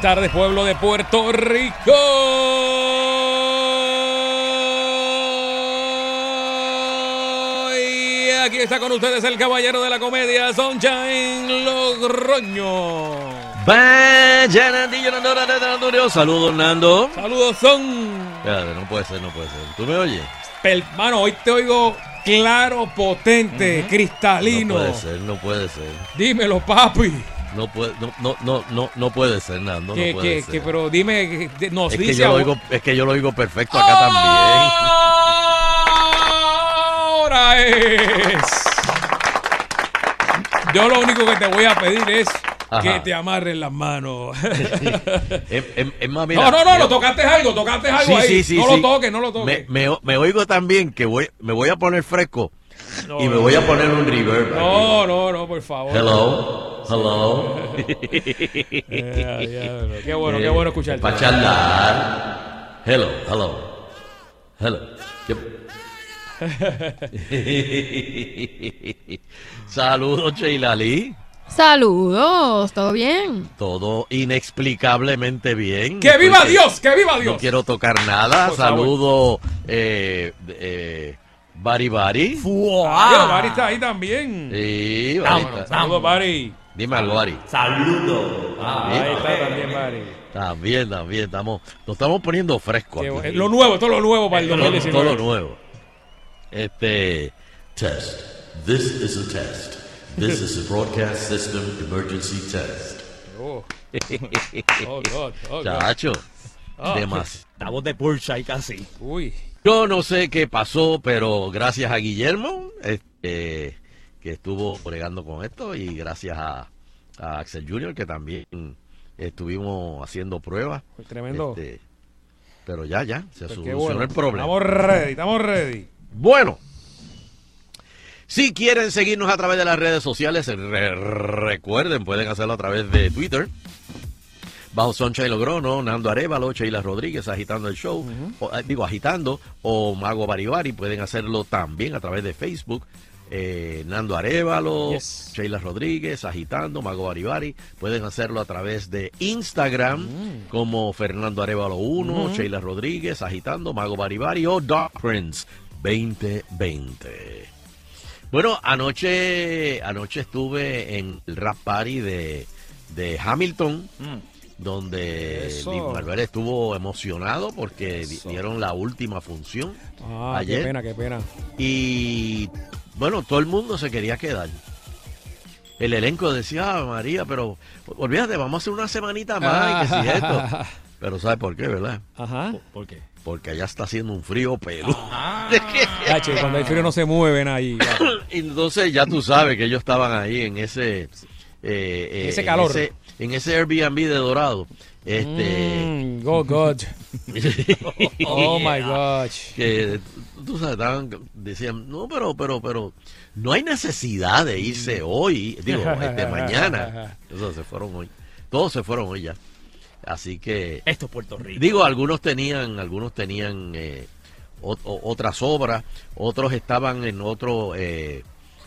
Buenas tardes, pueblo de Puerto Rico. Y aquí está con ustedes el caballero de la comedia, Sunshine Logroño. Vaya, Nandillo, Nando, Nando, Nando, Nando. Saludos, Nando. Saludos, Son. Espérate, no puede ser, no puede ser. ¿Tú me oyes? Pel- Mano, hoy te oigo claro, potente, cristalino. No puede ser, no puede ser. Dímelo, papi. No puede, no, no, no, no, no puede ser, Nando. que, no puede que, ser. que, pero dime, que nos es, que dice yo lo oigo, es que yo lo oigo perfecto acá también. Ahora es. Yo lo único que te voy a pedir es Ajá. que te amarren las manos. Es, es- es más, mira, no, no, no, lo tocaste algo, tocaste algo Sí, ahí. sí, sí, no lo toques, no lo toques. Me, me, me oigo también que voy, me voy a poner fresco No, y me no, voy a poner un reverb. No, no, no, por favor. Hello, hello. Eh. Qué bueno, qué bueno escucharte. Para charlar. Hello, hello. Hello. Saludos, Sheila Lee. Saludos, ¿todo bien? Todo inexplicablemente bien. ¡Que viva Dios! ¡Que viva No Dios! quiero tocar nada. Por. Saludo, eh, eh, Bari Bari. Ah, Bari está ahí también. Sí, Bari Vámonos, está- Saludos, Bari. Dime algo, Bari. Ahí está también, Bari. También, también. Estamos, nos estamos poniendo frescos. Qué aquí. bueno. Lo nuevo, todo lo nuevo para el todo, 2019. todo lo nuevo. Este. Test. This is a test. This is a broadcast system emergency test. Oh. Oh, God, oh, God. Chacho. Ah. Demasiado. Estamos de Porsche ahí casi. Uy. Yo no sé qué pasó, pero gracias a Guillermo, este, que estuvo bregando con esto, y gracias a, a Axel Junior, que también estuvimos haciendo pruebas. Tremendo. Este, pero ya, ya, se Pues solucionó bueno. el problema. Estamos ready, estamos ready. Bueno, si quieren seguirnos a través de las redes sociales, re- recuerden, pueden hacerlo a través de Twitter. Bajo Sunshine Logrono, Nando Arevalo, Sheila Rodríguez agitando el show, o, eh, digo agitando, o Mago Baribari, pueden hacerlo también a través de Facebook. eh, Nando Arevalo, Yes. Sheila Rodríguez, agitando, Mago Baribari, pueden hacerlo a través de Instagram como Fernando Arevalo 1, Sheila Rodríguez, agitando, Mago Baribari o Doc Prince 2020. Bueno, anoche, anoche estuve en el rap party de, de Hamilton, donde Eso. Manuel estuvo emocionado porque Eso. dieron la última función Ah, ayer. qué pena, qué pena. Y bueno, todo el mundo se quería quedar. El elenco decía, ah, María, pero olvídate, vamos a hacer una semanita más y que si esto. Pero ¿sabes por qué, verdad? Ajá. ¿Por qué? Porque allá está haciendo un frío pelo. Cache, cuando el frío no se mueven ahí. Entonces ya tú sabes que ellos estaban ahí en ese... eh, Ese calor. En ese, en ese Airbnb de Dorado. Este... Mm, oh, God. Oh, my gosh. que tú sabes, estaban- decían, no, pero, pero, pero, no hay necesidad de irse hoy, digo, este, mañana. Eso se fueron hoy. Todos se fueron hoy ya. Así que, Esto es Puerto Rico. digo, algunos tenían, algunos tenían eh, o- o- otras obras, otros estaban en otro, eh,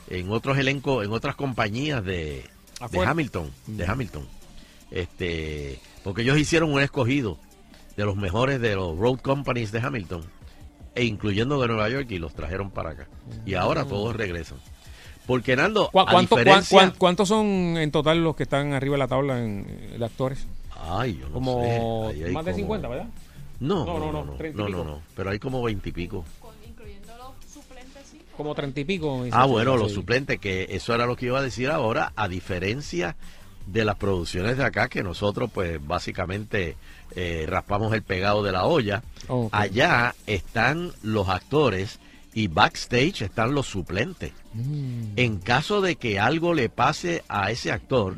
en otros elencos, en otras compañías de, de. Hamilton, de Hamilton. Este, porque ellos hicieron un escogido de los mejores de los road companies de Hamilton, e incluyendo de Nueva York, y los trajeron para acá. Y ahora todos regresan. Porque Nando, ¿Cu- a cuánto- cuán- diferencia- cuán- ¿Cuántos son en total los que están arriba de la tabla en, eh, de actores? Ay, yo no Como sé. Ahí hay más de como- 50, ¿verdad? No, No, no, no, no, no, no, 30 y no, pico. pero hay como veintipico. incluyendo los suplentes, sí. Como treinta y pico. Ah, bueno, los suplentes, que eso era lo que iba a decir ahora, a diferencia de las producciones de acá, que nosotros pues básicamente eh, raspamos el pegado de la olla, allá están los actores y backstage están los suplentes. Mm. En caso de que algo le pase a ese actor,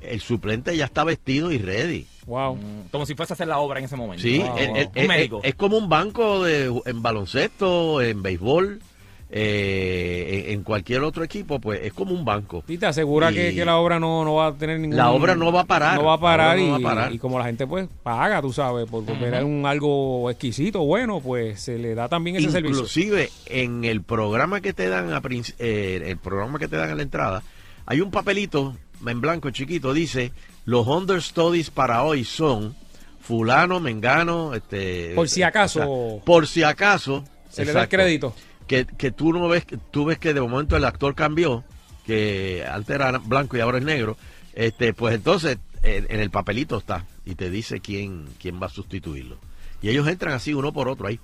el suplente ya está vestido y ready. Wow. Mm, Como si fuese a hacer la obra en ese momento. Sí, Wow, el- wow. el- Un el- médico. es como un banco de, en baloncesto, en béisbol, eh, en, cualquier otro equipo, pues es como un banco. Y te asegura que, Y- que la obra no, no va a tener ningún... La obra no va a parar. No va a parar, y, no va a parar. y como la gente pues paga, tú sabes, por, ver un algo exquisito, bueno, pues se le da también ese servicio. Inclusive en el programa que te dan a eh, el programa que te dan a la entrada, hay un papelito en blanco chiquito, dice los understudies para hoy son fulano, mengano, este Por si acaso. o sea, por si acaso Se le da el crédito. Que, que tú no ves, tú ves que de momento el actor cambió, que antes era blanco y ahora es negro, este, pues entonces en, en el papelito está y te dice quién, quién va a sustituirlo. Y ellos entran así uno por otro ahí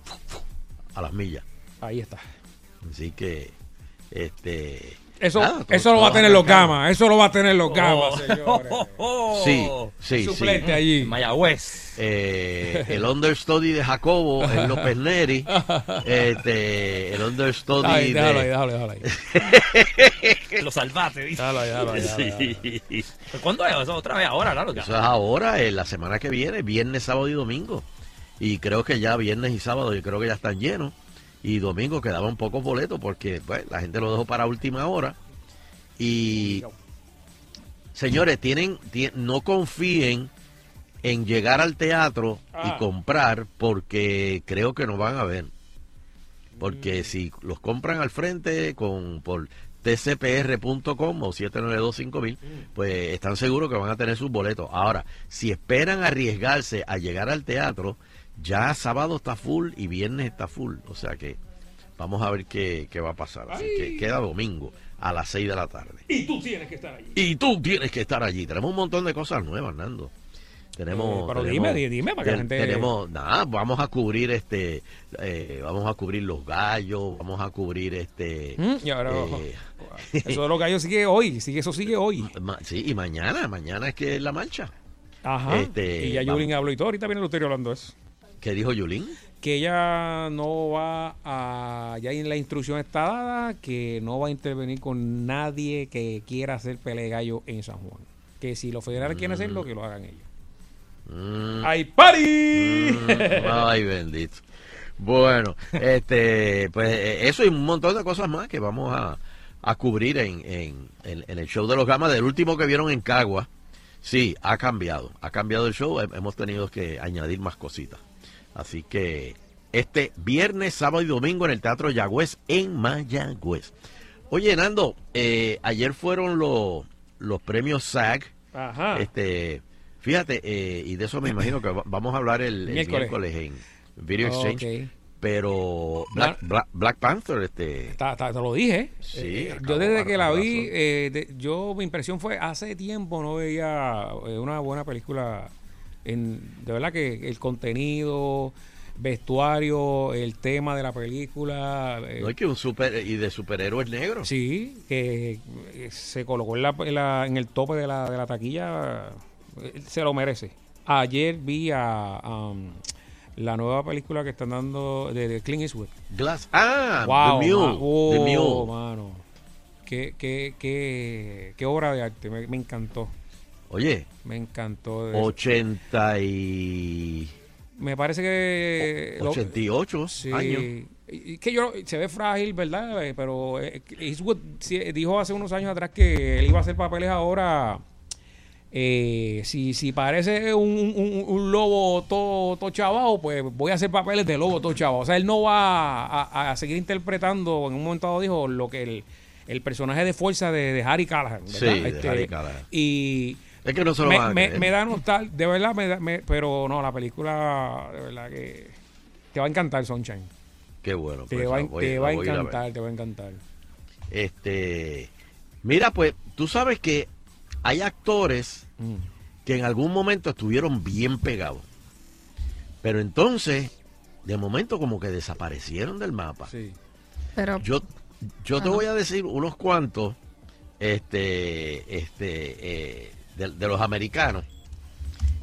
a las millas. Ahí está. Así que, este. Eso, nada, todo- eso lo va a tener los gamas, eso lo va a tener los gamas, señores. Sí, sí, Suplente sí. allí. Mayagüez. Eh, el understudy de Jacobo es López Neri. Este, el understudy Ay, déjalo ahí, de. déjalo, déjalo ahí. Lo salvaste, ¿viste? Déjalo ahí, déjalo ahí, déjalo ahí. Sí. ¿Pero ¿Cuándo es? Eso otra vez ahora, claro. Eso es ahora, en la semana que viene, viernes, sábado y domingo. Y creo que ya viernes y sábado, yo creo que ya están llenos. Y domingo quedaban pocos boletos porque pues, la gente lo dejó para última hora. Y señores, tienen, ti- no confíen en llegar al teatro Ah. y comprar porque creo que no van a ver. Porque si los compran al frente con por tcpr.com o 7925000, pues están seguros que van a tener sus boletos. Ahora, si esperan arriesgarse a llegar al teatro, ya sábado está full y viernes está full. O sea que vamos a ver qué, qué va a pasar. Así que queda domingo a las 6 de la tarde. Y tú tienes que estar allí. Y tú tienes que estar allí. Tenemos un montón de cosas nuevas, Nando. Tenemos, Eh, pero tenemos- dime, di- dime, para que la gente- Tenemos, nada, vamos a cubrir este, eh, vamos a cubrir los gallos, vamos a cubrir este. Mm, y ahora, eh, Eso de los gallos sigue hoy, sigue, eso sigue hoy. ma- sí, y mañana, mañana es que es la marcha. Ajá. Este, y ya. Yulín habló y todo, ahorita viene Luterio hablando de eso. ¿Qué dijo Yulín? Que ella no va a, ya en la instrucción está dada, que no va a intervenir con nadie que quiera hacer pelea de gallo en San Juan. Que si los federales quieren hacerlo, que lo hagan ellos. Mm, ¡Ay, party! mm, ay, bendito. Bueno, este, pues eh, eso y un montón de cosas más que vamos a, a cubrir en, en, en- en el show de los gamas del último que vieron en Cagua. Sí, ha cambiado, ha cambiado el show, he- hemos tenido que añadir más cositas. Así que este viernes, sábado y domingo en el Teatro Yagüez en Mayagüez. Oye, Nando, eh, ayer fueron los, los premios SAG. Ajá. Este, fíjate, eh, y de eso me imagino que va- vamos a hablar el, el Miércoles. en Video Exchange. Pero Black, Black, Black Panther, este, ta- te lo dije. Sí, Eh, yo desde que la vi, eh, de- yo mi impresión fue hace tiempo no veía eh, una buena película. En, de verdad que el contenido, vestuario, el tema de la película. eh, no hay que un super y de superhéroes negros. Sí, que eh, se colocó en, la, en, la- en el tope de la, de la taquilla, eh, se lo merece. Ayer vi a, um, la nueva película que están dando de, de Clint Eastwood. Glass. Ah, Wow, The Mule. ma- oh, The Mule. mano. Qué, qué, qué, qué obra de arte, me, me encantó, Oye, me encantó. de- 80 y Me parece que... lo- 88 Sí, años. y- que yo se ve frágil, ¿verdad? Eh, Pero eh, Eastwood sí, dijo hace unos años atrás que él iba a hacer papeles ahora. eh, si, si parece un, un- un lobo todo, todo chavao, pues voy a hacer papeles de lobo todo chavao. O sea, él no va a, a seguir interpretando, en un momento dado dijo, lo que el, el personaje de fuerza de, de Harry Callahan. ¿verdad? Sí, de Harry Callahan. Y Es que no se lo me, van a me- da nostalgia, de verdad, me da- me- pero no, la película, de verdad que te va a encantar, Sunshine. Qué bueno. Te pues, va, voy- te va a encantar, te va a encantar. Este, mira, pues, tú sabes que hay actores Mm. que en algún momento estuvieron bien pegados. Pero entonces, de momento como que desaparecieron del mapa. Sí. Pero, Yo, Yo te voy a decir unos cuantos este, este, eh, de, de los americanos.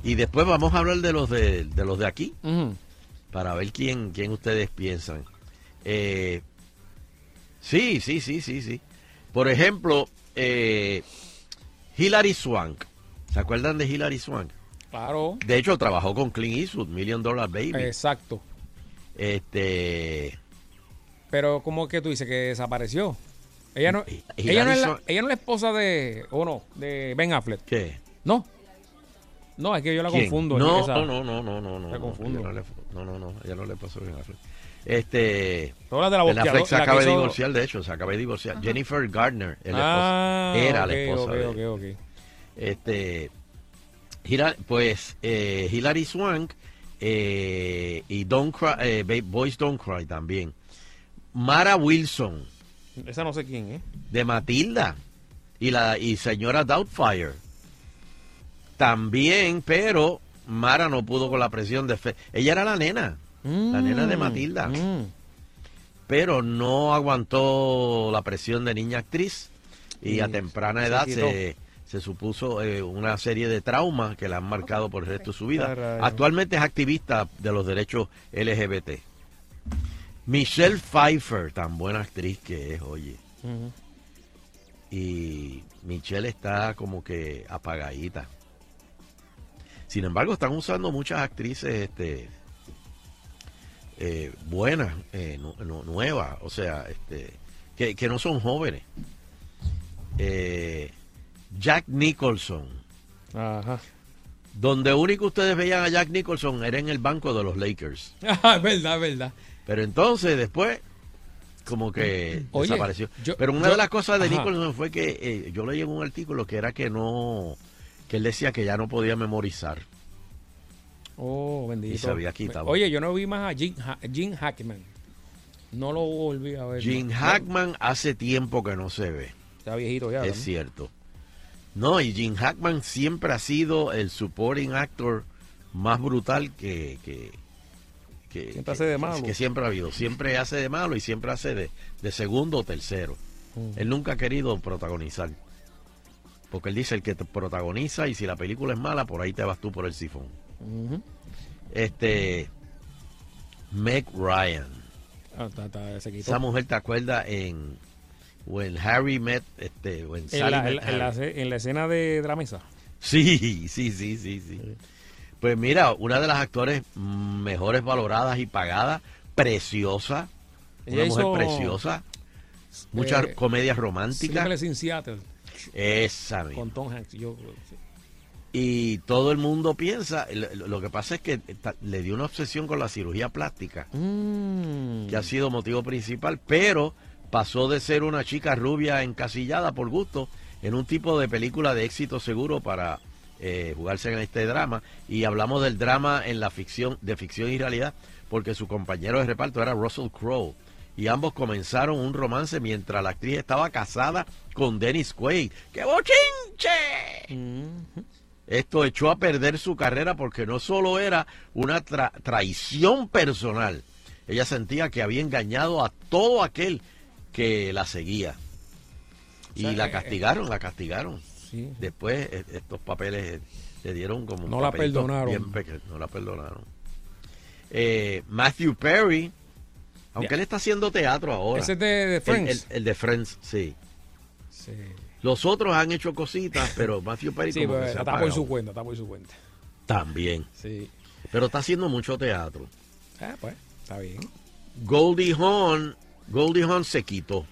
Y después vamos a hablar de los de, de los de aquí, para ver quién, quién ustedes piensan. Eh, sí, sí, sí, sí, sí. Por ejemplo, eh, Hilary Swank. ¿Se acuerdan de Hilary Swank? Claro. De hecho, trabajó con Clint Eastwood, Million Dollar Baby. Exacto. Este, Pero como que tú dices que desapareció. Ella no, ella no, es la, ella no es la esposa de, o no, de Ben Affleck. ¿qué? No. No, es que yo la ¿Quién? confundo. No, esa- no, no, no, no, no, no. No, confundo. No, le- no, no, no, ella no le pasó a Affleck. Este, hablas de la Ben Affleck se la acaba de divorciar, de hecho, se acaba de divorciar. Jennifer Gardner es la Ah, esposa, era ok, la esposa ok, de ok, ok. Este, Hila- pues eh, Hilary Swank eh, y Don't Cry, eh, Boys Don't Cry también. Mara Wilson Esa no sé quién, ¿eh? de Matilda y la y señora Doubtfire también, pero Mara no pudo con la presión de fe. Ella era la nena, la nena de Matilda, Mm. pero no aguantó la presión de niña actriz y Y a temprana se edad se, se supuso eh, una serie de traumas que la han marcado por el resto de su vida. Actualmente es activista de los derechos LGBT. Michelle Pfeiffer, tan buena actriz que es, oye. Y Michelle está como que apagadita. Sin embargo, están usando muchas actrices este, eh, buenas, eh, nu- nu- nuevas, o sea, este, que, que no son jóvenes. Eh, Jack Nicholson. Ajá. Donde único ustedes veían a Jack Nicholson era en el banco de los Lakers. Ajá, es verdad, es verdad. Pero entonces después como que Oye, desapareció. yo- Pero una yo- de las cosas de ajá. Nicholson fue que eh, yo leí en un artículo que era que no, que él decía que ya no podía memorizar. Oh, bendito. Y se había quitado. Oye, yo no vi más a Jim, Ha- Jim Hackman. No lo volví a ver. No. Hackman hace tiempo que no se ve, Está viejito ya. es cierto. No, y Gene Hackman siempre ha sido el supporting actor más brutal que... que que, Siempre que- hace de malo. que siempre ha habido. Siempre hace de malo y siempre hace de, de segundo o tercero. Mm. Él nunca ha querido protagonizar. Porque él dice el que te protagoniza y si la película es mala, por ahí te vas tú por el sifón. Este. Meg Ryan. Ah. Esa mujer te acuerdas en. When Harry met. Este, when En Sally la, met en la- en la escena de, de la mesa. Sí, sí, sí, sí, sí. Pues mira, una de las actores mejores valoradas y pagadas, preciosa. Una mujer preciosa. Muchas eh, comedias románticas. In Seattle Esa misma. con Tom Hanks. Yo, sí. Y todo el mundo piensa, lo, que pasa es que le dio una obsesión con la cirugía plástica, Mm. que ha sido motivo principal, pero pasó de ser una chica rubia encasillada por gusto en un tipo de película de éxito seguro para eh, jugarse en este drama. Y hablamos del drama en la ficción, de ficción y realidad, porque su compañero de reparto era Russell Crowe. Y ambos comenzaron un romance mientras la actriz estaba casada con Dennis Quaid. ¡Qué bochinche! Mm. Esto echó a perder su carrera porque no solo era una tra- traición personal, ella sentía que había engañado a todo aquel que la seguía. Y O sea, la eh, castigaron, la castigaron. Sí. Después eh, estos papeles eh, le dieron como No la perdonaron. bien no la perdonaron. Eh, Matthew Perry, aunque él está haciendo teatro ahora. Ese es de, Friends. El, el de Friends, sí. sí, Los otros han hecho cositas, pero Matthew Perry Sí, como pues, que se ha está por su cuenta, está por su cuenta. También. Sí. Pero está haciendo mucho teatro. Ah, pues, está bien. Goldie Hawn, Goldie Hawn se quitó.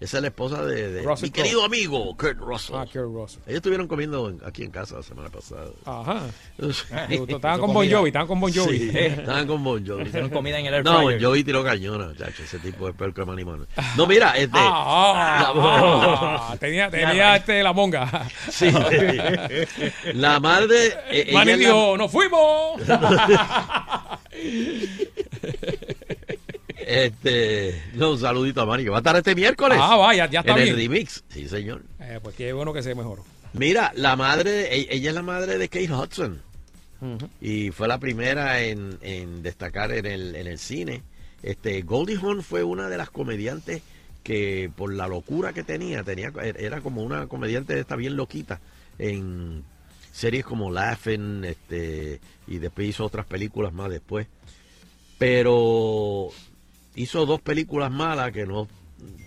Esa es la esposa de, mi querido amigo Kurt Russell. Ah, Kurt Russell. Ellos estuvieron comiendo en- aquí en casa la semana pasada. Ajá. Gustó. Estaban con Bon. Jovi, estaban con Bon Jovi. Sí, estaban con Bon Jovi. Hicieron comida en el air No. Bon Jovi tiró cañona, chacho. Ese tipo es peor que Manny. No, mira, este... Ah, ah, ah, tenía tenía este, la monga. sí, la madre... eh, Manny la- ¡nos fuimos! este, no, un saludito a Manny, que va a estar este miércoles. ah, vaya, ya está en bien. el remix. Sí, señor. Eh, pues qué bueno que se mejoró. Mira, la madre, e- ella es la madre de Kate Hudson. Y fue la primera en, en destacar en el, en el cine. Este, Goldie Hawn fue una de las comediantes que por la locura que tenía, tenía era como una comediante de esta bien loquita en series como Laughing, este, y después hizo otras películas más después. Pero hizo dos películas malas que no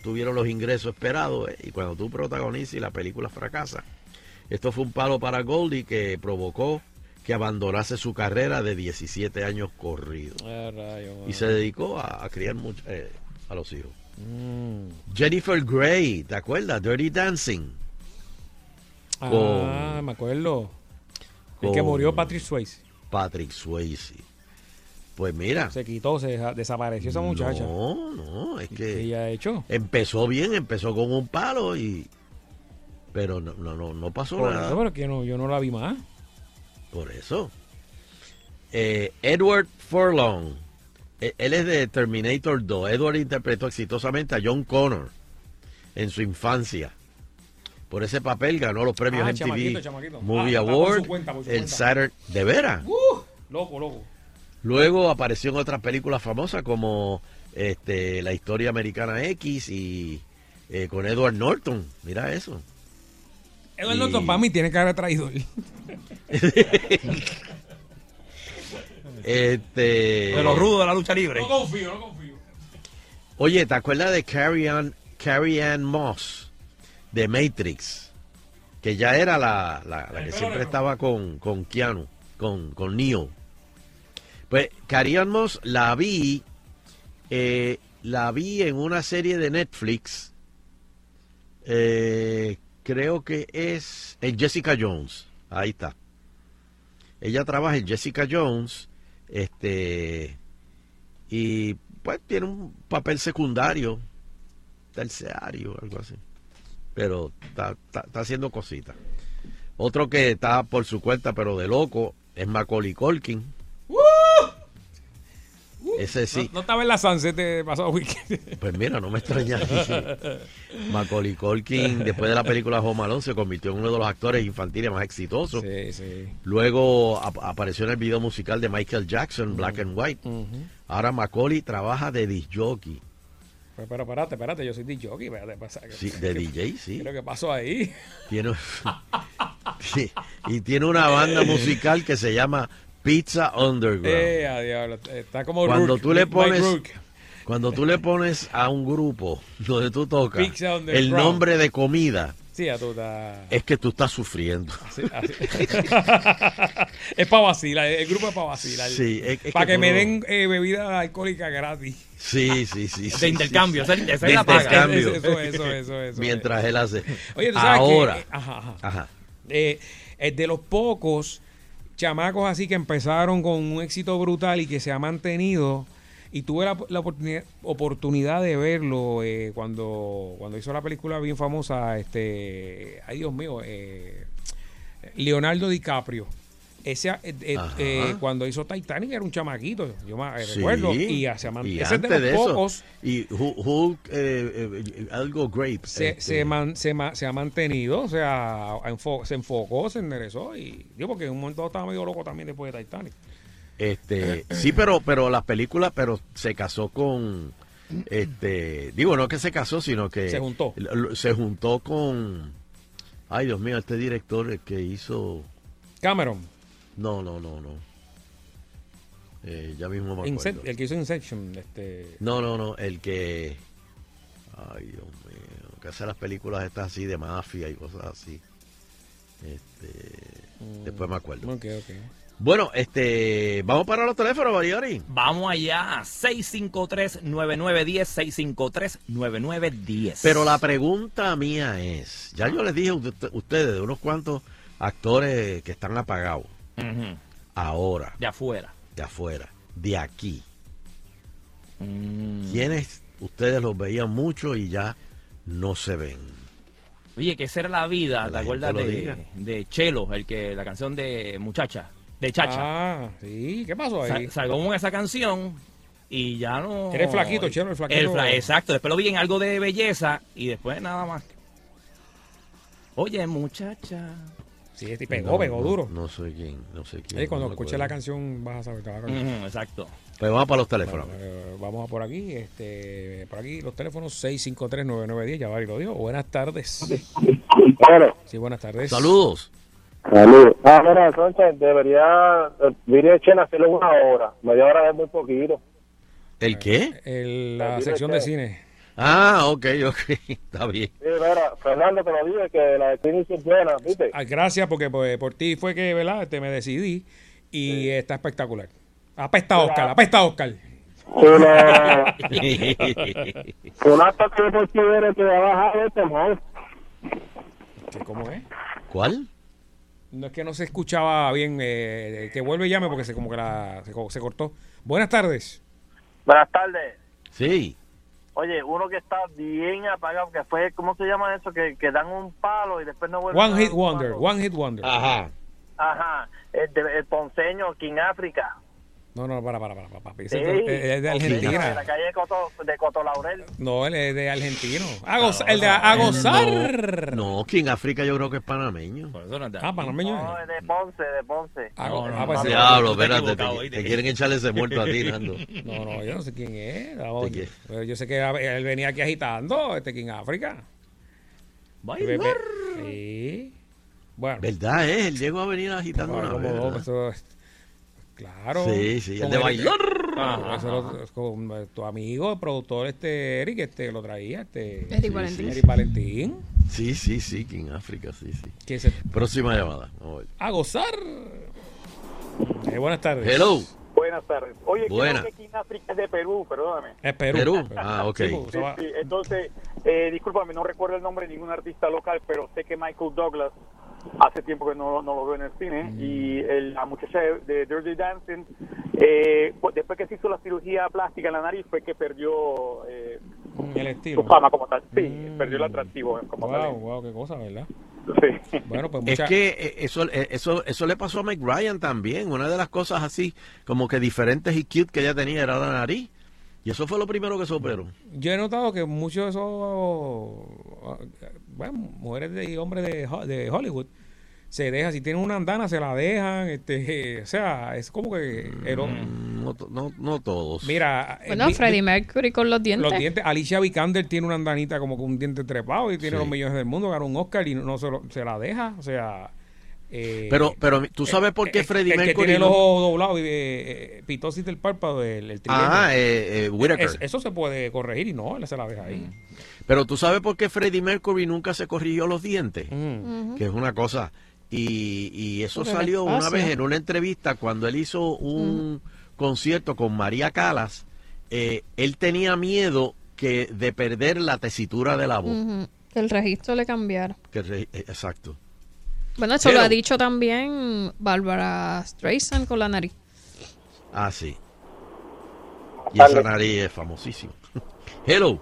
tuvieron los ingresos esperados eh, y cuando tú protagonizas y la película fracasa. Esto fue un palo para Goldie que provocó que abandonase su carrera de 17 años corridos Ah, rayo, y se dedicó a, a criar much- eh, a los hijos. Mm. Jennifer Grey, ¿te acuerdas? Dirty Dancing. Ah, Con- me acuerdo. El que murió Patrick Swayze. Patrick Swayze. Pues mira. Se quitó, se desapareció esa muchacha. No, no, es ¿Qué que ella ha hecho? empezó bien, empezó con un palo y... Pero no, no, no, no pasó Por nada. eso, pero que no, yo no la vi más. Por eso. Eh, Edward Furlong. eh, Él es de Terminator 2. Edward interpretó exitosamente a John Connor en su infancia. Por ese papel ganó los premios Ah, MTV chamaquito, chamaquito. Movie Ah, Award. cuenta, el. Saturday. ¿De veras? Uh, loco, loco. Luego apareció en otras películas famosas como este, La Historia Americana X y eh, con Edward Norton. Mira eso. Edward Y- Norton para mí tiene que haber traído. Este, De los rudos de la lucha libre. No confío, no confío. Oye, ¿te acuerdas de Carrie Ann, Carrie Ann Moss de Matrix? Que ya era la, la- la que siempre estaba con, con Keanu, con, con Neo. Pues Moss la vi, eh, la vi en una serie de Netflix. eh, creo que es en Jessica Jones. Ahí está. Ella trabaja en Jessica Jones. Este y pues tiene un papel secundario, terciario, algo así. Pero está, haciendo cositas. Otro que está por su cuenta, pero de loco, es Macaulay Culkin. Ese sí. No, no estaba en la Sunset de pasado weekend. Pues mira, no me extraña. Macaulay Culkin, después de la película Home Alone, se convirtió en uno de los actores infantiles más exitosos. sí, sí. Luego ap- apareció en el video musical de Michael Jackson, Black and White. Ahora Macaulay trabaja de disc jockey. Pero, pero, espérate, espérate, yo soy DJ espérate, pasa. Sí, de DJ, sí. ¿Qué lo que pasó ahí? Tiene, Sí, y tiene una banda musical que se llama Pizza Underground. Eh, a diablo, está como Cuando Rourke, tú le pones. Cuando tú le pones a un grupo donde tú tocas Pizza Underground. el nombre de comida, Sí, tú estás... es que tú estás sufriendo. así- así. es para vacilar, el grupo es para vacilar. Sí, es- es para que me no- den eh, bebida alcohólica gratis. Sí, sí, sí. sí, De intercambio, sí, esa, esa De es la paga. intercambio. Eso, eso, eso, eso. Mientras él hace. Oye, tú sabes Ahora. que... eh, ajá, ajá. Ajá. Eh, es de los pocos chamacos así que empezaron con un éxito brutal y que se ha mantenido. Y tuve la, la oportunidad, de verlo eh, cuando, cuando hizo la película bien famosa, este, ay Dios mío, eh, Leonardo DiCaprio. Ese, eh, eh, eh, cuando hizo Titanic era un chamaquito, yo me Sí, recuerdo. Y, se ese es de los de pocos. Y Hu- Hulk, eh, algo grape. se, este, se, man- se, ma- se ha mantenido, o sea, enfo- se enfocó, se enderezó y yo porque en un momento estaba medio loco también después de Titanic. Este, sí, pero, pero las películas, pero se casó con, este, digo, no que se casó, sino que Se juntó. se juntó con, ay Dios mío, este director que hizo, Cameron, no, no, no, no, Eh, ya mismo me acuerdo. el que hizo Inception, este, No, no, no, el que, ay Dios mío, que hace las películas estas así de mafia y cosas así. Este, después me acuerdo. ok, ok. Bueno, este, vamos para los teléfonos, Bariari. Vamos allá, 653-9910, 653-9910. Pero la pregunta mía es, ya yo les dije a usted- ustedes de unos cuantos actores que están apagados Ahora, De afuera. de afuera, de aquí. Mm. ¿Quiénes ustedes los veían mucho y ya no se ven? Oye, que esa era la vida, Que ¿te la acuerdas de, Chelo, el que la canción de Muchacha, de Chacha? Ah, sí, ¿qué pasó ahí? Sa- Salgó con esa canción y ya no. Era el flaquito, Chelo, el flaquito. fla- exacto, después lo vi en algo de belleza y después nada más. Oye, muchacha. Sí, este pegó, pegó duro. No, sé quién, no sé quién. Cuando no me escuche la canción vas a saber. te vas a. Ujú, exacto. Pues vamos para los teléfonos. Bueno, eh, vamos a por aquí, este, por aquí los teléfonos 653-9910, ya Bari lo dijo. Buenas tardes. Bueno, Sí, buenas tardes. Saludos. saludos. Ah, mira, entonces debería, eh, diría Chen hacerlo una hora. Media hora es muy poquito. ¿El qué? El- la Dile sección de cine. Ah, ok, ok. Está bien. Sí, mira, Fernando te lo dije que la de Clinic es buena, ¿viste? Ah, gracias, porque pues, por ti fue que, ¿verdad? Este, me decidí y está espectacular. Apesta Oscar, apesta Oscar. Una, una toque de considero que va a bajar este man. ¿Qué, ¿Cómo es? ¿Cuál? No es que no se escuchaba bien. eh, que vuelve y llame porque se, como que la, se, co- se cortó. Buenas tardes. Buenas tardes. Sí. Oye, uno que está bien apagado, que fue, ¿cómo se llama eso? Que, que dan un palo y después no vuelven a One Hit Wonder, palo. One Hit Wonder. Ajá. Ajá, el, el ponceño, King África. No, no, para, para, para, para, papi. Sí. es de- es de la Argentina. calle de Coto, de Coto Laurel. No, él es de argentino. A gozar- el de a gozar. No, King África yo creo que es panameño. Por eso no está. Ah, panameño. No, es de Ponce, de Ponce. Ah, No, no, ah, pues no. Diablo, espérate. Te, te quieren echarle ese muerto a ti, Nando. No, no, yo no sé quién es. No, pero yo sé que él venía aquí agitando, este King África. Bailar. Sí. Bueno, ¿Verdad, eh? Él llegó a venir agitando bueno, una como vez, dos, ¿verdad? eso es- claro. Sí, sí, el de bailar. Ah, eso lo- es con eh, tu amigo, el productor este Eric, este lo traía, este Eric Sí, Valentín. Eric Valentín, Sí, sí, sí, King África, sí, sí. que se Próxima llamada. Vamos a a gozar. Eh, buenas tardes. Hello. Buenas tardes. Oye, Buena. creo que King África es de Perú, perdóname. Es Perú. Perú. Ah, ok. Sí, entonces, eh, discúlpame, no recuerdo el nombre de ningún artista local, pero sé que Michael Douglas hace tiempo que no, no lo veo en el cine Mm. y el- la muchacha de, de Dirty Dancing, eh, pues, después que se hizo la cirugía plástica en la nariz fue que perdió eh, el su estilo. fama como tal. Sí, Mm. perdió el atractivo como Wow, tal. wow, qué cosa, ¿verdad? Sí. Bueno, pues Es mucha- que eh, eso, eh, eso, eso le pasó a Mike Ryan también. Una de las cosas así, como que diferentes y cute que ella tenía era la nariz. Y eso fue lo primero que se operó. yo he notado que muchos de esos bueno, mujeres de- y hombres de, de Hollywood se dejan, si tienen una andana se la dejan, este, o sea, es como que Mm, No, no, no todos. mira, eh, Bueno, Freddie Mercury con los dientes. los dientes, Alicia Vikander tiene una andanita como con un diente trepado y tiene Sí. los millones del mundo, ganó un Oscar y no, se, lo- se la deja, o sea, eh, Pero, pero tú sabes por qué el- Freddie que Mercury. tiene el ojo doblado y eh, pitosis del párpado, el, el. Ah, eh, eh. Es- eso se puede corregir y no, él se la deja ahí. Pero tú sabes por qué Freddie Mercury nunca se corrigió los dientes. Mm. Que es una cosa. Y, y eso Porque salió una vez en una entrevista cuando él hizo un concierto con María Calas. eh, él tenía miedo que de perder la tesitura de la voz. Que el registro le cambiara. Que re- eh, exacto. Bueno, eso Pero- lo ha dicho también Bárbara Streisand con la nariz. Ah, sí. Y esa nariz es famosísima. Hello.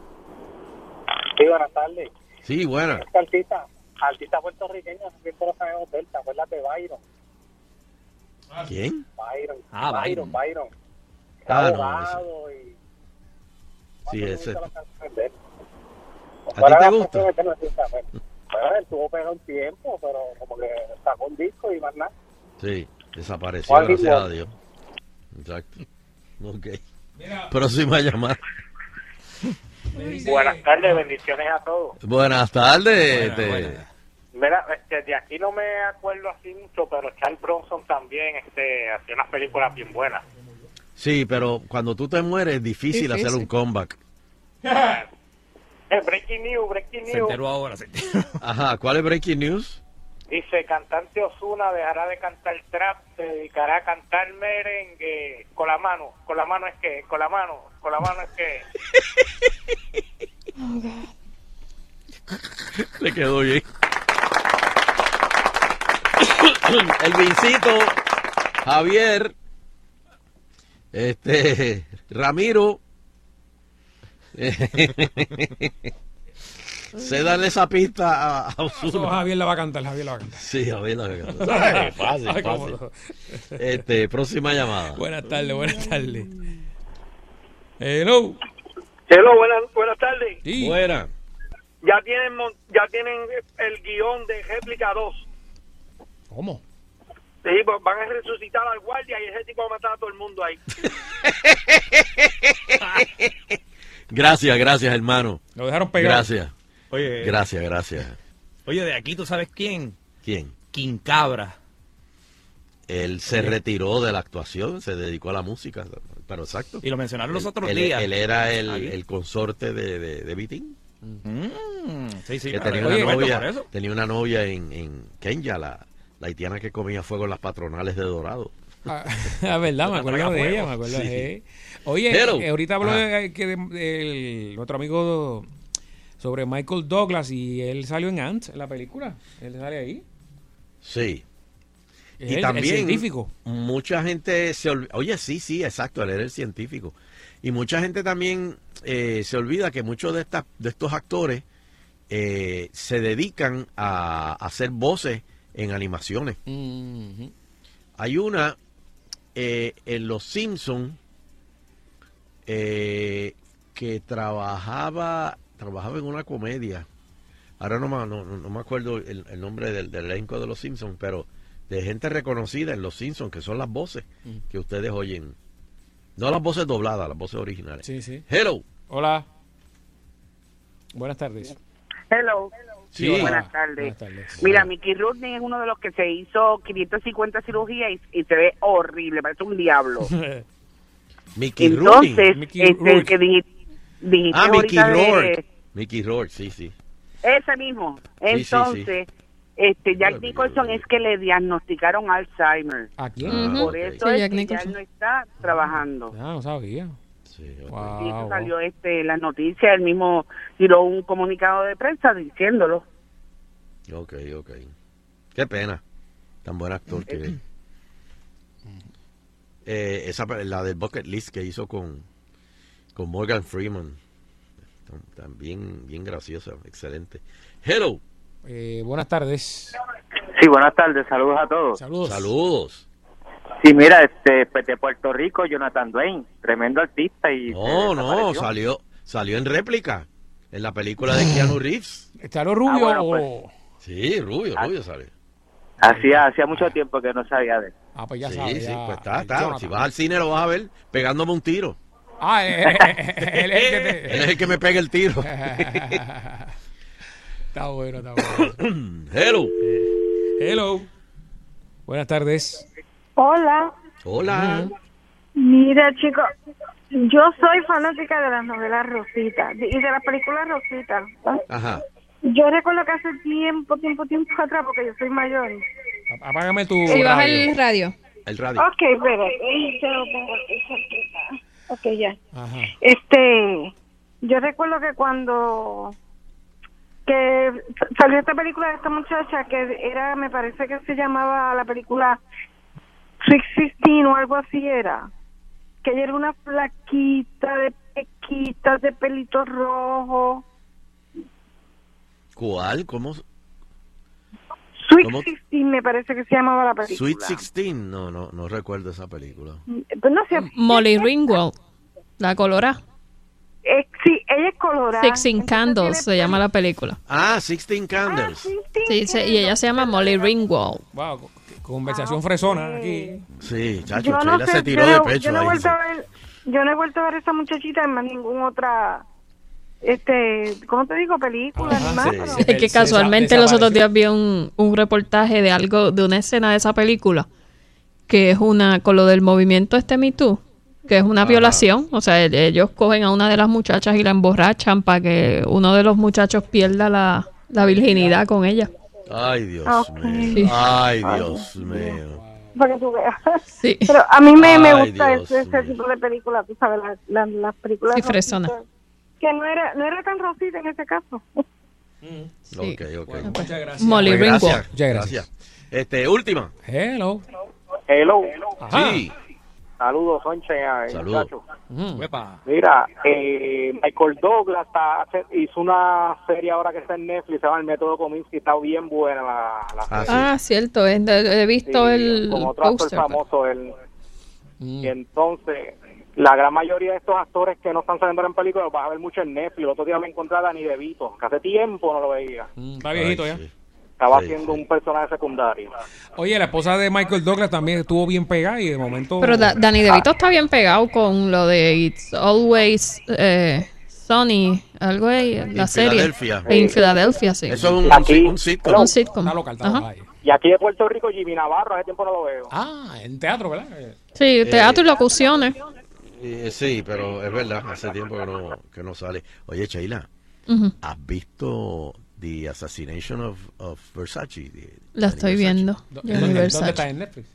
Sí, buenas tardes. Sí, buena. Esta artista, artista puertorriqueña, siempre lo sabemos de él, ¿te acuerdas de Byron? ¿Quién? Byron, Ah, Byron, Byron. Ah, no, y... Sí, ese. ¿A ti te gusta? existen, bueno. Bueno, él tuvo pegado un tiempo, pero como que sacó un disco y más nada. Sí, desapareció, gracias a. Dios. Exacto. Ok. Próxima llamada. Buenas tardes, bendiciones a todos. Buenas tardes. Este. Mira, este, de aquí no me acuerdo así mucho, pero Charles Bronson también este, hacía unas películas bien buenas. Sí, pero cuando tú te mueres es difícil, Difícil. hacer un comeback. Eh, breaking News, Breaking Se News. enteró ahora. Se enteró. Ajá, ¿cuál es Breaking News? Dice, cantante Osuna dejará de cantar trap, se dedicará a cantar merengue con la mano. Con la mano es que, con la mano, con la mano es que. Le quedó bien. El Vincito, Javier, este, Ramiro. Se darle esa pista a, a Eso Ozuna. Javier la va a cantar, Javier la va a cantar. Sí, Javier, la fácil, Ay, cómo fácil. no. Este, próxima llamada. Buenas tardes, buenas tardes. Hello. Hello, buenas, buenas tardes. Sí. Buena. Ya tienen, mon- ya tienen el guion de réplica 2. ¿Cómo? Sí, pues van a resucitar al guardia y ese tipo va a matar a todo el mundo ahí. Gracias, gracias, hermano. Lo dejaron pegado. Gracias, Oye, gracias, gracias. oye, de aquí tú sabes quién? ¿Quién? Quincabra. Él se retiró de la actuación, se dedicó a la música, pero exacto. Y lo mencionaron los Él- otros él, días. Él era el, el consorte de, de, de Vitín, Mm, sí, sí. que tenía oye, una, novia, eso. tenía una novia en, en Kenya, la, la haitiana que comía fuego en las patronales de Dorado. Ah, ah, verdad, me acuerdo de ella, me acuerdo. Sí. Oye, eh, ahorita habló de, que de- del- nuestro amigo sobre Michael Douglas y él salió en Ant, en la película. Él sale ahí. Sí. Es Y el- el también científico. mucha gente se olvida, oye, sí, sí, exacto, él era el científico. Y mucha gente también eh, se olvida que muchos de, estas, de estos actores eh, se dedican a, a hacer voces en animaciones. Hay una eh, en Los Simpson eh, que trabajaba trabajaba en una comedia. Ahora no, me- no, no me acuerdo el, el nombre del, del elenco de Los Simpsons, pero de gente reconocida en Los Simpsons, que son las voces que ustedes oyen. No las voces dobladas, las voces originales. Sí, sí. Hello. Hola. Buenas tardes. Hello. Sí. Buenas tardes. Buenas tardes. Mira, Mickey Rooney es uno de los que se hizo 550 cirugías y, y se ve horrible, parece un diablo. Mickey Rooney. Entonces, Mickey este, el Rourke. que dijiste Ah, Mickey ahorita de- Rourke. Mickey Rourke, sí, sí. ese mismo. Sí, sí, sí. Entonces, este Jack Nicholson es que le diagnosticaron Alzheimer. ¿A quién? Ah. Por ok. eso Sí, es Jack que ya Nicholson. él no está trabajando. Ah, no sabía. Sí, ok. Wow, Y eso salió este las noticias, él mismo tiró un comunicado de prensa diciéndolo. Ok, ok. Qué pena. Tan buen actor que es. Eh, esa, la del Bucket List que hizo con, con Morgan Freeman. Tam- También bien graciosa, excelente. Hello, Eh, buenas tardes. Sí, buenas tardes, saludos a todos. Saludos. saludos. Sí, mira, este, pues, de Puerto Rico, Jonathan Dwayne, tremendo artista y... No, no, salió, salió en réplica. En la película de Keanu Reeves. ¿Está lo rubio Ah, bueno, o...? Sí, rubio, rubio salió. Hacía, hacía mucho tiempo que no sabía de él. Ah, pues ya sí, sabes. sí, ya. pues está, está. Jonathan. Si vas al cine lo vas a ver pegándome un tiro. Ah, eh, eh, eh, él es el que te... Él es el que me pega el tiro. está bueno, está bueno. Hello. Hello. Buenas tardes. Hola, Hola. mira chicos, yo soy fanática de las novelas Rosita y de las películas Rosita. Ajá. Yo recuerdo que hace tiempo, tiempo, tiempo atrás, porque yo soy mayor. Apágame tu Si baja radio. el radio. El radio. Ok, espérate, yo lo pongo aquí cerquita. Ok, ya. Ajá. Este, yo recuerdo que cuando que salió esta película de esta muchacha que era, me parece que se llamaba la película Sweet Sixteen o algo así era, que ella era una flaquita de pequitas de pelitos rojos. ¿Cuál? ¿Cómo? Sweet ¿Cómo? Sixteen me parece que se llamaba la película. Sweet Sixteen. No, no, no recuerdo esa película. Pues no sé. Molly Ringwald, la colora. Eh, sí, ella es colorada. Sixteen entonces Candles se tiene- llama la película. Ah, Sixteen Candles. Sí, se- y ella se llama Molly Ringwald. Wow, co- conversación fresona aquí. Sí, chacho, Yo no Sheila sé, se tiró yo de no, pecho yo no he ahí. vuelto a ver, yo no he vuelto a ver a esa muchachita en más ninguna otra, este, ¿cómo te digo? Película, Ajá, ni más. sí, pero- sí. Es que casualmente desa- los otros días vi un, un reportaje de algo, de una escena de esa película, que es una, con lo del movimiento este Me Too, que es una violación. O sea, el- ellos cogen a una de las muchachas y la emborrachan para que uno de los muchachos pierda la, la virginidad con ella. Ay, Dios mío. Ay, Dios mío. para que tú veas. Sí. Pero a mí me, me gusta Dios ese, tipo de películas, tú sabes, las las- las películas Sí, rositas, fresona. Que no era, no era tan rosita en ese caso. Sí. Ok, ok. Bueno, muchas gracias. Molly Pues Ringwald. gracias, Muchas gracias. Este, última. Hello. Hello. Ajá. Sí. Saludos, Sonche, Saludos. muchachos. Mm. Mira, eh, Michael Douglas está, hizo una serie ahora que está en Netflix, se llama El Método Kominsky, está bien buena la, la Ah, sí. Ah, cierto, he, he visto Sí, el con otro actor pero- famoso él. Mm. Y entonces, la gran mayoría de estos actores que no están saliendo en películas los vas a ver mucho en Netflix. El otro día me encontré a Danny DeVito, que hace tiempo no lo veía. Mm, Está viejito Ay, ya. sí. Estaba Sí, haciendo un personaje secundario. Oye, la esposa de Michael Douglas también estuvo bien pegada y de momento. Pero Da- Danny DeVito está bien pegado con lo de It's Always eh, Sunny, algo de la En serie. Filadelfia. En Filadelfia, sí. Eso es un, Aquí- un, un sitcom. Un sitcom. Está local, está Ajá. local. Y aquí de Puerto Rico, Jimmy Navarro, hace tiempo no lo veo. Ah, en teatro, ¿verdad? Sí, teatro y locuciones. Eh, sí, pero es verdad, hace tiempo que no, que no sale. Oye, Sheila, Ujú. ¿has visto The Assassination of, of Versace? La estoy Versace? viendo. ¿Dó- Gianni ¿Dónde, Versace. dónde está en Netflix?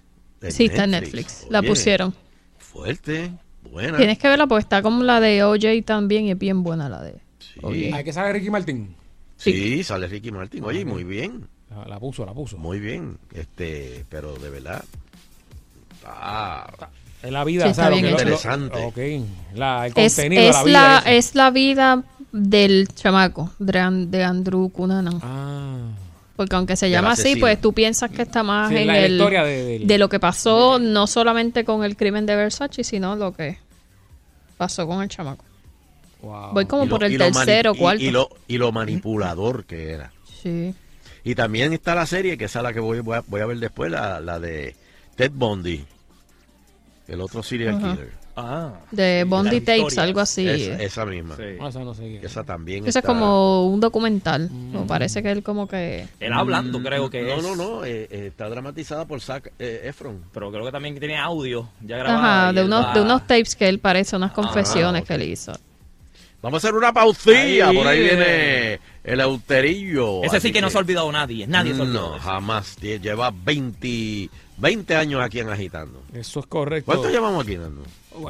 Sí, está en Netflix. La pusieron. Fuerte, buena. Tienes que verla porque está como la de OJ también y es bien buena la de Sí. Hay que sale Ricky Martin. sí, sale Ricky Martin. Oye, muy bien, La, la puso, la puso. muy bien. Este, pero de verdad. Ah, Es la vida, Sí, está ¿sabes? bien Lo que- lo- Interesante. ok. La, el Es, contenido, es la vida. la, es la vida del chamaco, de, An- de Andrew Cunanan. Ah. Porque aunque se llama así, pues tú piensas que está más Sí, en la- el, historia de- del- de lo que pasó, no solamente con el crimen de Versace, sino lo que pasó con el chamaco. Wow. Voy como y lo- por el lo tercero, y- cuarto. Y, lo, y lo manipulador que era. Sí. Y también está la serie, que esa es la que voy, voy, a, voy a ver después, la, la de Ted Bundy, el otro serial Ajá. killer. Ah. De Bondi las Tapes, algo así. Esa, esa misma. Sí. Ah, esa no sé qué. Esa también Ese es como un documental. Me parece que él como que... Él hablando, creo que No, es. no, no, eh, eh, está dramatizada por Zac eh, Efron. Pero creo que también tiene audio ya grabado. Ajá, de unos, va- de unos tapes que él parece, unas Ah, confesiones que él hizo. Vamos a hacer una pausilla, Ahí, por ahí viene el auterillo. Ese sí así que no se ha olvidado nadie. Nadie se ha olvidado. No, jamás. Lleva 20, 20 años aquí en Agitando. Eso es correcto. ¿Cuánto llevamos aquí, Nando?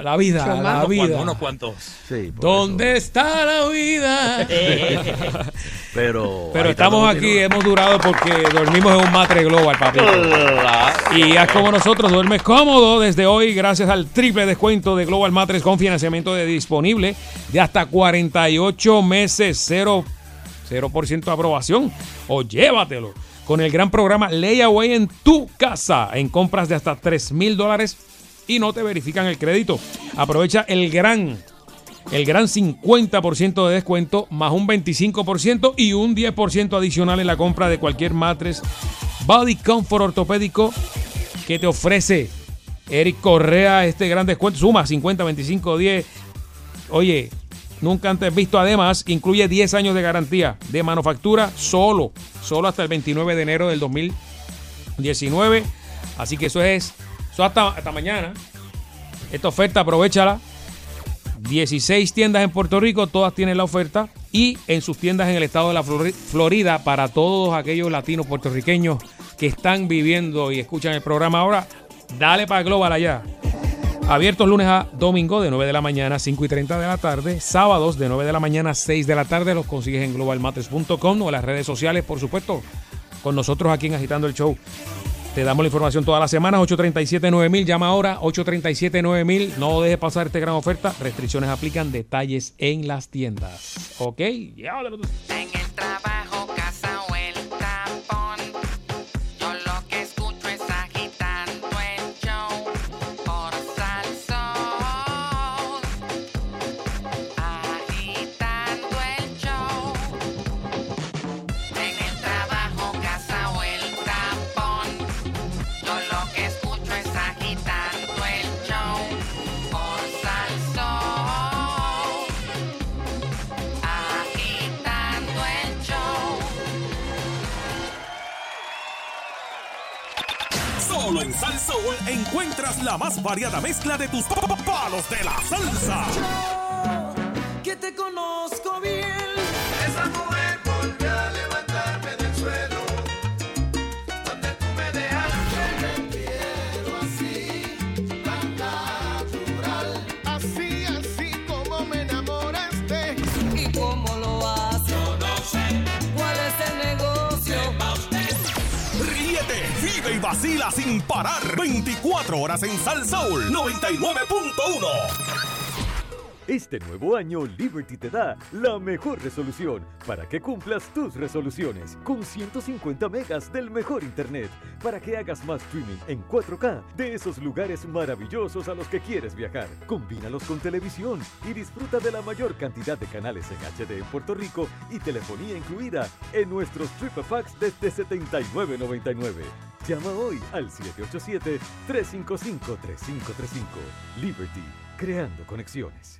La vida, la vida. Cuando- unos cuantos. Sí, ¿Dónde está la vida? Pero, Pero estamos aquí, hemos durado porque dormimos en un matre global. Claro. Y haz como nosotros, duermes cómodo desde hoy gracias al triple descuento de Global Matres con financiamiento de disponible de hasta 48 meses, 0%, 0 de aprobación. O llévatelo con el gran programa Layaway en tu casa en compras de hasta 3 mil dólares y no te verifican el crédito. Aprovecha el gran el gran 50% de descuento más un 25% y un 10% adicional en la compra de cualquier matres Body Comfort ortopédico que te ofrece Eric Correa este gran descuento. Suma 50, 25, 10. Oye, nunca antes visto. Además, incluye 10 años de garantía de manufactura solo, solo hasta el 29 de enero del 2019. Así que eso es, eso hasta, hasta mañana. Esta oferta, aprovechala. 16 tiendas en Puerto Rico, todas tienen la oferta. Y en sus tiendas en el estado de la Flori- Florida, para todos aquellos latinos puertorriqueños que están viviendo y escuchan el programa ahora, dale para Global allá. Abiertos lunes a domingo de 9 de la mañana a 5 y 30 de la tarde. Sábados de 9 de la mañana a 6 de la tarde. Los consigues en globalmatres.com o en las redes sociales, por supuesto. Con nosotros aquí en Agitando el Show. Te damos la información todas las semanas. 837-9000. Llama ahora. 837-9000. No dejes pasar esta gran oferta. Restricciones aplican. Detalles en las tiendas. ¿Ok? Llévatelo encuentras la más variada mezcla de tus pa- pa- palos de la salsa. Vacila sin parar. 24 horas en Sal Soul 99.1. Este nuevo año Liberty te da la mejor resolución para que cumplas tus resoluciones con 150 megas del mejor internet para que hagas más streaming en 4K de esos lugares maravillosos a los que quieres viajar. Combínalos con televisión y disfruta de la mayor cantidad de canales en HD en Puerto Rico y telefonía incluida en nuestros triple packs desde $79.99. Llama hoy al 787-355-3535. Liberty, creando conexiones.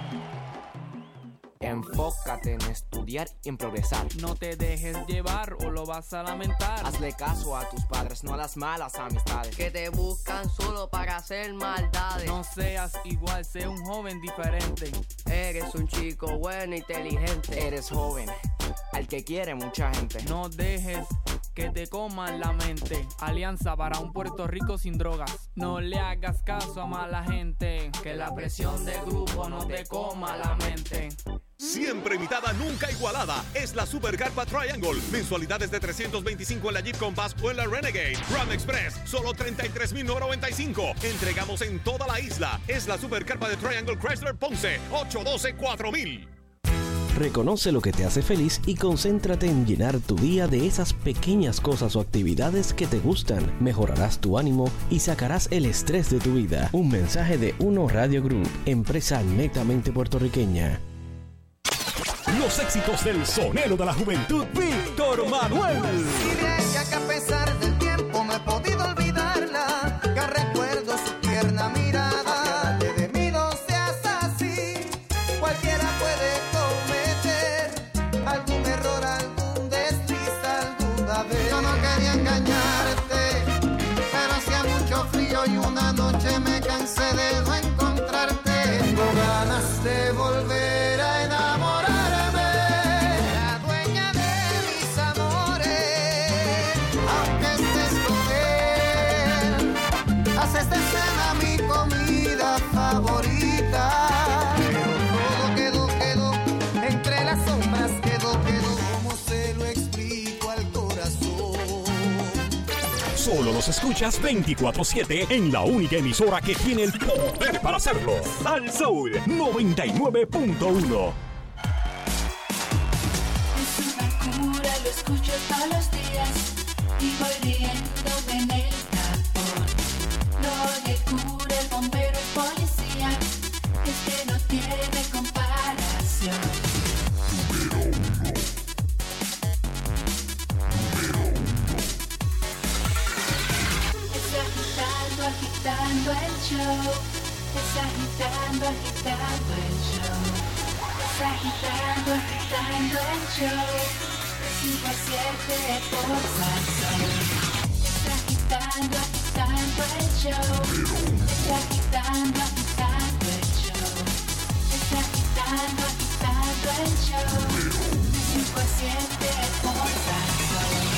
Enfócate en estudiar y en progresar. No te dejes llevar o lo vas a lamentar. Hazle caso a tus padres, no a las malas amistades. Que te buscan solo para hacer maldades. No seas igual, sé un joven diferente. Eres un chico bueno, inteligente. Eres joven, al que quiere mucha gente. No dejes que te coman la mente. Alianza para un Puerto Rico sin drogas. No le hagas caso a mala gente. Que la presión del grupo no te coma la mente. Siempre imitada, nunca igualada. Es la Super Carpa Triangle. Mensualidades de 325 en la Jeep Compass o en la Renegade. Ram Express, solo 33,995. Entregamos en toda la isla. Es la Super Carpa de Triangle Chrysler Ponce, 812-4000. Reconoce lo que te hace feliz y concéntrate en llenar tu día de esas pequeñas cosas o actividades que te gustan. Mejorarás tu ánimo y sacarás el estrés de tu vida. Un mensaje de Uno Radio Group, empresa netamente puertorriqueña. Los éxitos del sonero de la juventud, Víctor Manuel. Solo los escuchas 24-7 en la única emisora que tiene el poder para hacerlo. Al Soul 99.1. Es una cura, lo escucho todos los días y voy agitando, agitando el show. A siete por Salsón. Es agitando, agitando el show. Es agitando, agitando el show. Es agitando, agitando el show. A siete por Salsón.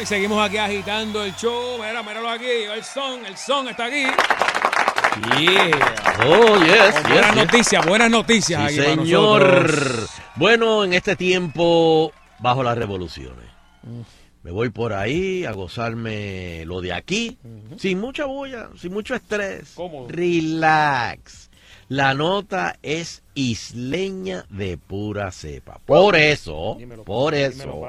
Y seguimos aquí agitando el show. Mira, míralo aquí. El son, el son está aquí. Yeah. Oh, yes, yes, buenas yes. noticias, buenas noticias Sí, aquí para señor. Bueno, en este tiempo, bajo las revoluciones. Me voy por ahí a gozarme lo de aquí, sin mucha bulla, sin mucho estrés. Cómodo. Relax. La nota es isleña de pura cepa. Por eso, Dímelo, por eso,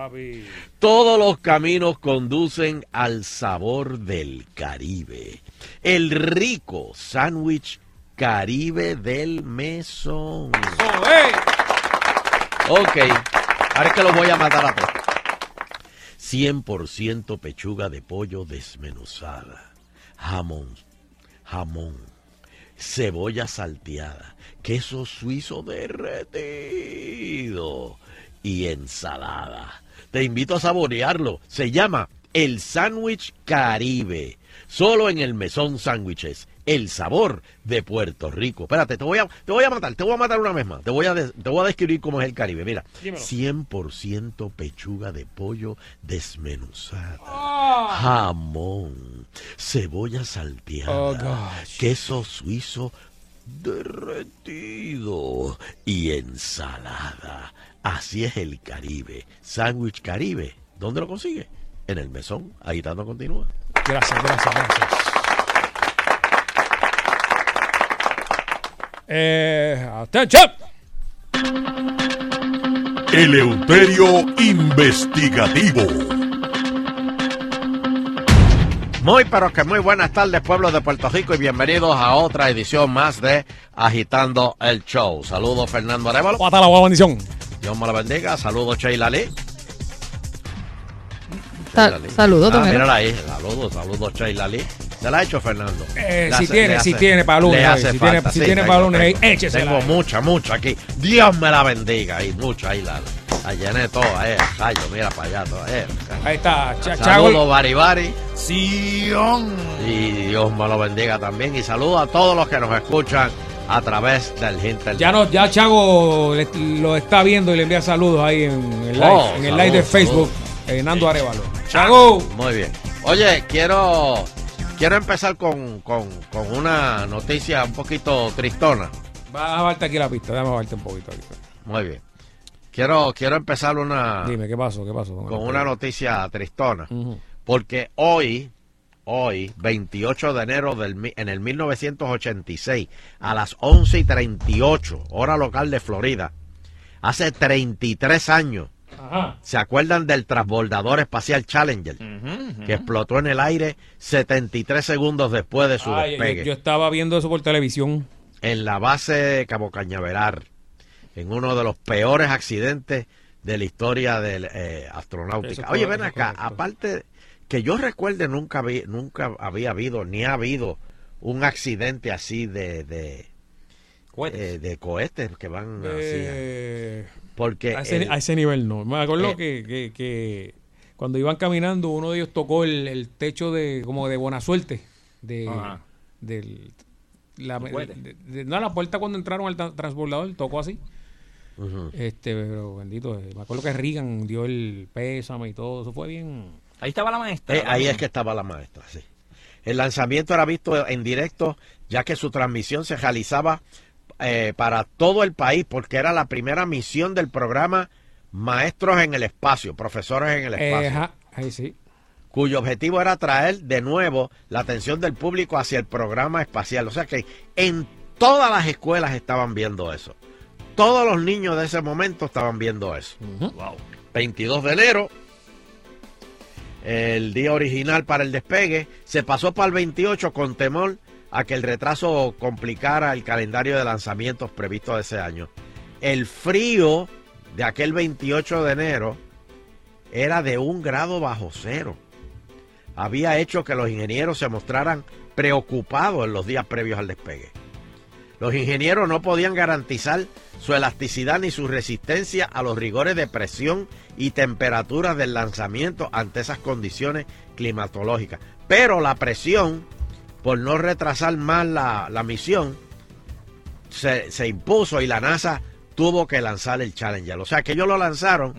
todos los caminos conducen al sabor del Caribe. El rico sándwich Caribe del Mesón. Ok, ahora es que lo voy a matar a todos. 100% pechuga de pollo desmenuzada, jamón, jamón, cebolla salteada, queso suizo derretido y ensalada. Te invito a saborearlo. Se llama el sándwich Caribe. Solo en el Mesón Sándwiches el sabor de Puerto Rico. Espérate, te voy a, te voy a matar, te voy a matar una vez más. Te voy a, te voy a describir cómo es el Caribe. Mira, Dímelo. 100% pechuga de pollo desmenuzada, Ah. jamón, cebolla salteada, Oh, queso suizo derretido y ensalada. Así es el Caribe. Sándwich Caribe. ¿Dónde lo consigue? En el mesón. Agitando continúa. Gracias, gracias, gracias. Eh, atención. Eleuterio Investigativo. Muy pero que muy buenas tardes pueblo de Puerto Rico y bienvenidos a otra edición más de Agitando el Show. Saludos Fernando Arevalo. Guatala, guau, bendición. Dios me la bendiga. Saludos Sheila Lee. Lee. saludos, ah, mírala ahí. Saludos, saludos Sheila Lee. ¿Se la ha hecho Fernando? Eh, si hace- tiene, si hace- tiene para lunes ahí, si tiene- falta, si sí, tiene tengo, para lunes ahí, tengo. mucha, mucha aquí. Dios me la bendiga. Y mucha ahí la, la llené toda. Eh, rayo, mira para allá. Toda, eh. Ahí está. Chago. Saludos, Bari Bari. Sion. Y Dios me lo bendiga también. Y saludo a todos los que nos escuchan a través del Internet. Ya no, ya Chago le- lo está viendo y le envía saludos ahí en el live, Oh, en el saludos, live de Facebook. Eh, Nando Arevalo. Muy bien. Oye, quiero, quiero empezar con, con, con una noticia un poquito tristona. Va a bajarte aquí la pista, déjame bajarte un poquito. aquí. Muy bien. Quiero, quiero empezar una, Dime, ¿qué pasó? ¿Qué pasó? con una noticia tristona. Porque hoy, hoy, 28 de enero del, en el 1986, a las 11 y 38, hora local de Florida, hace 33 años, Ajá. ¿se acuerdan del transbordador espacial Challenger? Que explotó en el aire 73 segundos después de su despegue yo estaba viendo eso por televisión. en la base de Cabo Cañaveral, en uno de los peores accidentes de la historia de eh, astronáutica. Oye, ven acá, correcto. aparte que yo recuerde nunca vi- nunca había habido ni ha habido un accidente así de de eh, de cohetes que van así. Eh, Porque a, ese, el- a ese nivel no. Me acuerdo Eh. que, que, que cuando iban caminando, uno de ellos tocó el, el techo de como de buena suerte. De, Ajá. del, la, de- de- no, la puerta cuando entraron al tra- transbordador tocó así. Este, pero bendito. eh, Me acuerdo que Reagan dio el pésame y todo. Eso fue bien. Ahí estaba la maestra. Eh, ahí es que estaba la maestra, sí. El lanzamiento era visto en directo, ya que su transmisión se realizaba eh, para todo el país, porque era la primera misión del programa Maestros en el Espacio, Profesores en el Eh, Espacio, ahí sí. cuyo objetivo era traer de nuevo la atención del público hacia el programa espacial. O sea que en todas las escuelas estaban viendo eso. Todos los niños de ese momento estaban viendo eso. Wow. 22 de enero, el día original para el despegue, se pasó para el 28 con temor a que el retraso complicara el calendario de lanzamientos previsto de ese año. El frío de aquel 28 de enero era de un grado bajo cero. Había hecho que los ingenieros se mostraran preocupados en los días previos al despegue. Los ingenieros no podían garantizar su elasticidad ni su resistencia a los rigores de presión y temperatura del lanzamiento ante esas condiciones climatológicas. Pero la presión, por no retrasar más la, la misión, se, se impuso y la NASA tuvo que lanzar el Challenger. O sea que ellos lo lanzaron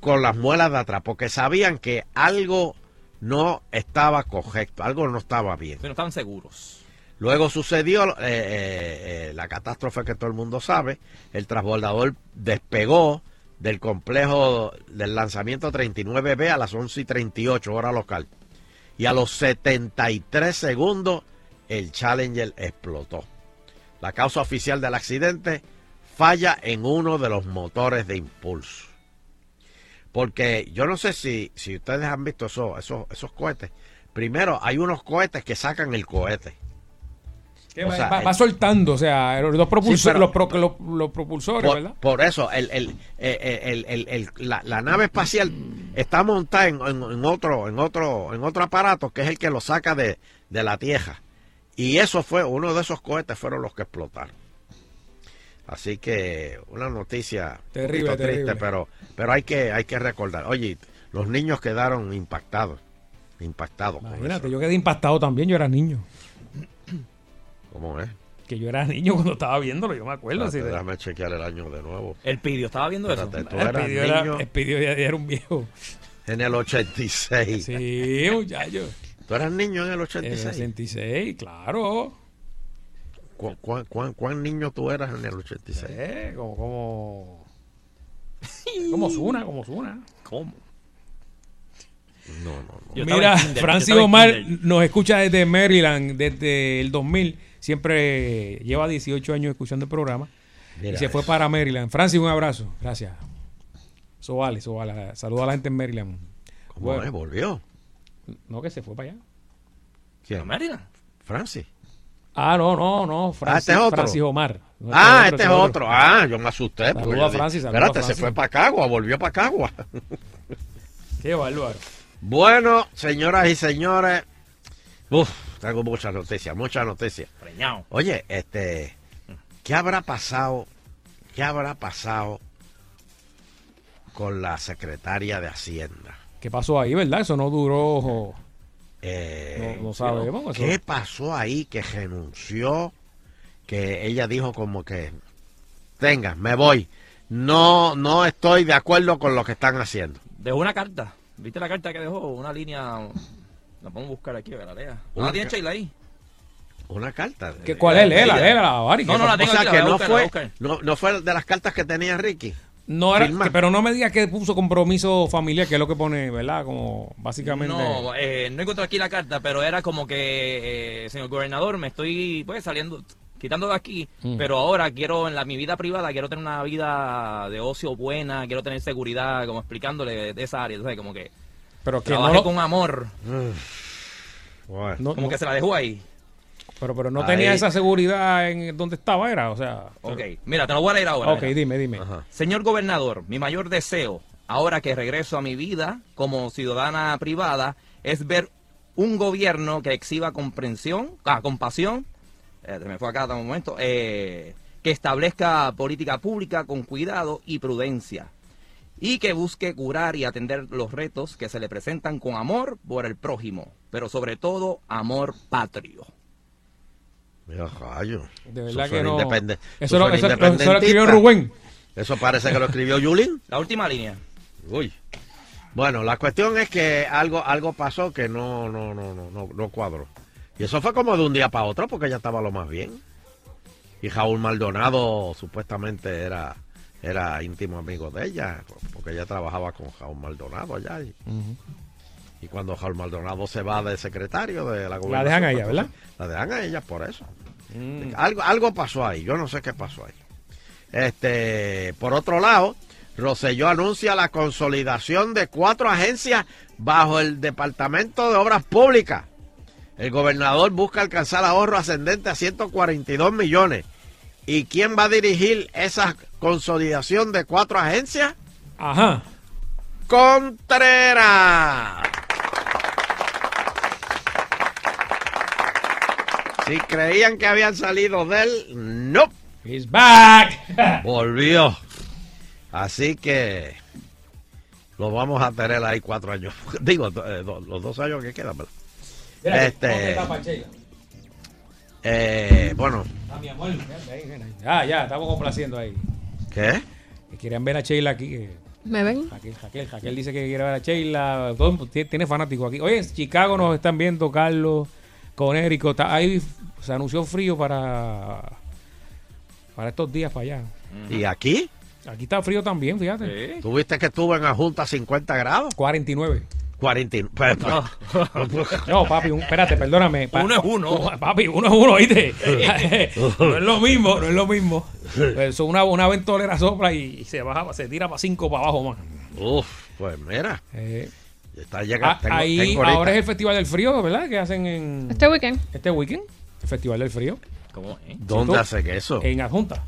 con las muelas de atrás, porque sabían que algo no estaba correcto, algo no estaba bien. Pero estaban seguros. Luego sucedió eh, eh, eh, la catástrofe que todo el mundo sabe. El transbordador despegó del complejo del lanzamiento 39B a las 11 y 38 hora local. Y a los 73 segundos el Challenger explotó. La causa oficial del accidente, falla en uno de los motores de impulso. Porque yo no sé si, si ustedes han visto eso- esos, esos cohetes. Primero, hay unos cohetes que sacan el cohete. Que va, sea, va- el- va soltando, o sea, los, propulsores, Sí, pero- los, pro- los- los propulsores, Por, ¿verdad? por eso, el, el, eh, eh, el- el- la, la nave espacial está montada en, en- en otro, en, otro, en otro aparato que es el que lo saca de, de la Tierra. Y eso fue, uno de esos cohetes fueron los que explotaron. Así que una noticia Terrible, triste, terrible. pero, pero hay que, hay que recordar. Oye, los niños quedaron impactados. Impactados. Imagínate, yo quedé impactado también, yo era niño. ¿Cómo es? Que yo era niño cuando estaba viéndolo, yo me acuerdo. Espérate, sí, de- déjame chequear el año de nuevo. El pidio, estaba viendo Espérate, eso. tú el eras pidió era, niño el pidió ya, ya era un viejo. en el 86. Sí, muchacho. ¿Tú eras niño en el El 86? 66, claro. ¿Cu- cuán, cuán- cuán niño tú eras en el 86? Eh, como, como. Como Zuna, como Zuna. ¿Cómo? No, no, no. Yo Mira, en Francis en Omar nos escucha desde Maryland, desde el 2000. Siempre lleva 18 años escuchando el programa. Mira y se fue para Maryland. Francis, un abrazo. Gracias. Eso vale, eso vale. Saludos a la gente en Maryland. ¿Cómo Bueno, es? ¿Volvió? No, que se fue para allá. ¿Quién? Maryland? Francis. Ah, no, no, no. Francis, este es otro. Francis Omar. No, ah, este es otro. Ah, yo me asusté. Saludos a Francis, saludos Espérate, a se fue para Cagua, volvió para Cagua. Qué bárbaro. Bueno, señoras y señores, uf, tengo muchas noticias, muchas noticias. Preñao. Oye, este, ¿qué habrá pasado? ¿Qué habrá pasado con la secretaria de Hacienda? ¿Qué pasó ahí, verdad? Eso no duró. Eh, No- no sabemos, eso- ¿Qué pasó ahí que renunció? Que ella dijo como que, tenga, me voy. No, no estoy de acuerdo con lo que están haciendo. Dejó una carta. ¿Viste la carta que dejó? Una línea. La podemos buscar aquí, que la lea. Una ¿No la tiene Sheila ahí? Una carta. ¿Qué, ¿Cuál es? Léela, léela, Bari. No, no, la o tengo sea aquí, la que a no la a fue, no, no fue de las cartas que tenía Ricky. No era, que- pero no me digas que puso compromiso familiar, que es lo que pone, ¿verdad? Como básicamente. No, eh, no encontré aquí la carta, pero era como que, eh, señor gobernador, me estoy pues saliendo, quitando de aquí, Mm. pero ahora quiero, en la, mi vida privada, quiero tener una vida de ocio buena, quiero tener seguridad, como explicándole de esa área, ¿sabes? Como que pero que trabajé no, lo- con amor, Bueno, no- como no- que se la dejó ahí. pero, pero no Ahí. tenía esa seguridad en donde estaba, era, o sea. Ok, mira, te lo voy a leer ahora. Ok, mira. dime, dime. Señor gobernador, mi mayor deseo, ahora que regreso a mi vida como ciudadana privada, es ver un gobierno que exhiba comprensión, ah, compasión, eh, me fue acá un momento, eh, que establezca política pública con cuidado y prudencia y que busque curar y atender los retos que se le presentan con amor por el prójimo, pero sobre todo amor patrio. Mira, rayo. De Eso verdad que suena no. independe- Eso, lo, suena eso, eso lo escribió. Rubén. Eso parece que lo escribió Yulín. La última línea. Uy. Bueno, la cuestión es que algo algo pasó que no no no no no, no cuadró. Y eso fue como de un día para otro porque ella estaba lo más bien. Y Raúl Maldonado supuestamente era era íntimo amigo de ella porque ella trabajaba con Raúl Maldonado allá. Y, y cuando Raúl Maldonado se va de secretario de la gobernación, dejan a ella, ¿verdad? La dejan a ella por eso. Mm. Algo, algo pasó ahí, yo no sé qué pasó ahí. Este, por otro lado, Rosselló anuncia la consolidación de cuatro agencias bajo el Departamento de Obras Públicas. El gobernador busca alcanzar ahorro ascendente a 142 millones. ¿Y quién va a dirigir esa consolidación de cuatro agencias? Ajá. Contreras. Si creían que habían salido de él, no. He's back. Volvió. Así que lo vamos a tener ahí cuatro años. Digo, eh, los dos años que quedan, ¿verdad? Este, eh, bueno, Ah, mi amor. ahí. Ya, estamos complaciendo ahí. ¿qué? Que querían ver a Sheila aquí. que- ¿Me ven? Raquel, Raquel, Raquel dice que quiere ver a Sheila. Todo, tiene- fanáticos aquí. Oye, en Chicago nos están viendo, Carlos, Conérico. Está, ahí se anunció frío para, para estos días para allá. ¿Y aquí? Aquí está frío también, fíjate. ¿Tuviste que estuvo en la Junta 50 grados? 49. 49. Pues, No, papi, un- espérate, perdóname. Pa- Uno es uno. Papi, uno es uno, ¿oíste? no es lo mismo, no es lo mismo. Eso una, una ventolera sopla y se baja, se tira para cinco para abajo más. Uf, pues mira. Eh, Está llegando. ah, tengo- ahí tengo ahora es el Festival del Frío, ¿verdad? Que hacen en Este weekend. este weekend. El Festival del Frío. ¿Dónde Sí, hacen eso? En Adjunta.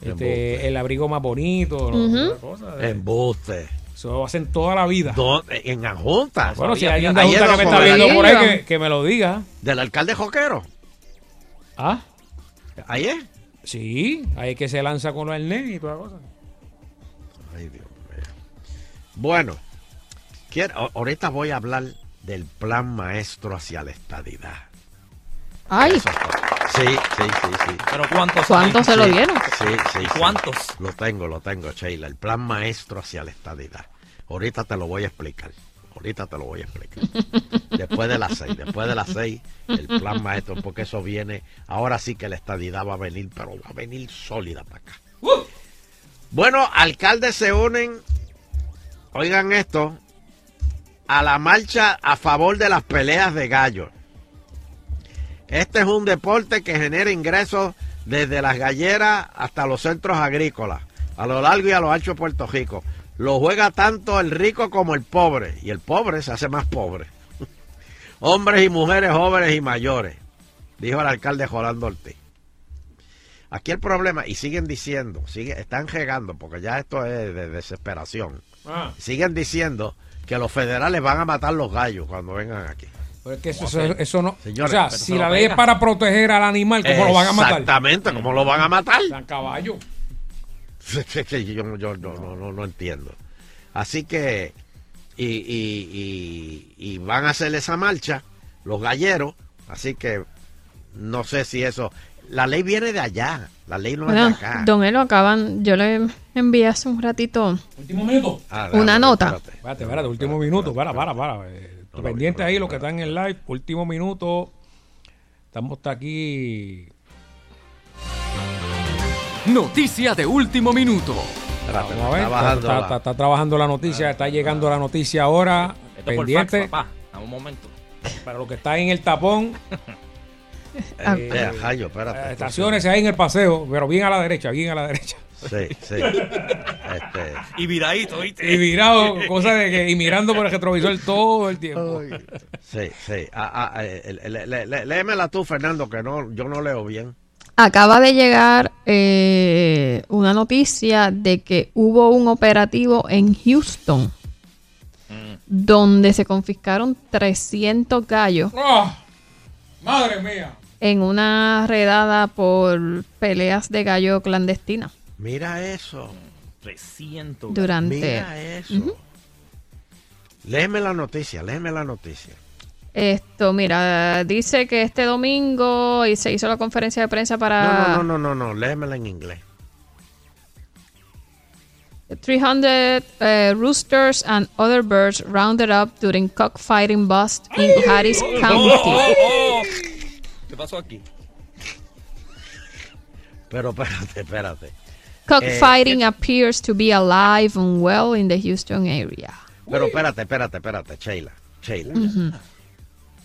Este, el abrigo más bonito. ¿no? Eh. Embuste. Eso hacen toda la vida. ¿Dónde? En Ajunta. Bueno, si hay alguien de Adjunta que me está viendo por ahí, que, que me lo diga. Del alcalde Joquero. Ah, Ahí es. sí, ahí es que se lanza con los arnés y toda la cosa. Ay, Dios mío. Bueno, quiero, ahorita voy a hablar del plan maestro hacia la estadidad. Ay, Eso Sí, sí, sí, sí. Pero ¿cuántos? ¿Cuántos se lo dieron? Sí, sí, sí. ¿Cuántos? Lo tengo, lo tengo, Sheila. El plan maestro hacia la estadidad. Ahorita te lo voy a explicar. Ahorita te lo voy a explicar. Después de las seis, después de las seis, el plan maestro, porque eso viene. Ahora sí que la estadidad va a venir, pero va a venir sólida para acá. Bueno, alcaldes se unen, oigan esto, a la marcha a favor de las peleas de gallos. Este es un deporte que genera ingresos desde las galleras hasta los centros agrícolas, a lo largo y a lo ancho de Puerto Rico. Lo juega tanto el rico como el pobre, y el pobre se hace más pobre. Hombres y mujeres jóvenes y mayores, dijo el alcalde Jolando Ortiz. Aquí el problema, y siguen diciendo, sigue, están regando, porque ya esto es de desesperación. Ah. Siguen diciendo que los federales van a matar los gallos cuando vengan aquí. Pero es que eso, eso, eso no. Señores, o sea, si se la ley es para proteger al animal, ¿cómo lo van a matar? Exactamente, ¿cómo lo van a matar? San caballo. yo, no- yo no, no, no, no entiendo. Así que, y, y, y, y van a hacer esa marcha los galleros, así que no sé si eso... La ley viene de allá, la ley no Bueno, es de acá. don Elo, acaban, yo le envié hace un ratito Último minuto. Ah, una dale, nota. espérate. Espérate, espérate, último minuto. Para, para, para. Eh, pendiente ahí, los que están en el live. Último minuto. Estamos hasta aquí. Noticia de último minuto. Vamos a ver. está bajando está, la- está- está trabajando la noticia. Está llegando la noticia ahora. Esto por pendiente. fax, papá. A un momento. para los que están en el tapón. Eh, eh, Jayo, espérate. eh, estaciones ahí en el paseo, pero bien a la derecha, bien a la derecha. Sí, sí. Este, Y viradito, ¿viste? Y mirado, cosa de que, y mirando por el retrovisor todo el tiempo. sí, sí. Ah, ah, eh, lé- lé- lé- léemela tú, Fernando, que no, yo no leo bien. Acaba de llegar eh, una noticia de que hubo un operativo en Houston donde se confiscaron 300 gallos ¡Ah! ¡Madre mía! en una redada por peleas de gallo clandestina. Mira eso. 300. Durante- Mira eso. Ujú. Léeme la noticia, léeme la noticia. Esto, mira, dice que este domingo y se hizo la conferencia de prensa para No, no, no, no, no, no, léemela en inglés. 300 uh, roosters and other birds rounded up during cockfighting bust in Harris County. ¿Qué pasó aquí? Pero espérate, espérate. Cockfighting Eh, appears to be alive and well in the Houston area. pero espérate, espérate, espérate, Sheila. Sheila.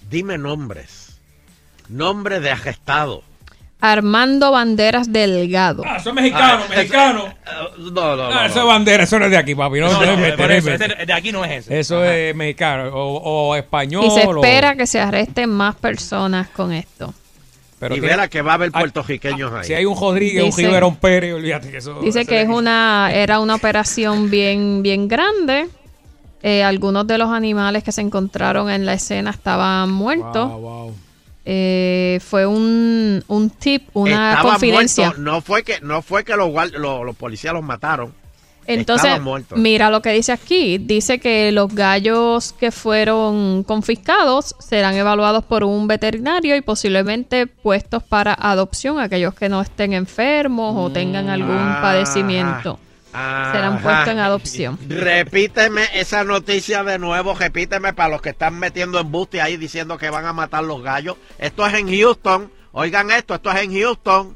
Dime nombres. Nombre de arrestado. Armando Banderas Delgado. Ah, eso es mexicano, Ah, mexicano. eso- no, no, no. Ah, eso es no. bandera, eso no es de aquí, papi. No, No, no, no, eso, ese de aquí no es ese. Eso es mexicano o, o español. Y se o- espera que se arresten más personas con esto. Pero y tiene- verá que va a haber Ah, puertorriqueños ahí. Si hay un Rodríguez, un Riverón Pérez, olvídate que eso. Dice eso que es una era una operación bien bien grande. Eh, algunos de los animales que se encontraron en la escena estaban muertos. Wow, wow. Eh, fue un, un tip, una Estaban confidencia. muertos. No fue que, no fue que los, los, los policías los mataron. Entonces, mira lo que dice aquí. Dice que los gallos que fueron confiscados serán evaluados por un veterinario y posiblemente puestos para adopción. Aquellos que no estén enfermos o tengan algún Ah, padecimiento serán puestos en adopción. Repíteme esa noticia de nuevo, repíteme para los que están metiendo embuste ahí diciendo que van a matar los gallos. Esto es en Houston. Oigan esto, esto es en Houston.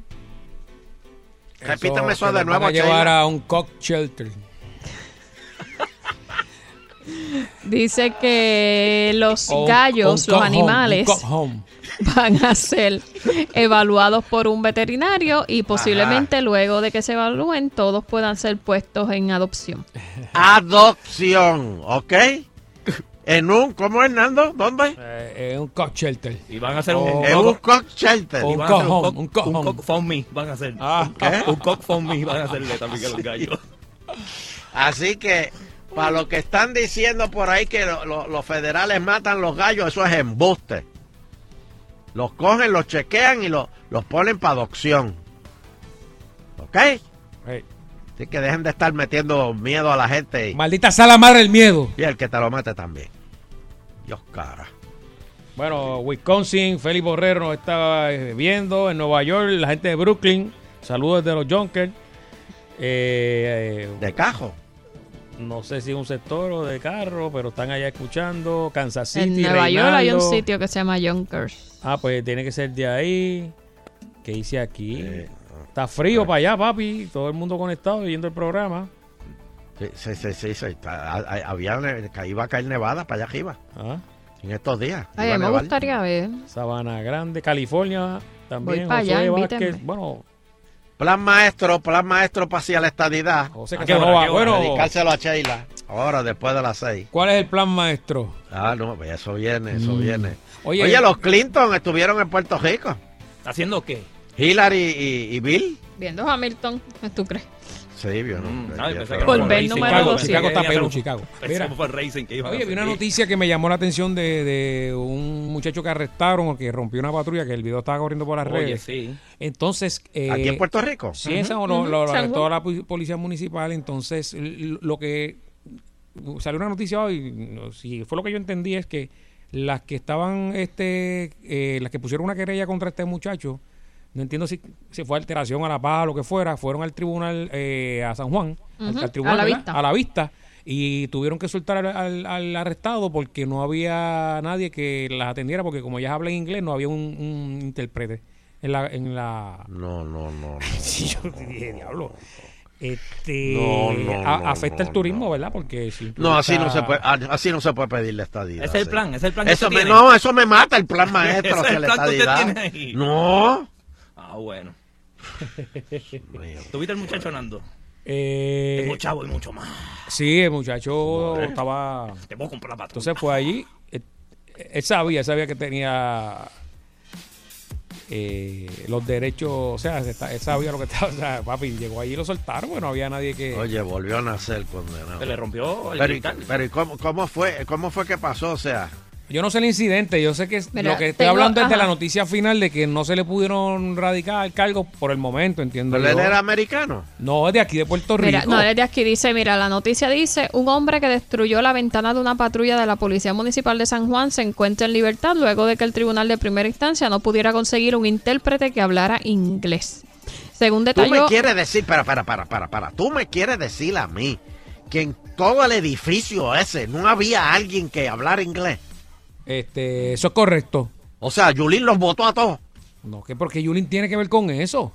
Repíteme eso de nuevo, Van a llevar a un cock shelter. Dice que los O gallos, los animales, home. van a ser evaluados por un veterinario y posiblemente luego de que se evalúen todos puedan ser puestos en adopción. Adopción, ¿ok? En un, ¿cómo Hernando? ¿Dónde? Eh, eh, un cock shelter. Y van a hacer un, En un cock shelter. un un un cock un home. cock for me van a hacer. Ah, Un cock for me van a hacerle también a los gallos. Así que, para los que están diciendo por ahí que lo- lo- los federales matan los gallos, eso es embuste. Los cogen, los chequean y los, los ponen para adopción. ¿Ok? Hey. Así que dejen de estar metiendo miedo a la gente y, Maldita sea la madre del miedo. y el que te lo mate también. Dios cara. Bueno, Wisconsin, Félix Borrero nos está eh, viendo. En Nueva York, la gente de Brooklyn. Saludos desde los Junkers. Eh, de cajo. No sé si es un sector o de carro, pero están allá escuchando. Kansas City. En Nueva York hay un sitio que se llama Yonkers. Ah, pues tiene que ser de ahí. ¿Qué hice aquí? Está frío para allá, papi. Todo el mundo conectado viendo el programa. Sí, sí, sí, sí, a- a- había, iba a caer nevada para allá arriba. Ah. En estos días. Ay, a me nevar. gustaría ver. Sabana Grande, California. También Voy pa' allá. Vázquez. Bueno, Plan maestro, plan maestro para hacia la estadidad. José Casanova, bueno. Dedicárselo a Sheila. Ahora, después de las seis. ¿cuál es el plan maestro? Ah, no, pues eso viene, eso Mm. viene. Oye, Oye, los Clinton estuvieron en Puerto Rico. ¿Haciendo qué? Hillary y, y Bill. Viendo Hamilton, ¿tú crees? Sí, vio, ¿no? Mm, pensé que racing. número Chicago, 200. Chicago está un- Chicago. Mira. que iba Oye, vi una noticia que me llamó la atención de, de un muchacho que arrestaron o que rompió una patrulla, que el video estaba corriendo por las Oye, redes. sí. Entonces... eh, ¿Aquí en Puerto Rico? Sí, en San Juan, lo, lo San arrestó la policía municipal. Entonces, lo que salió una noticia hoy, si fue lo que yo entendí, es que las que estaban, este, eh, las que pusieron una querella contra este muchacho, no entiendo si, si fue alteración a la paz o lo que fuera, fueron al tribunal eh, a San Juan, al- tribunal, a la ¿verdad? vista. a la vista, y tuvieron que soltar al, al- al arrestado porque no había nadie que las atendiera, porque como ellas hablan inglés, no había un, un intérprete en la, en la No, no, no. no. Sí, yo dije, diablo. Este, No, no, a- no, afecta no, el turismo, ¿verdad? Porque si No, así no se puede, ah, así no se puede pedir la estadía. Ese es el plan, ese es el plan que Eso usted me, tiene. no, eso me mata el plan maestro el la que usted estadidad. tiene ahí. No. Ah, bueno. ¿Tuviste el muchacho Nando? Eh, Tengo chavo y mucho más. Sí, el muchacho estaba. Te puedo comprar la patrulla. Entonces fue allí. Él, él sabía, él sabía que tenía eh, los derechos. O sea, él sabía lo que estaba. O sea, papi, llegó allí y lo soltaron. Bueno, no había nadie que. Oye, volvió a nacer condenado. Se le rompió el Pero, cristal. pero ¿y cómo, cómo fue, cómo fue que pasó? O sea, Yo no sé el incidente, yo sé que es- Mira, lo que estoy tengo- hablando es de ajá. la noticia final de que no se le pudieron radicar cargos por el momento, entiendo. ¿pero él era americano? No, es de aquí, de Puerto Rico. Mira, no, desde aquí dice, mira, la noticia dice, un hombre que destruyó la ventana de una patrulla de la Policía Municipal de San Juan se encuentra en libertad luego de que el tribunal de primera instancia no pudiera conseguir un intérprete que hablara inglés. Según Tú me detalló, quieres decir, para, para, para, para, para, tú me quieres decir a mí que en todo el edificio ese no había alguien que hablara inglés. Este, eso es correcto. O sea, Yulín los votó a todos. No, que porque Yulín tiene que ver con eso.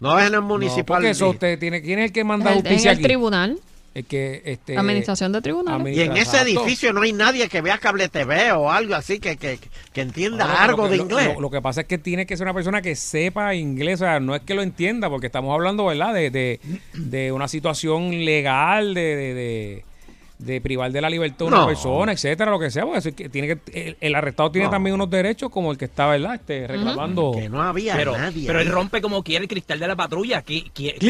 No es en el No, municipal. porque eso usted tiene, ¿quién es el que manda en el, en justicia el aquí? tribunal, El que, este, administración de tribunal. y en ese Exacto. edificio no hay nadie que vea cable TV o algo así que, que, que entienda No, algo lo que- de lo- inglés. Lo, lo que pasa es que tiene que ser una persona que sepa inglés, o sea, no es que lo entienda, porque estamos hablando, ¿verdad?, de, de, de una situación legal, de, de, de, privar de la libertad a una No. persona, etcétera, lo que sea, porque eso es que tiene que, el, el arrestado tiene No. también unos derechos como el que está, ¿verdad?, este, reclamando. que no había Pero, nadie. pero él rompe como quiere el cristal de la patrulla. ¿Qué.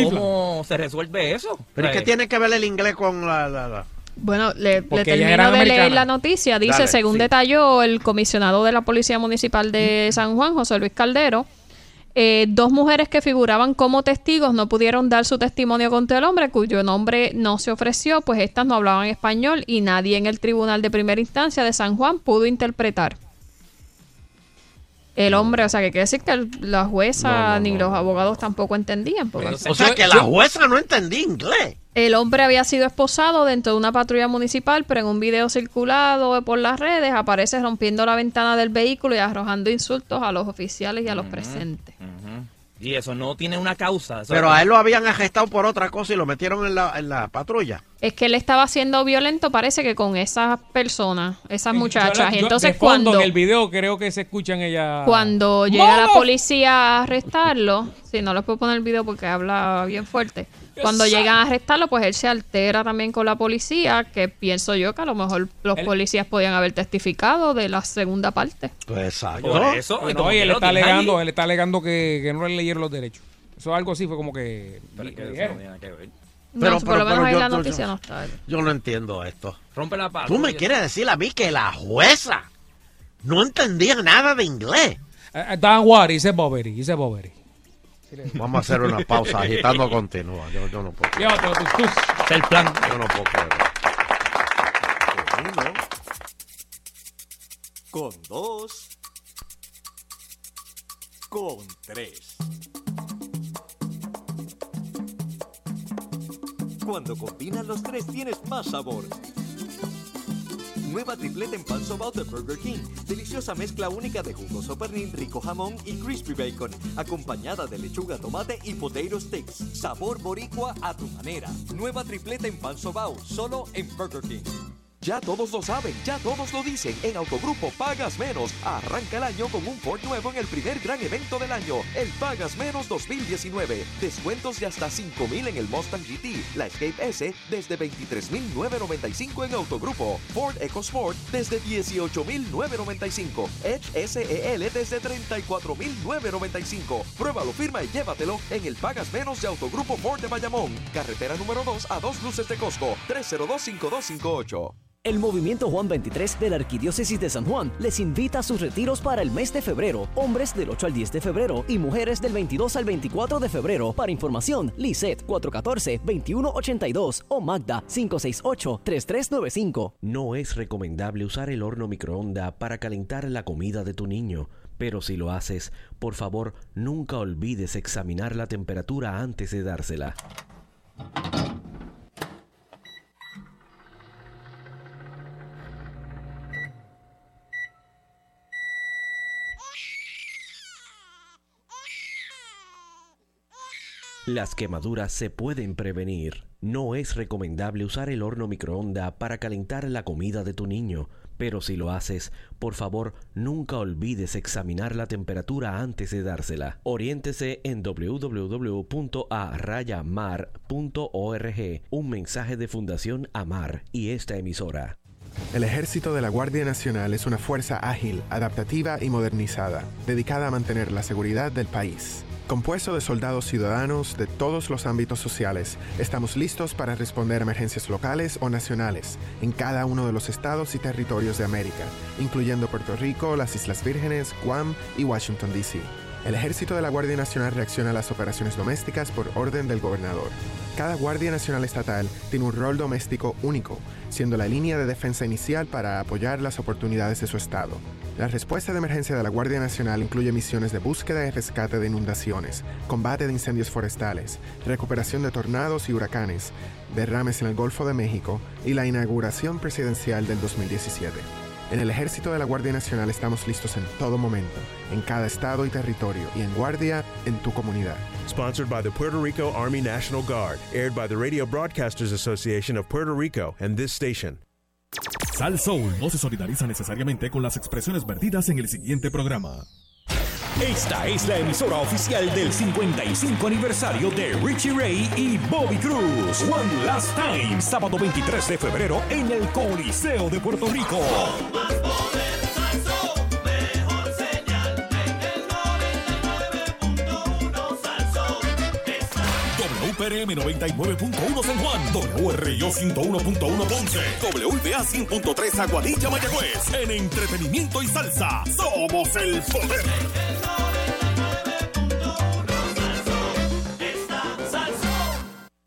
¿Cómo se resuelve eso? pero es que Eh, tiene que ver el inglés con la... la- la- Bueno, le, le termino de leer la noticia. Dice, Dale, según sí. detalló el comisionado de la Policía Municipal de San Juan, José Luis Caldero, eh, dos mujeres que figuraban como testigos no pudieron dar su testimonio contra el hombre, cuyo nombre no se ofreció, pues estas no hablaban español y nadie en el Tribunal de Primera Instancia de San Juan pudo interpretar. El hombre, o sea, que quiere decir que la jueza No, no, ni no, los no. abogados tampoco entendían. Porque O sea, que la jueza no entendía inglés. el hombre había sido esposado dentro de una patrulla municipal, pero en un video circulado por las redes aparece rompiendo la ventana del vehículo y arrojando insultos a los oficiales y a los presentes. ujú. Y eso no tiene una causa. eso- Pero a él lo habían arrestado por otra cosa y lo metieron en la, en la patrulla. Es que él estaba siendo violento, parece que con esas personas, esas muchachas. yo- entonces de fondo, cuando, en el video creo que se escuchan ella cuando llega la policía a arrestarlo, si no les puedo poner el video porque habla bien fuerte, cuando llegan a arrestarlo, pues él se altera también con la policía, que pienso yo que a lo mejor los Él- policías podían haber testificado de la segunda parte. Pues exacto. Por eso. No, y él está alegando, él está alegando que, que no le leyeron los derechos. Eso algo así fue como que Pero que eso no tiene nada que ver. No, Pero- por lo menos pero ahí yo- la noticia yo- no está. Yo no entiendo esto. Rompe la patrulla. Tú me quieres decir a mí que la jueza no entendía nada de inglés. Uh, Dan Wari, dice Bobbery, dice Bobbery. Vamos a hacer una pausa, agitando continúa. Yo, yo no puedo. Tus. Es el plan. Yo no puedo creer. con dos, con tres. Cuando combinas los tres tienes más sabor. Nueva tripleta en pan sobao de Burger King. Deliciosa mezcla única de jugoso pernil, rico jamón y crispy bacon, acompañada de lechuga, tomate y potato sticks. Sabor boricua a tu manera. Nueva tripleta en pan sobao, solo en Burger King. Ya todos lo saben, ya todos lo dicen. En Autogrupo Pagas Menos. Arranca el año con un Ford nuevo en el primer gran evento del año, el Pagas Menos 2019. Descuentos de hasta 5 mil en el Mustang GT, la Escape S desde 23.995 en Autogrupo, Ford EcoSport desde 18.995, Edge SEL desde 34.995. Pruébalo, firma y llévatelo en el Pagas Menos de Autogrupo Ford de Bayamón. Carretera número 2 a dos luces de Costco, 302-5258. El Movimiento Juan 23 de la Arquidiócesis de San Juan les invita a sus retiros para el mes de febrero, hombres del 8 al 10 de febrero y mujeres del 22 al 24 de febrero. Para información, Lisette 414-2182 o Magda 568-3395. No es recomendable usar el horno microondas para calentar la comida de tu niño, pero si lo haces, por favor nunca olvides examinar la temperatura antes de dársela. Las quemaduras se pueden prevenir. No es recomendable usar el horno microondas para calentar la comida de tu niño, pero si lo haces, por favor nunca olvides examinar la temperatura antes de dársela. Oriéntese en www.arayamar.org, un mensaje de Fundación Amar y esta emisora. El Ejército de la Guardia Nacional es una fuerza ágil, adaptativa y modernizada, dedicada a mantener la seguridad del país. Compuesto de soldados ciudadanos de todos los ámbitos sociales, estamos listos para responder a emergencias locales o nacionales en cada uno de los estados y territorios de América, incluyendo Puerto Rico, las Islas Vírgenes, Guam y Washington, D.C. El Ejército de la Guardia Nacional reacciona a las operaciones domésticas por orden del gobernador. Cada Guardia Nacional Estatal tiene un rol doméstico único, siendo la línea de defensa inicial para apoyar las oportunidades de su estado. La respuesta de emergencia de la Guardia Nacional incluye misiones de búsqueda y rescate de inundaciones, combate de incendios forestales, recuperación de tornados y huracanes, derrames en el Golfo de México y la inauguración presidencial del 2017. En el ejército de la Guardia Nacional estamos listos en todo momento, en cada estado y territorio, y en guardia en tu comunidad. Sponsored by the Puerto Rico Army National Guard, aired by the Radio Broadcasters Association of Puerto Rico and this station. Sal Soul no se solidariza necesariamente con las expresiones vertidas en el siguiente programa. Esta es la emisora oficial del 55 aniversario de Richie Ray y Bobby Cruz. One Last Time, sábado 23 de febrero en el Coliseo de Puerto Rico. WPRM 99.1 San Juan, WRIO 101.1 Ponce, WBA 100.3 Aguadilla Mayagüez. En entretenimiento y salsa, somos el poder.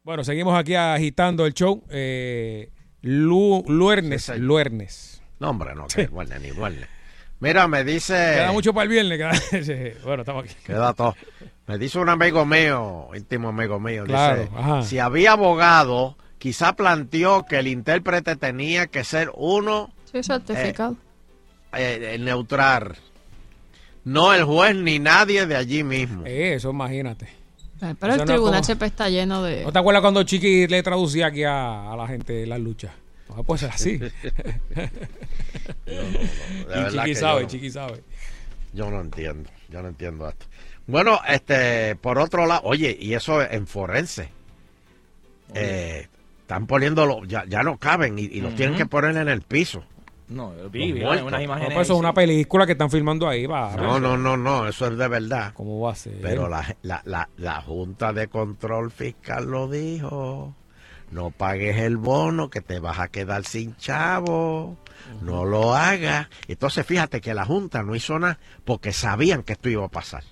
Bueno, seguimos aquí agitando el show. Eh, Lu, Luernes, Luernes. No, hombre, no, que igual, ni igual. Mira, me dice. Queda mucho para el viernes. queda- bueno, estamos aquí. Queda todo. Me dice un amigo mío, íntimo amigo mío, Claro, dice, ajá. si había abogado, quizá planteó que el intérprete tenía que ser uno Sí, certificado. eh, eh, neutral, no el juez ni nadie de allí mismo. Eh, eso imagínate. Eh, Pero Eso el no tribunal como- siempre está lleno de... ¿No te acuerdas cuando Chiqui le traducía aquí a, a la gente las luchas? No puede ser así. de y verdad Chiqui que sabe, no- Chiqui sabe. Yo no entiendo, yo no entiendo esto. Bueno, este, por otro lado, oye, y eso en forense. Eh, están poniéndolo, ya, ya no caben y, y los tienen que poner en el piso. No, vi, unas No, imágenes. pues eso es una película que están filmando ahí. Va, No, no, no, no, eso es de verdad. ¿Cómo va a ser? Pero la, la, la, la Junta de Control Fiscal lo dijo. No pagues el bono que te vas a quedar sin chavo. No lo hagas. Entonces fíjate que la Junta no hizo nada porque sabían que esto iba a pasar.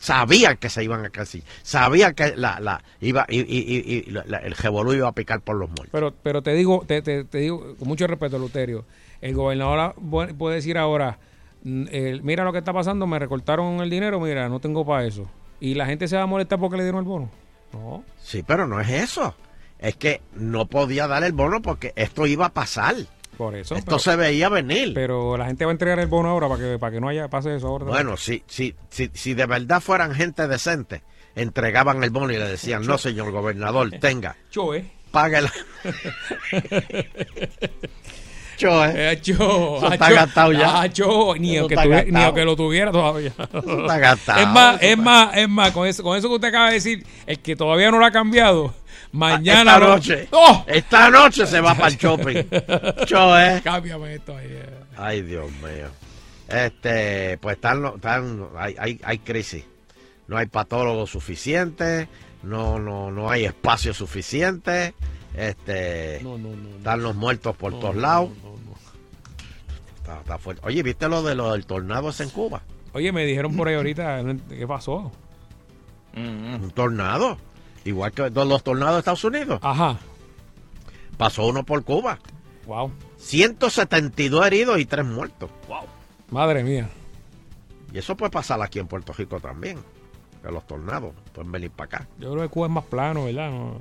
Sabían que se iban a casi, sabían que la, la iba y, y- y- la- el revolú iba a picar por los muertos. Pero, pero te digo, te, te- te digo con mucho respeto, Luterio, el gobernador puede decir ahora, mm, mira lo que está pasando, me recortaron el dinero, mira, no tengo para eso. Y la gente se va a molestar porque le dieron el bono. No. Sí, pero no es eso. Es que no podía dar el bono porque esto iba a pasar. Por eso. Esto pero- se veía venir. Pero la gente va a entregar el bono ahora para que, para que no haya pase eso ahora. Bueno, si, si, si, si de verdad fueran gente decente, entregaban el bono y le decían, no, señor gobernador, tenga, Cho, ¿eh? páguela. Cho, ¿eh? Cho, Eso ah, está cho, gastado ya. ah, cho, ni, aunque tuviera, ni aunque lo tuviera todavía. Eso está gastado. Es más, es más, es más, con eso, con eso que usted acaba de decir, el que todavía no lo ha cambiado, mañana Esta noche. ¡Oh! Esta noche se va para el shopping. Cho, ¿eh? Cámbiame esto ahí. eh. Ay, Dios mío. Este, pues están, están hay, hay, hay crisis. No hay patólogos suficientes, no, no, no hay espacio suficiente. Este, están los muertos por todos lados. Está, está fuerte. Oye, ¿viste lo de lo del tornado ese en Cuba? Oye, me dijeron por ahí ahorita, no ¿qué pasó? Un tornado. Igual que los tornados de Estados Unidos. Ajá. Pasó uno por Cuba. Wow. 172 heridos y 3 muertos. Wow. Madre mía. Y eso puede pasar aquí en Puerto Rico también. Que los tornados pueden venir para acá. Yo creo que Cuba es más plano, ¿verdad? No,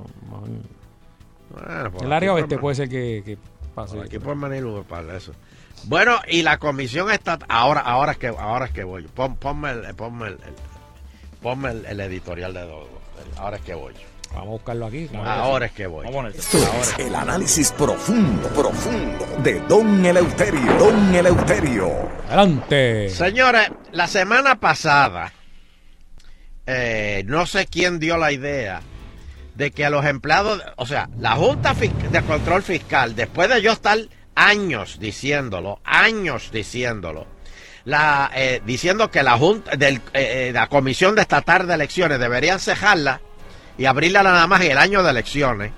Bueno, por el área por oeste puede ser que, que pase. por aquí pueden venir uno para eso. Bueno, y la comisión está ahora, ahora es que, ahora es que voy. Pon- ponme el, ponme el, el- ponme el, el editorial de Dodo. Ahora es que voy. Vamos a buscarlo aquí. Ahora es que voy. Esto es el análisis profundo, profundo de Don Eleuterio. Don Eleuterio. Adelante. Señores, la semana pasada, eh, no sé quién dio la idea de que a los empleados, o sea, la Junta de Control Fiscal, después de yo estar años diciéndolo, años diciéndolo, la, eh, diciendo que la Junta, del, eh, eh, la Comisión de Estatal de Elecciones deberían cejarla y abrirla nada más en el año de elecciones,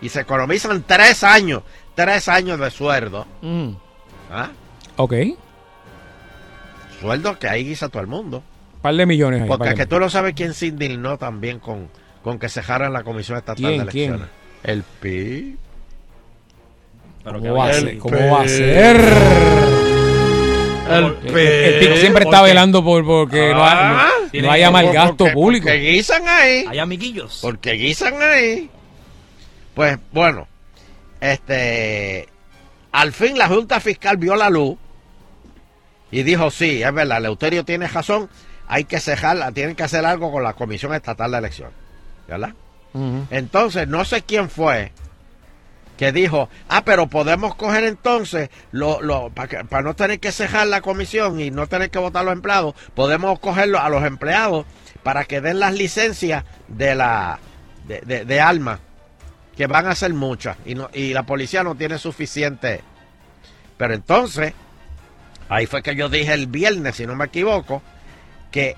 y se economizan tres años, tres años de sueldo. Mm. ¿ah? Ok. Sueldo que ahí guisa todo el mundo. par de millones ahí. Porque es que tú no sabes quién se indignó también con, con que cejaran la Comisión Estatal ¿Quién, de quién? Elecciones. El PIB. ¿Cómo va, a ser? ¿Cómo va a ser? El El, el tipo siempre está velando por porque no, Ah, hay- no haya mal porque- gasto porque- público. Porque guisan ahí. Hay amiguillos. Porque guisan ahí. Pues bueno, este. Al fin la Junta Fiscal vio la luz y dijo: Sí, es verdad, Leuterio tiene razón. Hay que cejarla, tienen que hacer algo con la Comisión Estatal de Elecciones. ¿Verdad? Entonces, no sé quién fue que dijo, ah, pero podemos coger entonces, lo, lo, para no tener que cejar la comisión y no tener que votar los empleados, podemos cogerlo a los empleados para que den las licencias de la de, de- de armas, que van a ser muchas, y, no, y la policía no tiene suficiente. Pero entonces, ahí fue que yo dije el viernes, si no me equivoco, que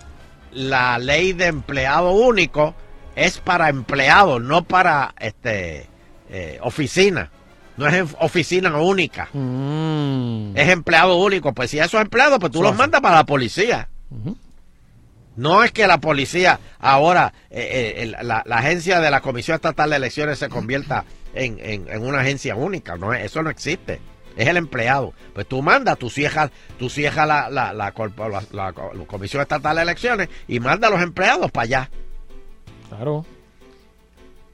la ley de empleado único es para empleados, no para este eh, oficina. No es en- oficina única. Es empleado único. Pues si esos empleados, pues tú los mandas para la policía. No es que la policía ahora, eh, eh, la, la agencia de la Comisión Estatal de Elecciones se convierta en, en- en una agencia única. No, es- eso no existe. Es el empleado. Pues tú mandas, tú cierras, tú cierras la- la- la Comisión Estatal de Elecciones y manda a los empleados para allá. Claro.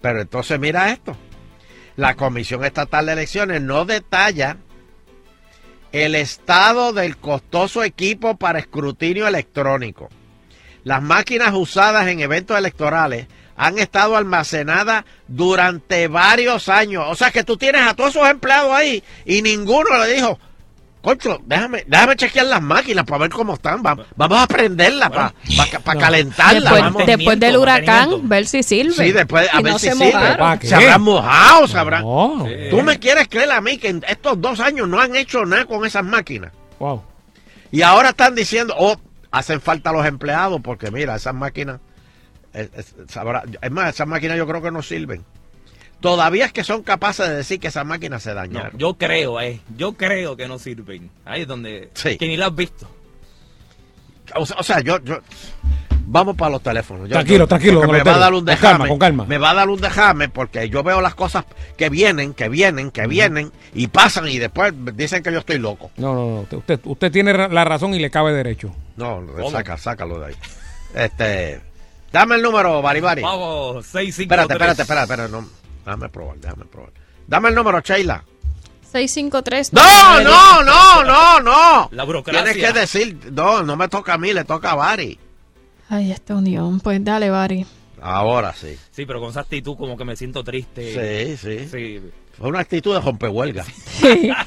Pero entonces mira esto. La Comisión Estatal de Elecciones no detalla el estado del costoso equipo para escrutinio electrónico. Las máquinas usadas en eventos electorales han estado almacenadas durante varios años. O sea que tú tienes a todos esos empleados ahí y ninguno le dijo, Concho, déjame, déjame chequear las máquinas para ver cómo están. Va- vamos a prenderlas para No. calentarlas. Después, vamos. después del huracán, ver si sirve. Sí, después a ver no si se sirve. Se habrán mojado, se habrán. No. Tú me quieres creer a mí que en estos dos años no han hecho nada con esas máquinas. Wow. Y ahora están diciendo, oh, hacen falta los empleados porque mira, esas máquinas, es, es- sabrá- es más, esas máquinas yo creo que no sirven. Todavía es que son capaces de decir que esas máquinas se No, dañaron. yo creo, eh. Yo creo que no sirven. Ahí es donde. Sí. Que ni lo has visto. O sea, o sea, yo, yo, Vamos para los teléfonos. Yo- Tranquilo, yo- tranquilo, Me va a dar un Con dejame. calma, con calma. Me va a dar un dejame porque yo veo las cosas que vienen, que vienen, que vienen y pasan y después dicen que yo estoy loco. No, no, no. Usted, usted, tiene la razón y le cabe derecho. No, saca, sácalo de ahí. Este, dame el número, Baribari. Vamos, 653. Espérate, espérate, espérate, espérate, no. Déjame probar, déjame probar. Dame el número, Sheila. 653. No, no, no, no, no. La burocracia. Tienes que decir, no, no me toca a mí, le toca a Bari. Ay, esta unión. Pues dale, Bari. Ahora sí. Sí, pero con esa actitud como que me siento triste. Sí, sí. Sí. Fue una actitud de rompehuelga.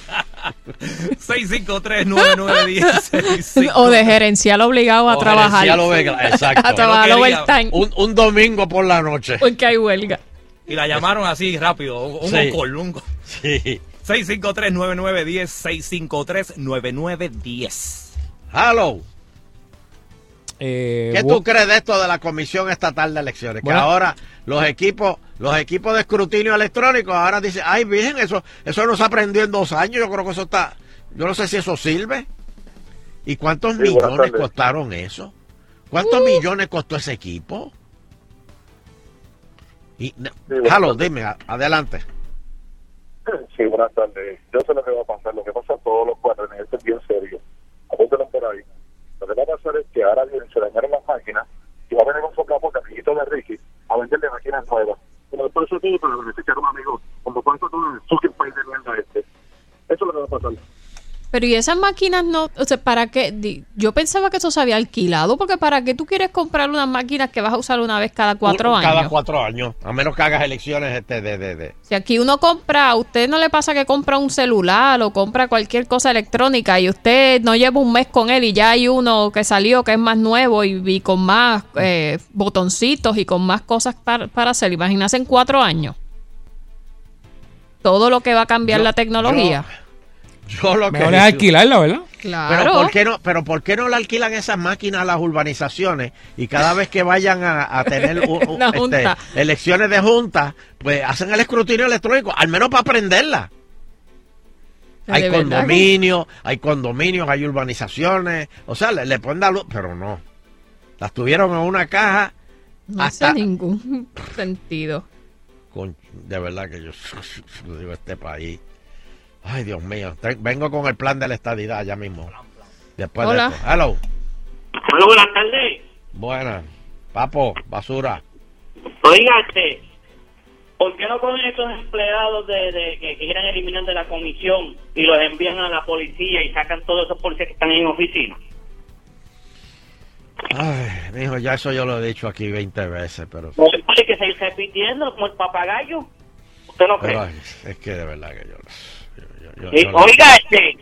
653-9910. o de gerencial obligado a O trabajar. gerencial overtime, Exacto. a trabajar. Un, un domingo por la noche. Porque hay huelga. Y la llamaron así rápido. Un Sí. call, un call. Sí. 653-9910. 653-9910. Hello. Eh, ¿Qué tú crees de esto de la Comisión Estatal de Elecciones? Bueno. Que ahora los equipos, los equipos de escrutinio electrónico ahora dicen, ay, virgen, eso, eso no se aprendió en dos años. Yo creo que eso está, yo no sé si eso sirve. ¿Y cuántos Sí, millones costaron eso? ¿Cuántos millones costó ese equipo? Y, Hello, tardes. dime, adelante. Sí, buenas tardes. Yo sé lo que va a pasar. Lo que pasa a todos los cuadros, esto es bien serio. Apúntalo por ahí. Lo que va a pasar es que ahora vienen, se dañaron las máquinas y va a venir un soplapo amiguito de Ricky a venderle máquinas nuevas. Pero después eso todo para beneficiar a un amigo. Como eso todo el país de mierda este. Eso es lo que va a pasar. Pero y esas máquinas no, o sea, ¿para qué? Yo pensaba que eso se había alquilado, porque ¿para qué tú quieres comprar unas máquinas que vas a usar una vez cada cuatro años? Cada cuatro años. A menos que hagas elecciones este de, de, de. Si aquí uno compra, a usted no le pasa que compra un celular o compra cualquier cosa electrónica y usted no lleva un mes con él y ya hay uno que salió que es más nuevo y, y con más eh, botoncitos y con más cosas para, para hacer. Imagínate en cuatro años. Todo lo que va a cambiar Yo- la tecnología. Yo lo que Mejor es digo- alquilarla, ¿verdad? Claro. Pero ¿por qué no, pero ¿por qué no le alquilan esas máquinas a las urbanizaciones y cada vez que vayan a, a tener u- u- Una este, elecciones de junta, pues hacen el escrutinio electrónico, al menos para aprenderla? De Hay que- condominios, hay condominios, hay urbanizaciones, o sea, le, le ponen la luz, pero no. Las tuvieron en una caja, No hasta- hace ningún sentido. con, de verdad que yo digo este país. Ay, Dios mío, te- vengo con el plan de la estadidad ya mismo. Después Hola. de esto. Hello. Hola, buenas tardes. Buenas. Papo, basura. Oiga, este, ¿por qué no ponen estos empleados de, de- que quieran eliminar de la comisión y los envían a la policía y sacan todos esos policías que están en oficina? Ay, mijo, ya eso yo lo he dicho aquí 20 veces, pero, Oye, que seguir repitiendo como el papagayo. ¿Usted no cree? pero es que de verdad que yo, yo- yo- Y, yo no- oiga, este,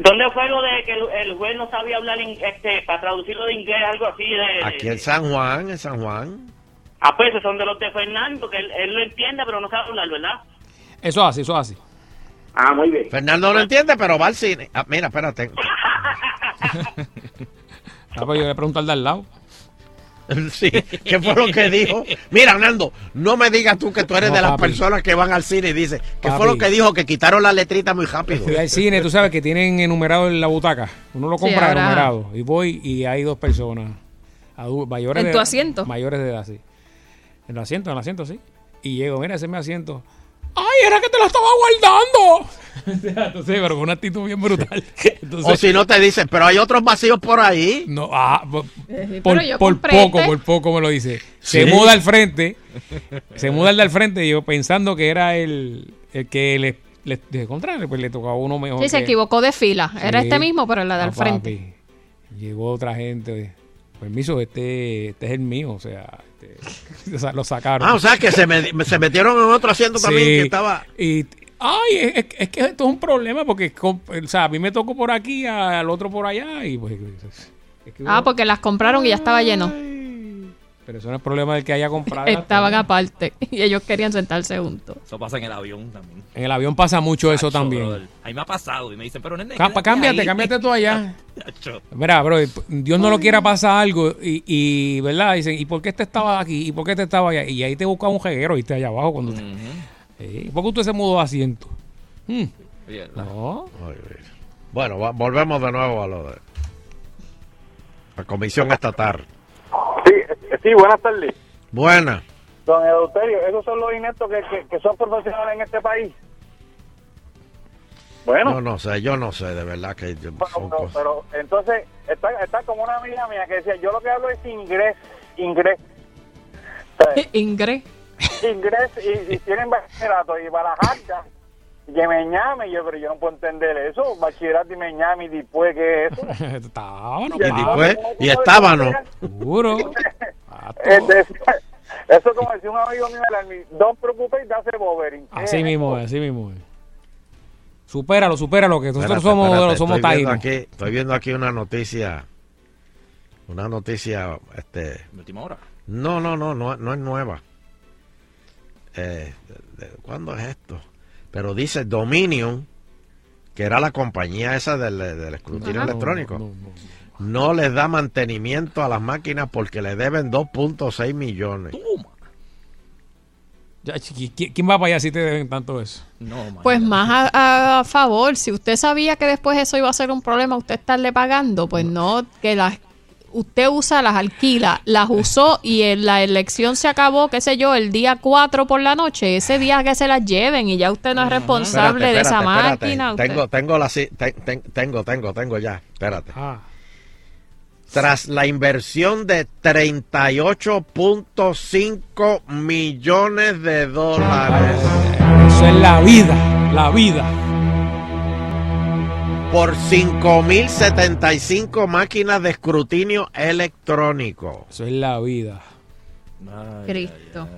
¿dónde fue lo de que el, el juez no sabía hablar, in- este, para traducirlo de inglés, algo así? De, aquí en San Juan, en San Juan. Ah, pues esos son de los de Fernando, que él, él lo entiende, pero no sabe hablar, ¿verdad? Eso así, eso así. Ah, muy bien. Fernando no entiende, pero va al cine. Ah, mira, espérate. Ah, pues yo le pregunto al de al lado. Sí, ¿qué fue lo que dijo? Mira, Nando, no me digas tú que tú eres No, de las papi. personas que van al cine y dices, ¿qué fue lo que dijo? Que quitaron la letrita muy rápido. Fui al cine, tú sabes que tienen enumerado en la butaca. Uno lo compra enumerado. Y voy y hay dos personas. mayores ¿En de tu edad- asiento? Mayores de edad, sí. En el asiento, en el asiento, sí. Y llego, mira, ese es mi asiento. ¡Ay, era que te lo estaba guardando! Entonces, pero con una actitud bien brutal. Entonces, o si no te dicen, pero hay otros vacíos por ahí. No, ah, Eh, por, compré poco, este. por poco me lo dice. Se Sí. muda al frente, se muda el de al frente, y yo pensando que era el, el que le, le, de contrario, pues le tocaba a uno mejor. Sí, se equivocó de fila. Era Sí. este mismo, pero la de al Ah, frente. papi. Llegó otra gente. Permiso, este, este es el mío, o sea, este, o sea, lo sacaron. Ah, o sea que se, me- se metieron en otro asiento también Sí. que estaba. Y, ay, es, es- es que esto es un problema porque, o sea, a mí me tocó por aquí, al otro por allá, y pues. es que Ah, uno- porque las compraron y ya estaba lleno. Pero eso no es problema del que haya comprado. Estaban aparte y ellos querían sentarse juntos. Eso pasa en el avión también. En el avión pasa mucho eso también. brother. Ahí me ha pasado y me dicen, pero nene, quédate cámbiate, ahí. cámbiate tú allá. Chacho. Mira, bro, Dios no lo quiera pasar algo y, y, ¿verdad? Dicen, ¿y por qué este estaba aquí? ¿Y por qué este estaba allá? Y ahí te busca un jeguero, ¿viste? Allá abajo. cuando te- Eh, ¿Por qué usted se mudó de asiento? Hmm. No. Bueno, volvemos de nuevo a lo de la comisión estatal. Sí, buenas tardes. Buena. Don Euterio, esos son los ineptos que, que, que son profesionales en este país. Bueno, No, no sé, yo no sé, de verdad que yo- pero, son pero- cosas. pero entonces está, está como una amiga mía que decía, yo lo que hablo es inglés, inglés, Ingres. inglés y, y tienen bachillerato y para la jarta, que me llame, yo, pero yo no puedo entender eso, bachillerato y me llame y después, ¿qué es eso? Estábano, Y después, y estábano. Seguro. Este, eso como decía un amigo mío, el don't preocupes, dase bovering. Así mismo es, así mismo es. Supéralo, supéralo, que nosotros Espérate, somos, espérate, somos estoy viendo taínos. aquí, estoy viendo aquí una noticia, una noticia, este, última hora. no, no, no, no, no es nueva. Eh, de- de- ¿Cuándo es esto? Pero dice Dominion, que era la compañía esa del, del escrutinio Ajá. electrónico, No, no, les da mantenimiento a las máquinas porque le deben 2.6 millones. Ya, chiqui, ¿qui- ¿Quién va para allá si te deben tanto eso? No, Pues más a, a favor, si usted sabía que después eso iba a ser un problema, usted estarle pagando, pues no, que las usted usa, las alquila, las usó y en la elección se acabó, qué sé yo, el día 4 por la noche, ese día que se las lleven y ya usted no es responsable Espérate, de esa espérate, máquina. Tengo, tengo la te- tengo, tengo, tengo ya. Espérate. Ah. Tras la inversión de 38.5 millones de dólares Eso es la vida, la vida. por 5.075 máquinas de escrutinio electrónico. Eso es la vida. Cristo.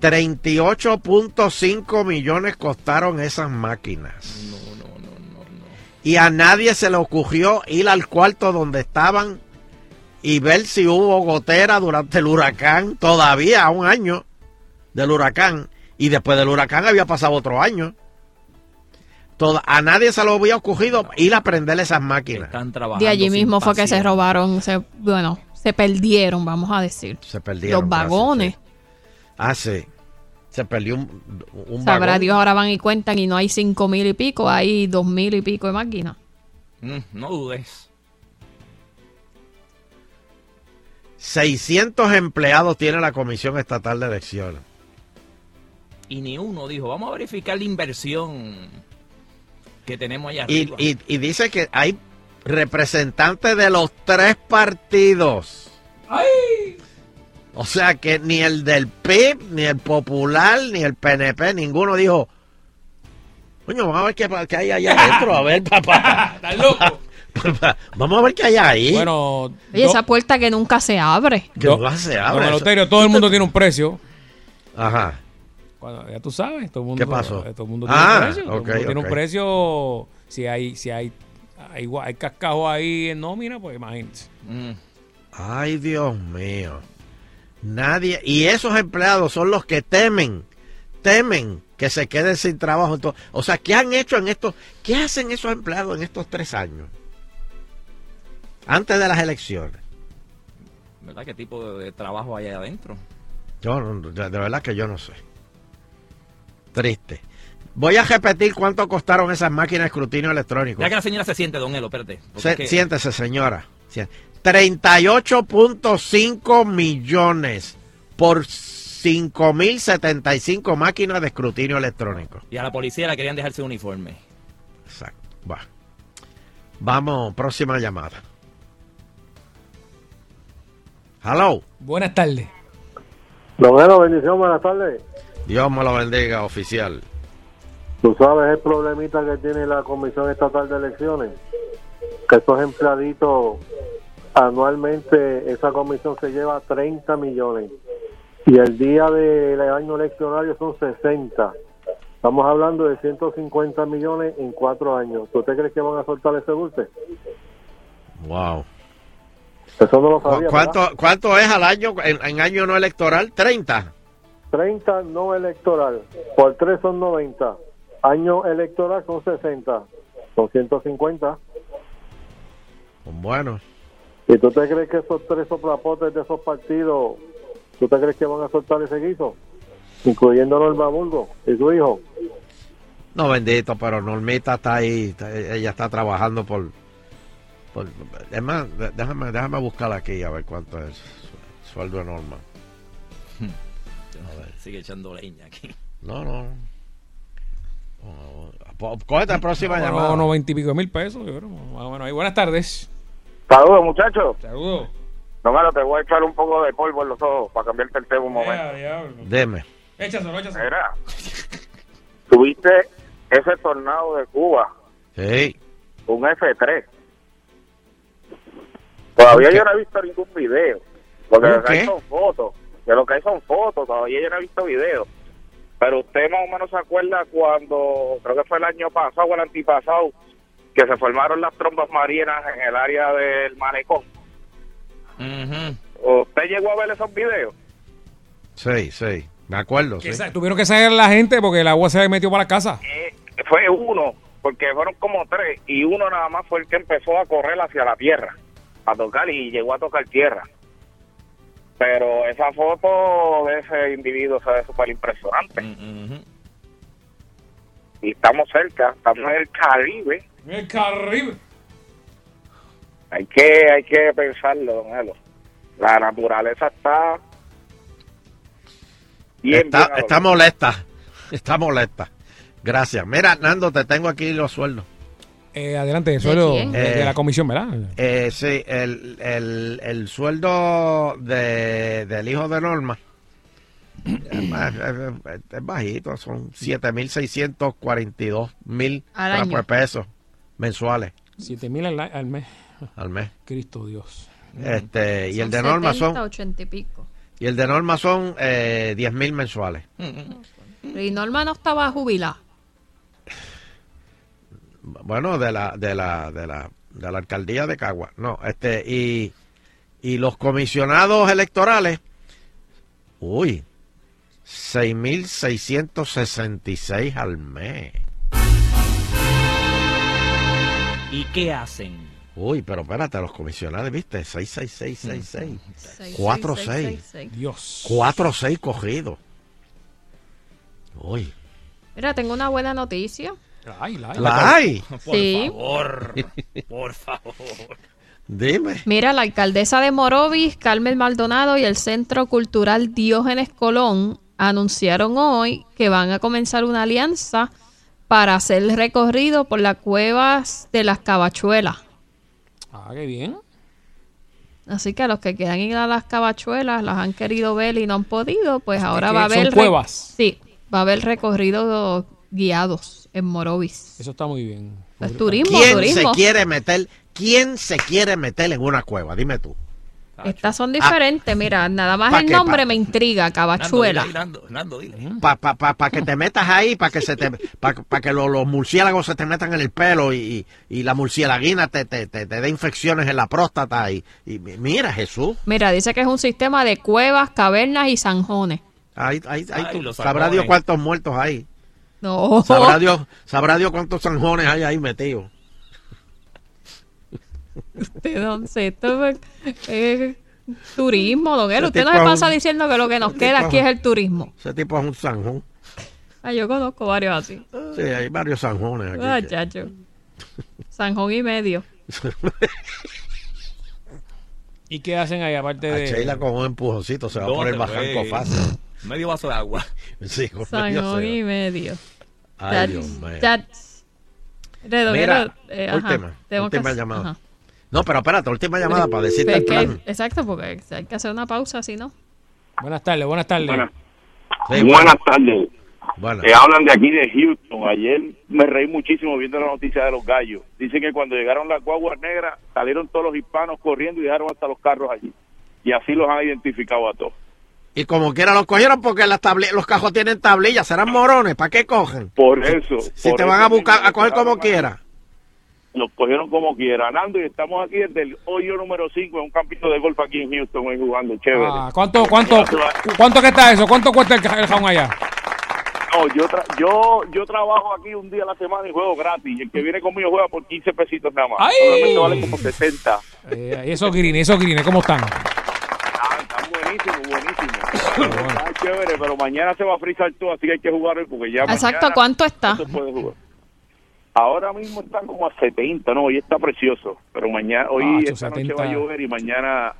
38.5 millones costaron esas máquinas. Y a nadie se le ocurrió ir al cuarto donde estaban y ver si hubo gotera durante el huracán, todavía a un año del huracán. Y después del huracán había pasado otro año. Toda- a nadie se le había ocurrido ir a prender esas máquinas. Están trabajando. De allí mismo fue que se robaron, se, bueno, se perdieron, vamos a decir. Se perdieron. Los gracias, vagones. sí. Ah, sí. Se perdió un, un Sabrá vagón. Dios, ahora van y cuentan y no hay cinco mil y pico, hay dos mil y pico de máquinas. Mm, no dudes. 600 empleados tiene la Comisión Estatal de Elecciones. Y ni uno dijo, vamos a verificar la inversión que tenemos allá Y, arriba. y- y dice que hay representantes de los tres partidos. O sea que ni el del PIB, ni el Popular, ni el PNP, ninguno dijo, coño, vamos a ver qué, qué hay allá adentro, a ver, papá. ¿Estás loco? vamos a ver qué hay ahí. Bueno, Oye, esa puerta que nunca se abre. que no se abre. Don eso. Eleuterio, todo el mundo tiene un precio. Ajá. Cuando- ya tú sabes, todo el mundo, ¿Qué pasó? Todo el mundo tiene Ah, un precio. todo el ok, mundo tiene un precio. Si hay, si hay, hay, gua- hay cascajo ahí en nómina, pues imagínate. Mm. Ay, Dios mío. Nadie. Y esos empleados son los que temen, temen que se queden sin trabajo. Entonces, o sea, ¿qué han hecho en estos, qué hacen esos empleados en estos tres años? Antes de las elecciones. ¿Verdad? ¿Qué tipo de, de trabajo hay ahí adentro? Yo, no- de de verdad que yo no sé. Triste. Voy a repetir cuánto costaron esas máquinas de escrutinio electrónico. Ya que la señora se siente, don Elo, espérate. Se- es que- Siéntese, señora. Sien- 38.5 millones por 5.075 máquinas de escrutinio electrónico. Y a la policía la querían dejarse uniforme. Exacto. Va. Vamos, próxima llamada. Hello. Buenas tardes. Don bendición, buenas tardes. Dios me lo bendiga, oficial. Tú sabes el problemita que tiene la Comisión Estatal de Elecciones, que esos empleaditos anualmente esa comisión se lleva 30 millones y el día del año eleccionario son 60. Estamos hablando de 150 millones en cuatro años. ¿Tú te crees que van a soltar ese dulce? Wow. Eso no lo ¿Cu- sabía. ¿Cuánto, ¿Cuánto es al año en, en año no electoral? 30. 30 no electoral, por 3 son 90. Año electoral son 60, son 150. Bueno. ¿Y tú te crees que esos tres soplapotes de esos partidos, tú te crees que van a soltar ese guiso? Incluyendo a Norma Burgo y su hijo. No, bendito, pero Normita está ahí, está- ella está trabajando por... por es más, déjame, déjame buscar aquí a ver cuánto es su, Sueldo de Norma. Sigue echando leña aquí. No, no. Oh, po- Cógete la próxima Bueno, llamada. noventa y pico mil pesos, yo creo. Más o menos ahí. Buenas tardes. Saludos, muchachos. Saludos. No, claro, te voy a echar un poco de polvo en los ojos para cambiarte el tema un momento. Deme. Échaselo, échaselo. Mira, tuviste ese tornado de Cuba, Sí. un F3. Todavía ¿Un qué? yo no he visto ningún video. Lo que ¿Un hay son fotos. De lo que hay son fotos, todavía yo no he visto videos. Pero usted más o menos se acuerda cuando, creo que fue el año pasado o el antipasado, que se formaron las trombas marinas en el área del malecón. ¿Usted llegó a ver esos videos? Sí, sí. Me acuerdo, Que sí. sa- Tuvieron que salir la gente porque el agua se metió para la casa. Fue uno, porque fueron como tres, y uno nada más fue el que empezó a correr hacia la tierra, a tocar y llegó a tocar tierra. Pero esa foto de ese individuo se ve súper impresionante. Y estamos cerca, estamos en el Caribe. El Caribe. Hay que, hay que pensarlo, don Elo. La naturaleza está bien, está, bien está molesta. Está molesta. Gracias. Mira, Nando, te tengo aquí los sueldos. Eh, adelante, el sueldo de, de Eh, la comisión, ¿verdad? Eh, sí, el, el, el sueldo de, del hijo de Norma es, ba- es- es bajito, son 7.642 mil pesos mensuales 7 mil al, al mes. al mes. Cristo Dios. Este, y Son el de Norma 70, son 80 y pico. y el de Norma son eh, 10 mil mensuales. Y Norma no estaba jubilada. Bueno, de la de la de la de la alcaldía de Cagua. No, este y y los comisionados electorales uy, 6666 al mes. ¿Y qué hacen? Uy, pero espérate, los comisionados, ¿viste? 66666. Seis, 46. seis, seis, seis. Dios. 46 cogidos. Uy. Mira, tengo una buena noticia. Ay, la, ¿La hay? Por Sí. favor. Por favor. Dime. Mira, la alcaldesa de Morovis, Carmen Maldonado y el Centro Cultural Diógenes Colón anunciaron hoy que van a comenzar una alianza para hacer el recorrido por las cuevas de las Cabachuelas. Ah, qué bien. Así que a los que quieran ir a las Cabachuelas, las han querido ver y no han podido, pues ahora va a haber... cuevas. Sí, va a haber recorridos guiados en Morovis. Eso está muy bien. Es turismo, ¿Quién turismo. se quiere meter? ¿Quién se quiere meter en una cueva? Dime tú. Estas son diferentes, mira, nada más ¿Pa el qué? nombre Pa- me intriga, Cabachuela. Nando, Nando, dile. Para pa, pa, pa que te metas ahí, para que se te, pa, pa que lo- los murciélagos se te metan en el pelo y, y, y la murcielaguina te, te, te, te dé infecciones en la próstata y, y mira Jesús, Mira, dice que es un sistema de cuevas, cavernas y zanjones. ahí, ahí, ahí Ay, tú- sabrá. Dios cuántos muertos hay, No. sabrá Dios, sabrá Dios cuántos zanjones hay ahí metidos. Usted, don Ceto, es eh, turismo, don Elo. Ese Usted no se pasa un- diciendo que lo que nos queda aquí es- el turismo. Ese tipo es un zanjón. Ah, yo conozco varios así. Sí, hay varios zanjones aquí. Ah, chacho. Zanjón y medio. ¿Y qué hacen ahí aparte A de...? Sheila con un empujoncito se va a ¿Dónde, poner bajanco güey? fácil. Medio vaso de agua. Sí, con y medio. Ay, Chach, Dios mío. don Mira, eh, ajá, última, tengo que última llamada. ajá. No, pero espérate, última llamada para decirte el que- plan. exacto, porque hay que hacer una pausa, si no. Buenas tardes, buenas tardes. Sí, Buenas tardes. Bueno. Eh, hablan de aquí de Houston. Ayer me reí muchísimo viendo la noticia de los gallos. Dicen que cuando llegaron las guaguas negras salieron todos los hispanos corriendo y dejaron hasta los carros allí. Y así los han identificado a todos. Y como quiera los cogieron porque las los cajos tienen tablillas, serán morones, ¿para qué cogen? Por eso. Si por te van a buscar, a coger como quiera. Los cogieron como quiera. Nando, y estamos aquí desde el hoyo número 5 en un campito de golf aquí en Houston, hoy jugando. Chévere. Ah, ¿Cuánto, cuánto, cuánto que está eso? ¿Cuánto cuesta el, el allá? No, yo, tra- yo, yo trabajo aquí un día a la semana y juego gratis. Y el que viene conmigo juega por 15 pesitos nada más. ¡Ay! Normalmente vale como 60. Eh, y esos grines, esos grines, ¿cómo están? Ah, están buenísimos, buenísimos. Está chévere, pero mañana se va a frizar todo, así que hay que jugar hoy porque ya Exacto, mañana ¿cuánto está? no se puede jugar. Ahora mismo está como a 70, no, hoy está precioso, pero mañana, hoy Macho, esta noche 70. va a llover y mañana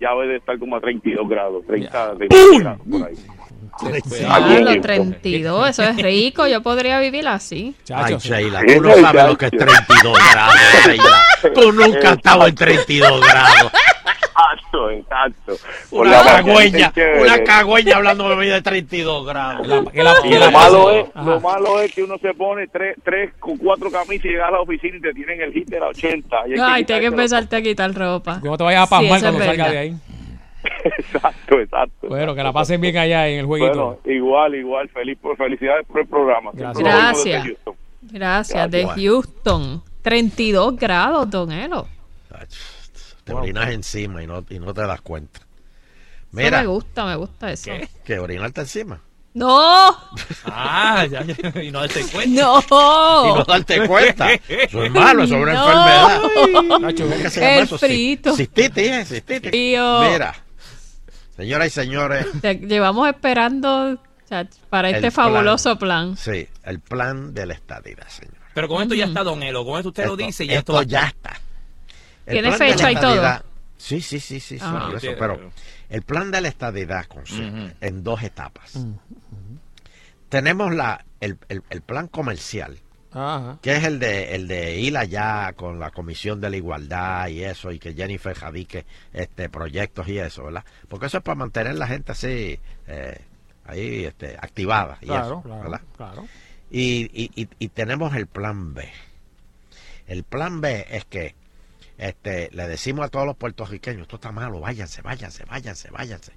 ya debe de estar como a 32 grados, 30, ¡Pum! 32 grados por ahí. Diablo, Houston. 32, eso es rico. Yo podría vivir así. Ay, Sheila, tú no sabes lo que es 32 grados, Sheila. Tú nunca has estado en 32 grados. Exacto, exacto. Por Una cagüeña, una cagüeña hablando de vida de 32 grados. Y lo malo, es, lo malo es que uno se pone tres, tres con cuatro camisas y llega a la oficina y te tienen el hit de la 80. Y hay que Ay, tienes que empezarte a quitar ropa. No te vayas a Sí, pasmar cuando salga verdad. de ahí. Exacto, exacto. Bueno, que la pasen bien allá en el jueguito. Bueno, igual, igual. Feliz por felicidades por el programa. Gracias. Gracias. Houston. Gracias, de. Houston. 32 grados, Don Elo. Te orinas encima y no, y no te das cuenta. Eso Mira, me gusta, me gusta eso. que orinarte encima. ¡No! Ah, ya, ya, y no darte cuenta. ¡No! Y no darte cuenta. Eso es malo, eso es una No. enfermedad. Nacho, ¿Cómo que se llama El eso? Sí- frito. Cistitis, ¿eh? Cistitis. Tío. Mira, señoras y señores, Te llevamos esperando para este plan. fabuloso plan. sí, el plan de la estadidad, señor. Pero con esto ya está Don Elo, con esto usted lo Esto- dice y ya esto esto ya está. ¿Tiene fecha y todo? Sí, sí, sí, sí, Ah. eso, pero el plan de la estadidad consiste en dos etapas. Tenemos la, el, el- el plan comercial, Ajá. que es el de, el de ir allá con la Comisión de la Igualdad y eso, y que Jennifer jadique este, proyectos y eso, ¿verdad? Porque eso es para mantener la gente así, eh, ahí, este, activada y Claro, eso, claro, ¿verdad? claro. Y, y- y- y tenemos el plan B. El plan B es que este, le decimos a todos los puertorriqueños, esto está malo, váyanse, váyanse, váyanse, váyanse.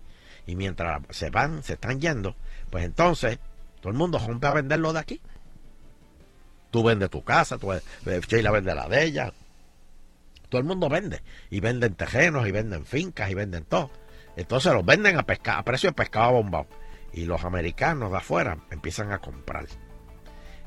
Y mientras se van, se están yendo, pues entonces todo el mundo rompe a venderlo de aquí. Tú vendes tu casa, tú, eh, Sheila vende la de ella. Todo el mundo vende. Y venden terrenos, y venden fincas, y venden todo. Entonces los venden a, pesca, a precio de pescado bombado. Y los americanos de afuera empiezan a comprar.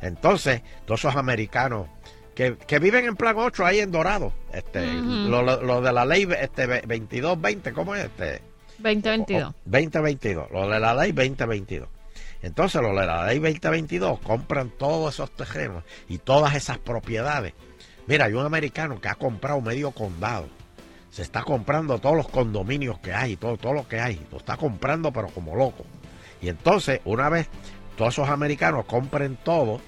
Entonces, todos esos americanos que, que viven en plan 8 ahí en Dorado, este, lo, lo- lo de la ley este, 2220, ¿cómo es? Este, 2022. 2022, lo de la ley 2022. Entonces, lo de la ley 2022 compran todos esos terrenos y todas esas propiedades. Mira, hay un americano que ha comprado medio condado. Se está comprando todos los condominios que hay, todo, todo lo que hay. Lo está comprando, pero como loco. Y entonces, una vez todos esos americanos compren todo,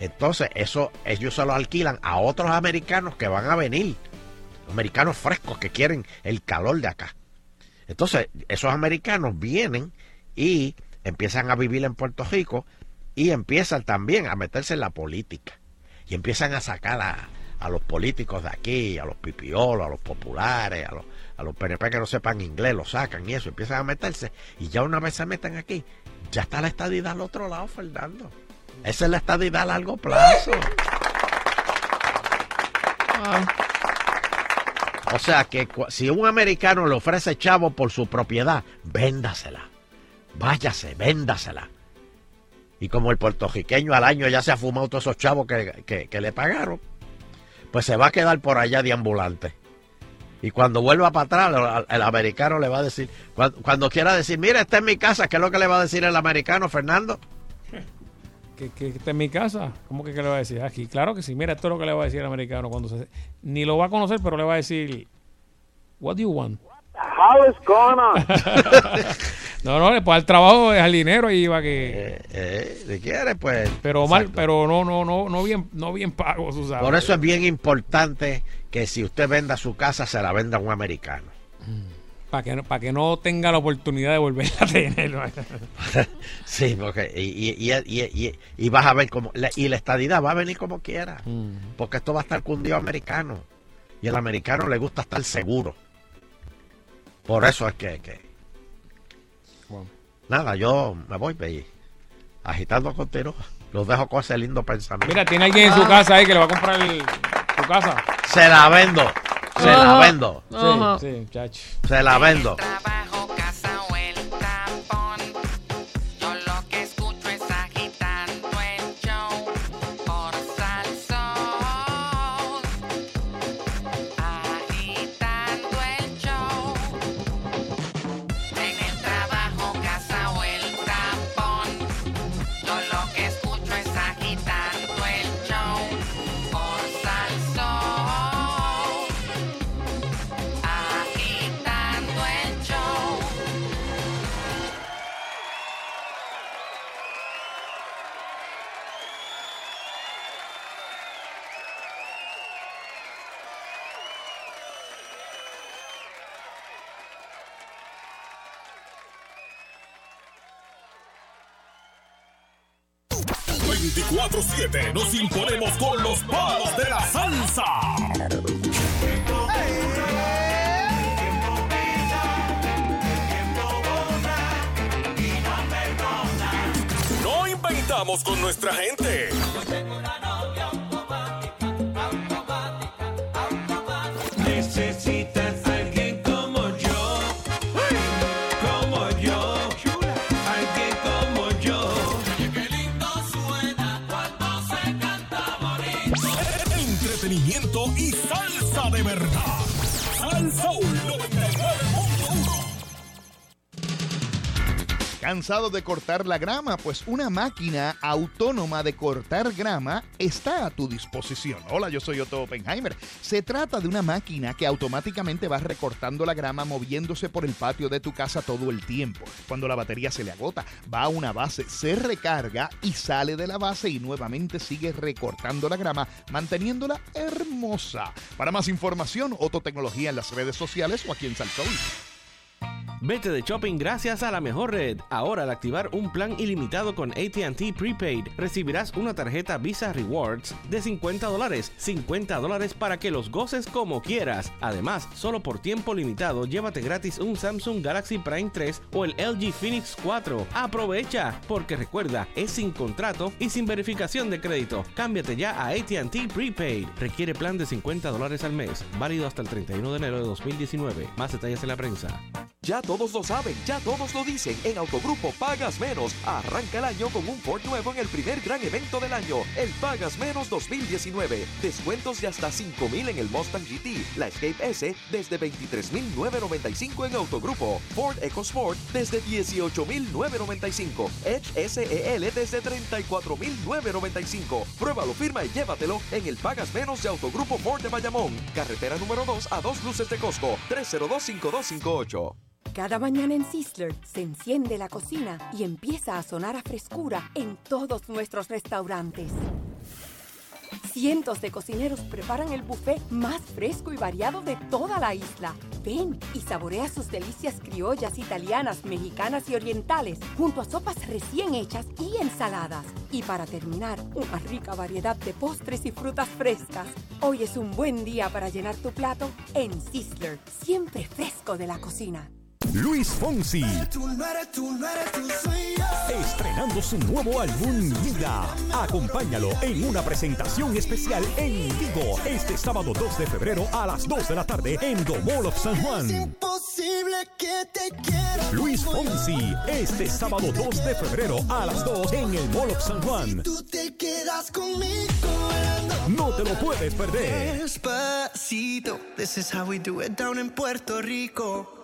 entonces eso ellos se lo alquilan a otros americanos que van a venir. Americanos frescos que quieren el calor de acá. Entonces, esos americanos vienen y empiezan a vivir en Puerto Rico y empiezan también a meterse en la política. Y empiezan a sacar a, a los políticos de aquí, a los pipiolos, a los populares, a los, a los PNP que no sepan inglés, los sacan y eso, empiezan a meterse. Y ya una vez se meten aquí, ya está la estadidad al otro lado, Fernando. Esa es la estadidad a largo plazo. O sea que si un americano le ofrece chavo por su propiedad, véndasela. Váyase, véndasela. Y como el puertorriqueño al año ya se ha fumado todos esos chavos que, que- que le pagaron, pues se va a quedar por allá de ambulante. Y cuando vuelva para atrás, el, el americano le va a decir, cuando, cuando quiera decir, mira, esta es mi casa, ¿qué es lo que le va a decir el americano, Fernando? Que, que está en mi casa. ¿Cómo que qué le va a decir? Aquí, claro que sí. Mira, esto es lo que le va a decir el americano cuando se... Ni lo va a conocer, pero le va a decir... What do you want? How is going on? No, no, después al trabajo es al dinero y va que... Eh, si quiere, pues... Pero mal, pero no, no, no, no bien, no bien pago, tú sabes. Por eso es bien importante que si usted venda su casa, se la venda a un americano. Para que, no- para que no tenga la oportunidad de volver a tener. ¿no? Sí, porque y, y, y, y- vas a ver cómo la- y la estadidad va a venir como quiera, porque esto va a estar cundido americano y el americano le gusta estar seguro. Por eso es que, que- nada, yo me voy ve, agitando continúa. Los dejo con ese lindo pensamiento. Mira, tiene alguien en su casa ahí que le va a comprar el- su casa. Se la vendo, se la vendo, Sí, sí, se la vendo. ¿Cansado de cortar la grama? Pues una máquina autónoma de cortar grama está a tu disposición. Hola, yo soy Otto Oppenheimer. Se trata de una máquina que automáticamente va recortando la grama moviéndose por el patio de tu casa todo el tiempo. Cuando la batería se le agota, va a una base, se recarga y sale de la base y nuevamente sigue recortando la grama, manteniéndola hermosa. Para más información, Otto Tecnología en las redes sociales o aquí en Salsoul. Vete de shopping gracias a la mejor red. Ahora al activar un plan ilimitado con ATT Prepaid, recibirás una tarjeta Visa Rewards de 50 dólares. 50 dólares para que los goces como quieras. Además, solo por tiempo limitado, llévate gratis un Samsung Galaxy Prime 3 o el LG Phoenix 4. Aprovecha, porque recuerda, es sin contrato y sin verificación de crédito. Cámbiate ya a ATT Prepaid. Requiere plan de 50 dólares al mes, válido hasta el 31 de enero de 2019. Más detalles en la prensa. Ya todos lo saben, ya todos lo dicen. En Autogrupo Pagas Menos. Arranca el año con un Ford nuevo en el primer gran evento del año, el Pagas Menos 2019. Descuentos de hasta 5,000 en el Mustang GT, la Escape S desde 23,995 en Autogrupo, Ford EcoSport desde 18,995, Edge SEL desde 34,995. Pruébalo, firma y llévatelo en el Pagas Menos de Autogrupo Ford de Bayamón. Carretera número 2 a dos luces de Costco, 3025258. Cada mañana en Sizzler se enciende la cocina y empieza a sonar a frescura en todos nuestros restaurantes. Cientos de cocineros preparan el buffet más fresco y variado de toda la isla. Ven y saborea sus delicias criollas, italianas, mexicanas y orientales, junto a sopas recién hechas y ensaladas. Y para terminar, una rica variedad de postres y frutas frescas. Hoy es un buen día para llenar tu plato en Sizzler, siempre fresco de la cocina. Luis Fonsi. Estrenando su nuevo álbum Vida. Acompáñalo en una presentación especial en vivo este sábado 2 de febrero a las 2 de la tarde en The Mall of San Juan. Luis Fonsi, este sábado 2 de febrero a las 2 en el Mall of San Juan. Tú te quedas conmigo. No te lo puedes perder. Despacito. This is how we do it down in Puerto Rico.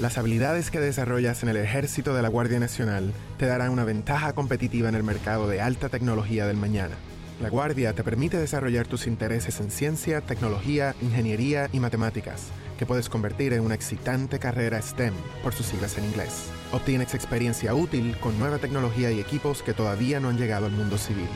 Las habilidades que desarrollas en el ejército de la Guardia Nacional te darán una ventaja competitiva en el mercado de alta tecnología del mañana. La Guardia te permite desarrollar tus intereses en ciencia, tecnología, ingeniería y matemáticas, que puedes convertir en una excitante carrera STEM, por sus siglas en inglés. Obtienes experiencia útil con nueva tecnología y equipos que todavía no han llegado al mundo civil.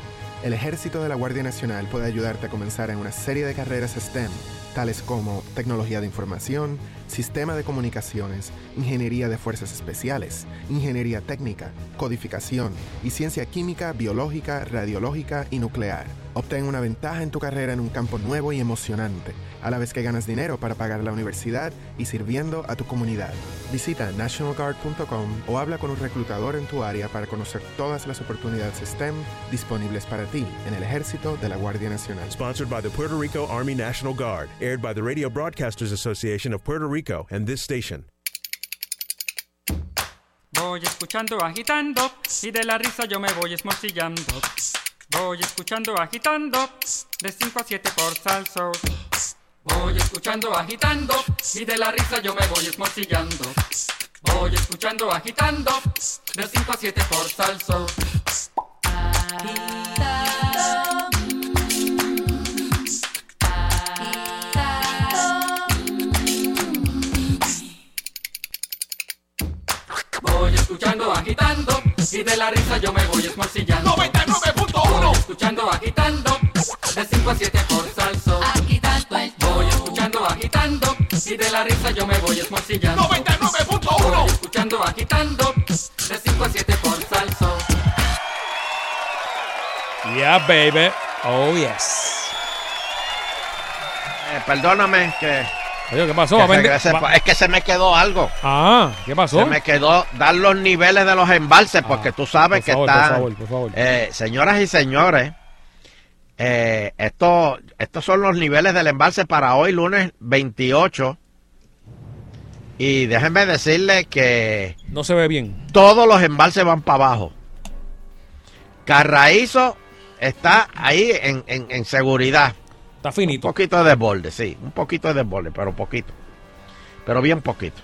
El ejército de la Guardia Nacional puede ayudarte a comenzar en una serie de carreras STEM, tales como tecnología de información, sistema de comunicaciones, ingeniería de fuerzas especiales, ingeniería técnica, codificación y ciencia química, biológica, radiológica y nuclear. Obtén una ventaja en tu carrera en un campo nuevo y emocionante, a la vez que ganas dinero para pagar la universidad y sirviendo a tu comunidad. Visita nationalguard.com o habla con un reclutador en tu área para conocer todas las oportunidades STEM disponibles para ti en el ejército de la Guardia Nacional. Sponsored by the Puerto Rico Army National Guard, aired by the Radio Broadcasters Association of Puerto Rico and this station. Voy escuchando agitando y de la risa yo me voy esmorcillando. Voy escuchando agitando de 5 a 7 por salso. Voy escuchando agitando y de la risa yo me voy esmorcillando. Voy escuchando agitando de 5 a 7 por salso. Voy escuchando agitando y de la risa yo me voy esmorcillando. 99.1 Voy escuchando agitando de 5 a 7 por salso. Voy escuchando agitando y de la risa yo me voy esmorcillando. 99.1 Voy escuchando agitando de 5 a 7 por salso. Yeah, baby. Oh, yes. Eh, perdóname que... Oye, ¿qué pasó? que pa- es que se me quedó algo. Ah, ¿qué pasó? Se me quedó dar los niveles de los embalses, porque tú sabes por que están... por favor, por favor. Eh, señoras y señores, eh, esto, estos son los niveles del embalse para hoy, lunes 28. Y déjenme decirle que No se ve bien. todos los embalses van para abajo. Carraízo está ahí en, en- en seguridad. Está finito. Un poquito de desborde, sí. Un poquito de desborde, pero poquito. Pero bien poquito.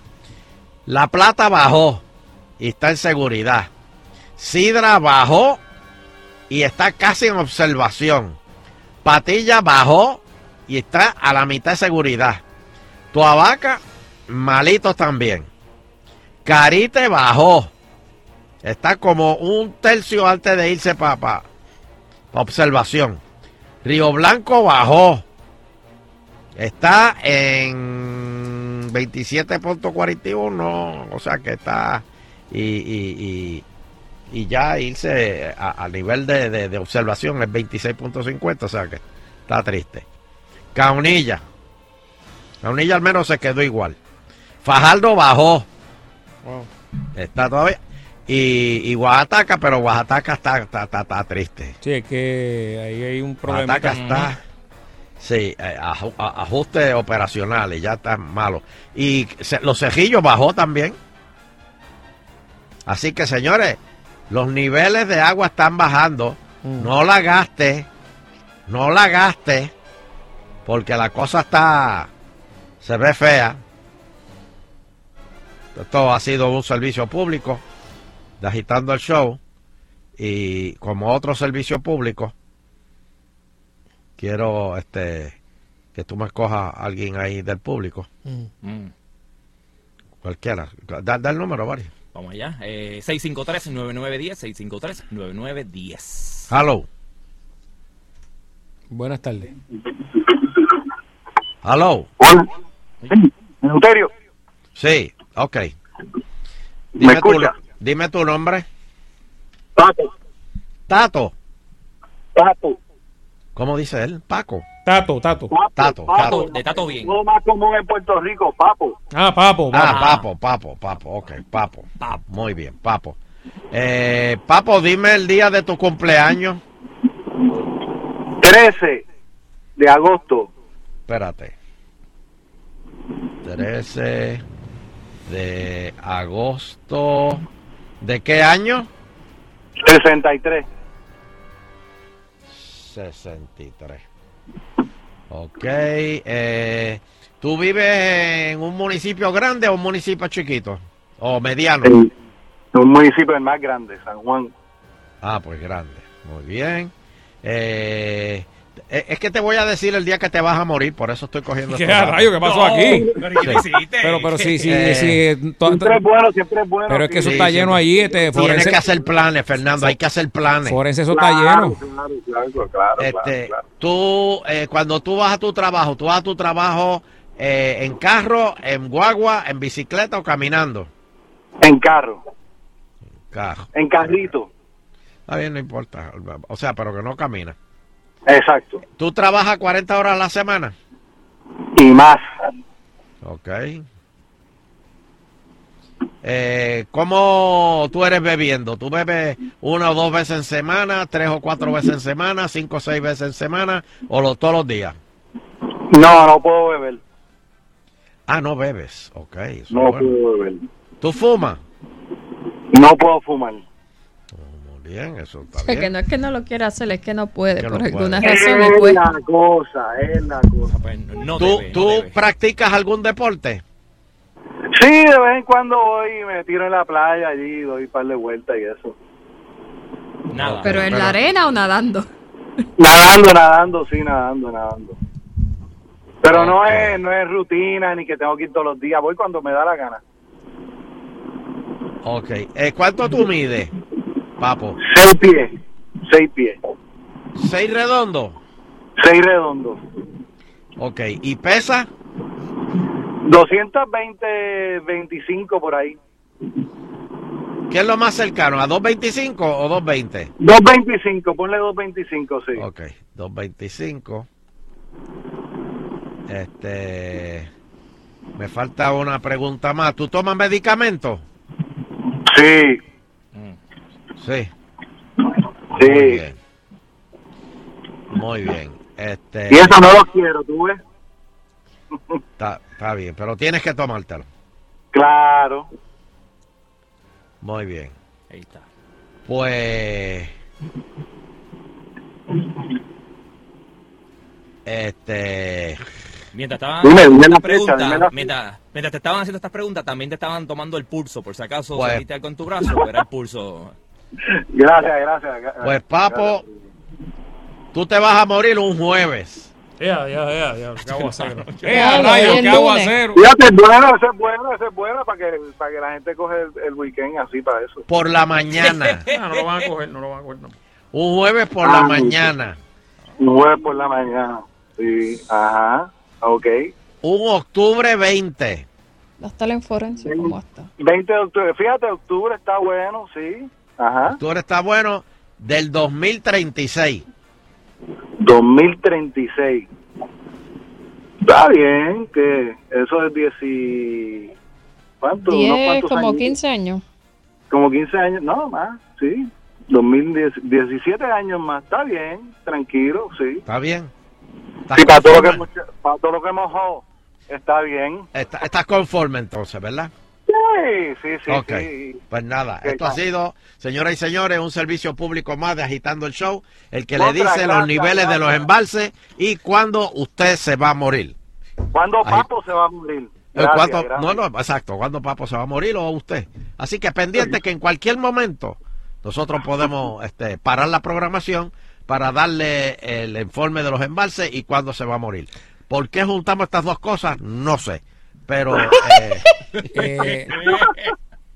La Plata bajó y está en seguridad. Sidra bajó y está casi en observación. Patilla bajó y está a la mitad de seguridad. Tuabaca, malito también. Carite bajó. Está como un tercio antes de irse para observación. Río Blanco bajó. Está en 27.41. O sea que está. Y, y- y- y ya irse a, a nivel de, de- de observación es 26.50. O sea que está triste. Caunilla. Caunilla al menos se quedó igual. Fajardo bajó. Está todavía. Y, y Oaxaca, pero Oaxaca está, está, está- está triste. Sí, es que ahí hay un problema. Oaxaca está. Sí, eh, ajustes operacionales, ya está malo. Y los cejillos bajó también. Así que, señores, los niveles de agua están bajando. No la gaste. No la gaste. Porque la cosa está. Se ve fea. Esto ha sido un servicio público de agitando el show. Y como otro servicio público, quiero este que tú me escojas a alguien ahí del público. Mm. Cualquiera. Da, da el número, Bari. Vamos allá. Eh, 653-9910, 653-9910. Hello. Buenas tardes. Hello. Euterio. Sí, ok. ¿Me Dime escucha? Dime tu nombre. Tato. Tato. Tato. ¿Cómo dice él? Paco. Tato, Tato. Tato, Tato. De Tato bien. Lo más común en Puerto Rico, papo. Ah, papo. Ah, papo, papo, papo. Ok, papo. Muy bien, papo. Eh, papo, dime el día de tu cumpleaños. 13 de agosto. Espérate. 13 de agosto. ¿De qué año? 63. 63. Ok. Eh, ¿Tú vives en un municipio grande o un municipio chiquito? ¿O mediano? En un municipio más grande, San Juan. Ah, pues grande. Muy bien. Eh, es que te voy a decir el día que te vas a morir, por eso estoy cogiendo ¿Qué rayo? ¿Qué pasó No, aquí? pero. Pero, pero sí, sí, Eh, sí. to- Siempre es bueno, siempre es bueno. Pero es que eso Sí, está sí. lleno allí. Este, Tienes forense, que hacer planes, Fernando, hay que hacer planes. forense, eso Claro, está lleno. Claro, claro, claro, Este, claro. tú, eh, cuando tú vas a tu trabajo, tú vas a tu trabajo eh, en carro, en guagua, en bicicleta o caminando. En carro, Carro. en carrito. Está bien, no importa. O sea, pero que no camina. Exacto. ¿Tú trabajas 40 horas a la semana? Y más. Ok. Eh, ¿Cómo tú eres bebiendo? ¿Tú bebes una o dos veces en semana, tres o cuatro veces en semana, cinco o seis veces en semana o lo- todos los días? No, no puedo beber. Ah, no bebes. Ok. No bueno. puedo beber. ¿Tú fumas? No puedo fumar. Bien, eso está Es que bien. no es que no lo quiera hacer, es que no puede, Que por no alguna puede. razón. Es pues. la cosa, es la cosa. Pues no ¿Tú, debe, tú debe. practicas algún deporte? Sí, de vez en cuando voy y me tiro en la playa allí, doy un par de vueltas y eso. Nada. Pero en Pero- la arena o nadando. Nadando, nadando, sí, nadando, nadando. Pero no es no es rutina ni que tengo que ir todos los días, voy cuando me da la gana. Ok. Eh, ¿Cuánto tú mides, papo? Seis pies, seis pies, ¿Seis redondos? seis redondos. Ok. ¿Y pesa? 220, 25 por ahí. ¿Qué es lo más cercano? ¿A 225 o 220? 225, ponle 225, sí. Ok, 225. Este. Me falta una pregunta más. ¿Tú tomas medicamentos? Sí. Sí. Sí. Muy bien. Muy bien. Este, Y eso no lo quiero, ¿tú ves? Está, está bien, pero tienes que tomártelo. Claro. Muy bien. Ahí está. Pues. Este. Mientras estaban Dime, dime la estas fecha, preguntas, dime la mientras, mientras te estaban haciendo estas preguntas, también te estaban tomando el pulso, por si acaso Pues- sentiste algo en tu brazo, pero era el pulso. Gracias, gracias. Pues, papo, tú te vas a morir un jueves. Ya, ya, ya, ya. Qué aguacero. A vi el qué aguacero. Fíjate, es bueno, eso es bueno, eso es bueno para que, para que la gente coge el, el weekend así para eso. Por la mañana. Ah, no lo van a coger, no lo van a coger. no. Un jueves por Ah, la mañana. Un jueves por la mañana. Sí, ajá, ok. Un octubre 20. Hasta en forense, ¿cómo está? 20 de octubre, fíjate, octubre está bueno, sí. Ajá. Octubre está bueno del 2036. 2036. Está bien, que eso es 10 y... ¿Cuánto? Unos 10, cuantos como años. 15 años. Como 15 años, no, más, sí. 2010, 17 años más, está bien, tranquilo, sí. ¿Está bien? Sí, para todo, lo que hemos, para todo lo que dado, está bien. Está- estás conforme entonces, ¿verdad? Sí, sí, sí. ok. sí. Pues nada, esto ha sido, señoras y señores, un servicio público más de Agitando el Show, el que Otra, le dice los niveles de los embalses y cuándo usted se va a morir. ¿Cuándo. Papo se va a morir? Eh, Gracias, ¿cuándo- gracias. no, no, exacto, cuándo Papo se va a morir o usted. Así que pendiente que en cualquier momento nosotros podemos este, parar la programación para darle el informe de los embalses y cuándo se va a morir. ¿Por qué juntamos estas dos cosas? No sé. Pero eh, Eh,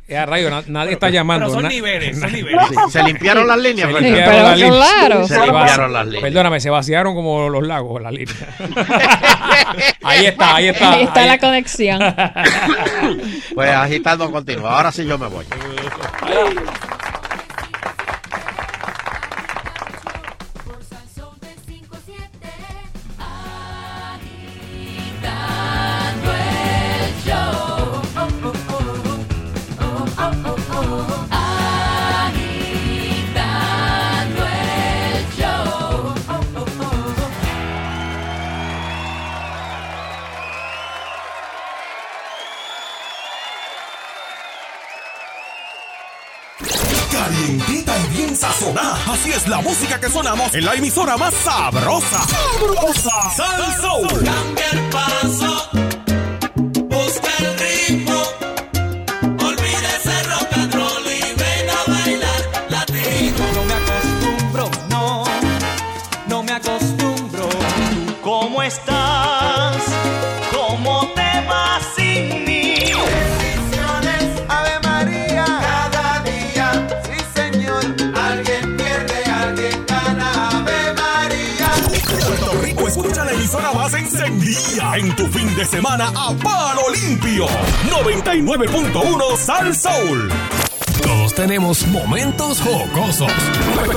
eh, a rayo, na- nadie está llamando. Pero son na- niveles, son niveles. Sí, se limpiaron las líneas, Se Pero las líneas. claro. Se limpiaron las líneas. Perdóname, se vaciaron como los lagos, las líneas. ahí está, ahí está. Ahí está ahí- la conexión. pues agitando continuo. Ahora sí yo me voy. Así es la música que sonamos en la emisora más sabrosa. ¡Sabrosa! ¡Sal Soul! Cambia el paso, busca el ritmo, en tu fin de semana a palo limpio. 99.1 Sal Soul. Todos tenemos momentos jocosos,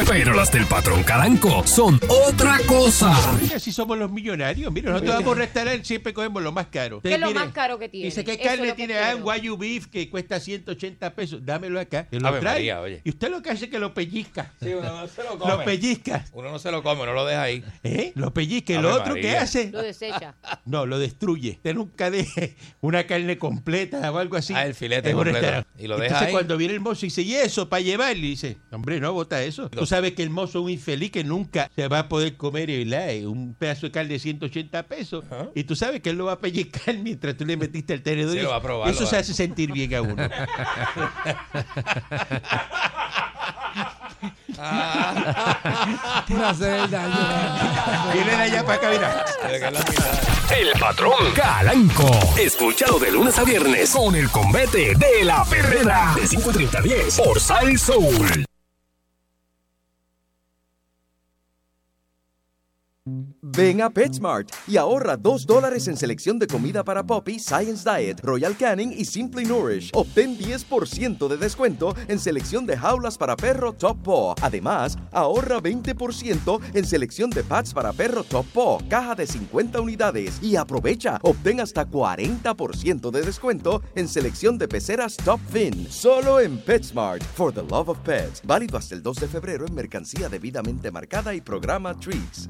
pero las del patrón Calanco son otra cosa. Mira, si somos los millonarios. Mira, nosotros vamos a un restaurante siempre cogemos lo más caro. ¿Qué es lo Mire, más caro que tiene? Dice, ¿qué carne tiene? Ah, un Wagyu beef que cuesta 180 pesos. Dámelo acá. Lo trae. María, oye. Y usted lo que hace es que lo pellizca. Sí, uno no se lo come. Lo pellizca. Uno no se lo come, no lo deja ahí. ¿Eh? Lo pellizca. ¿Y lo otro qué hace? Lo desecha. No, lo destruye. Usted nunca deje una carne completa o algo así. Ah, el filete completo. Y lo deja Entonces ahí. cuando viene el mozo y dice, ¿y eso para llevar? Y dice, hombre, no, bota eso. Tú sabes que el mozo es un infeliz que nunca se va a poder comer ¿verdad? un pedazo de carne de 180 pesos. Y tú sabes que él lo va a pellizcar mientras tú le metiste el tenedor. Sí, y lo va a probar, Eso se hace sentir bien a uno. Por hacer el daño. Viene de allá para acá, mira. El patrón Calanco. Escúchalo de lunes a viernes con el combate de la perrera de 5.30 a 10 por Sal Soul. Ven a PetSmart y ahorra 2 dólares en selección de comida para Poppy, Science Diet, Royal Canin y Simply Nourish. Obtén 10% de descuento en selección de jaulas para perro Top Paw. Además, ahorra 20% en selección de pads para perro Top Paw, caja de 50 unidades. Y aprovecha, obtén hasta 40% de descuento en selección de peceras Top Fin. Solo en PetSmart. For the love of pets. Válido hasta el 2 de febrero en mercancía debidamente marcada y programa Treats.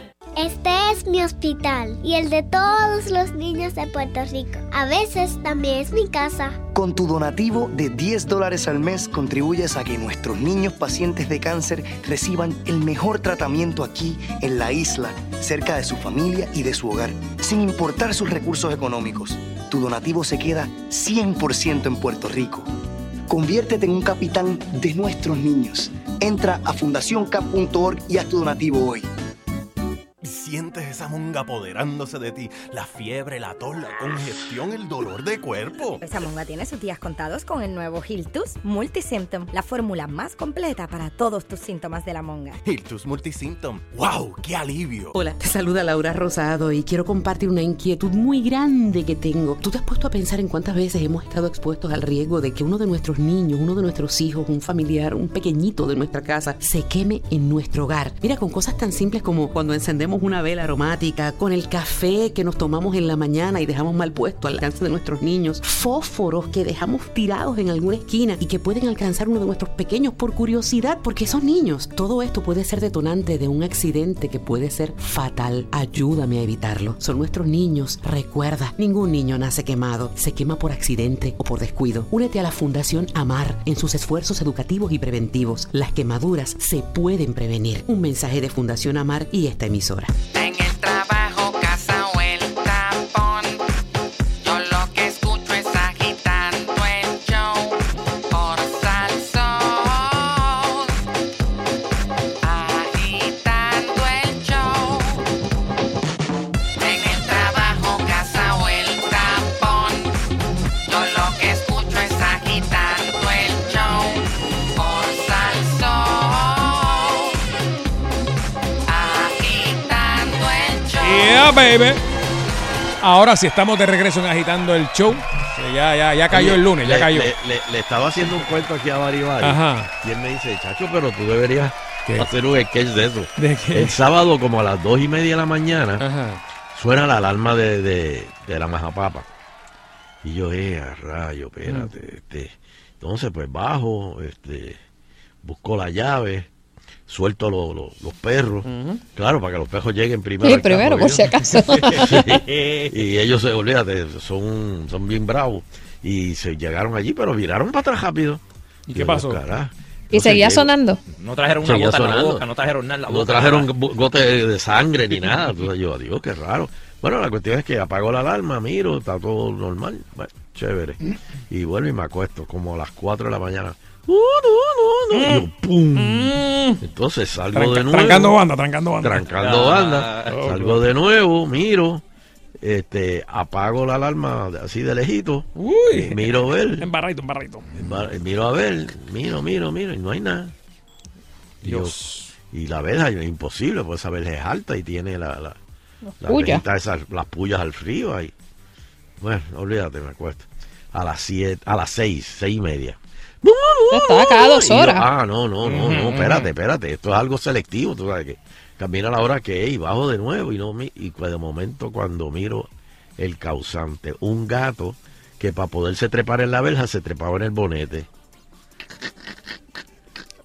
Este es mi hospital y el de todos los niños de Puerto Rico. A veces también es mi casa. Con tu donativo de 10 dólares al mes contribuyes a que nuestros niños pacientes de cáncer reciban el mejor tratamiento aquí en la isla, cerca de su familia y de su hogar, sin importar sus recursos económicos. Tu donativo se queda 100% en Puerto Rico. Conviértete en un capitán de nuestros niños. Entra a fundacioncap.org y haz tu donativo hoy. Sientes esa monga apoderándose de ti, la fiebre, la tos, la congestión, el dolor de cuerpo. Esa monga tiene sus días contados con el nuevo Hiltus Multisymptom, la fórmula más completa para todos tus síntomas de la monga. Hiltus Multisymptom. ¡Wow! ¡Qué alivio! Hola, te saluda Laura Rosado y quiero compartir una inquietud muy grande que tengo. ¿Tú te has puesto a pensar en cuántas veces hemos estado expuestos al riesgo de que uno de nuestros niños, uno de nuestros hijos, un familiar, un pequeñito de nuestra casa se queme en nuestro hogar? Mira, con cosas tan simples como cuando encendemos una vela aromática, con el café que nos tomamos en la mañana y dejamos mal puesto al alcance de nuestros niños, fósforos que dejamos tirados en alguna esquina y que pueden alcanzar uno de nuestros pequeños por curiosidad, porque son niños. Todo esto puede ser detonante de un accidente que puede ser fatal. Ayúdame a evitarlo. Son nuestros niños. Recuerda, ningún niño nace quemado, se quema por accidente o por descuido. Únete a la Fundación Amar en sus esfuerzos educativos y preventivos. Las quemaduras se pueden prevenir. Un mensaje de Fundación Amar y esta emisora. En Yeah, baby. Ahora sí estamos de regreso en agitando el show. Ya, ya, ya cayó Oye, el lunes, ya le- cayó. Le, le- le estaba haciendo un cuento aquí a Baribari. Ajá. Y él me dice, chacho, pero tú deberías hacer un sketch de eso. ¿De qué? El sábado, como a las dos y media de la mañana, suena la alarma de, de, de la majapapa. Y yo, eh, a rayo, espérate. Mm. Este. Entonces, pues bajo, este, busco la llave, suelto lo- lo- los perros. Claro, para que los perros lleguen primero. Sí, primero, por yo. si acaso. Sí. y ellos, se olvídate, son, son bien bravos. Y se llegaron allí, pero viraron para atrás rápido. ¿Y qué Yo, pasó? "Carajo". Y seguía sonando. No trajeron una Seguía gota en la sonando. boca, no trajeron nada en la No trajeron gote de, sangre ni nada. Entonces yo, adiós, qué raro. Bueno, la cuestión es que apagó la alarma, miro, está todo normal. Bueno, chévere. Y vuelvo y me acuesto como a las 4 de la mañana. Uh, no, no, no. Y yo, ¡pum! Entonces salgo Tranca- de nuevo. trancando banda, trancando banda. Trancando Ah. banda. Salgo de nuevo, miro. Este, apago la alarma así de lejito. Uy. Miro a ver. Embarradito, embarradito. Embar- Miro a ver, miro, miro, miro, y no hay nada. Y, yo- y la verja es imposible, pues esa verja es alta y tiene la, la, la esas, las pullas al frío ahí. Bueno, olvídate, me acuesto. a las siete, a las seis, seis y media. Estaba cada dos yo, horas. ah, no, no, no, no, espérate, espérate. Esto es algo selectivo, tú sabes que camina a la hora que es y bajo de nuevo y no y de momento cuando miro el causante, un gato que para poderse trepar en la verja se trepaba en el bonete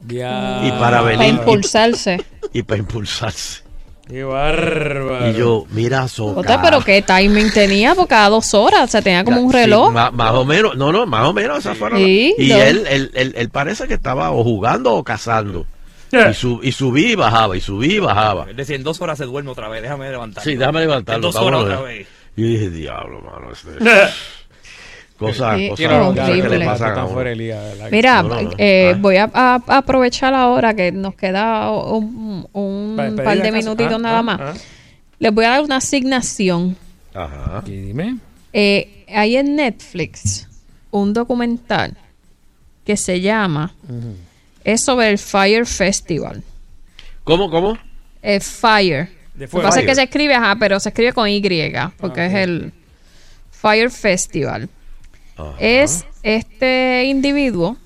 Ya. y para venir Para impulsarse. y, para impulsarse. Qué bárbaro. Y yo, mira, soca. Pero qué timing tenía, porque cada dos horas, o sea, tenía como un reloj. más, o menos, no, no, más o menos esa fueron Sí, Y no. él, él, él, él parece que estaba o jugando o cazando. Y, su, y subí y bajaba, y subí y bajaba. Es decir, en dos horas se duerme otra vez. Déjame levantar. Sí, déjame levantarlo. En dos horas otra vez. Y yo dije, diablo, mano. Este... cosas, Sí, cosas, que le pasan a liga. Mira, No, no, no. eh, Ah. voy a, a- aprovechar ahora que nos queda un, un Pa- pedir par de minutitos Ah, nada ah, más. ah. Les voy a dar una asignación. Ajá. Y dime. Eh, hay en Netflix un documental que se llama es sobre el Fire Festival. ¿Cómo, cómo? Eh, Fire. De Lo que pasa es que se escribe, ajá, pero se escribe con Y, porque Ah, es el Fire Festival. Ajá. Es este individuo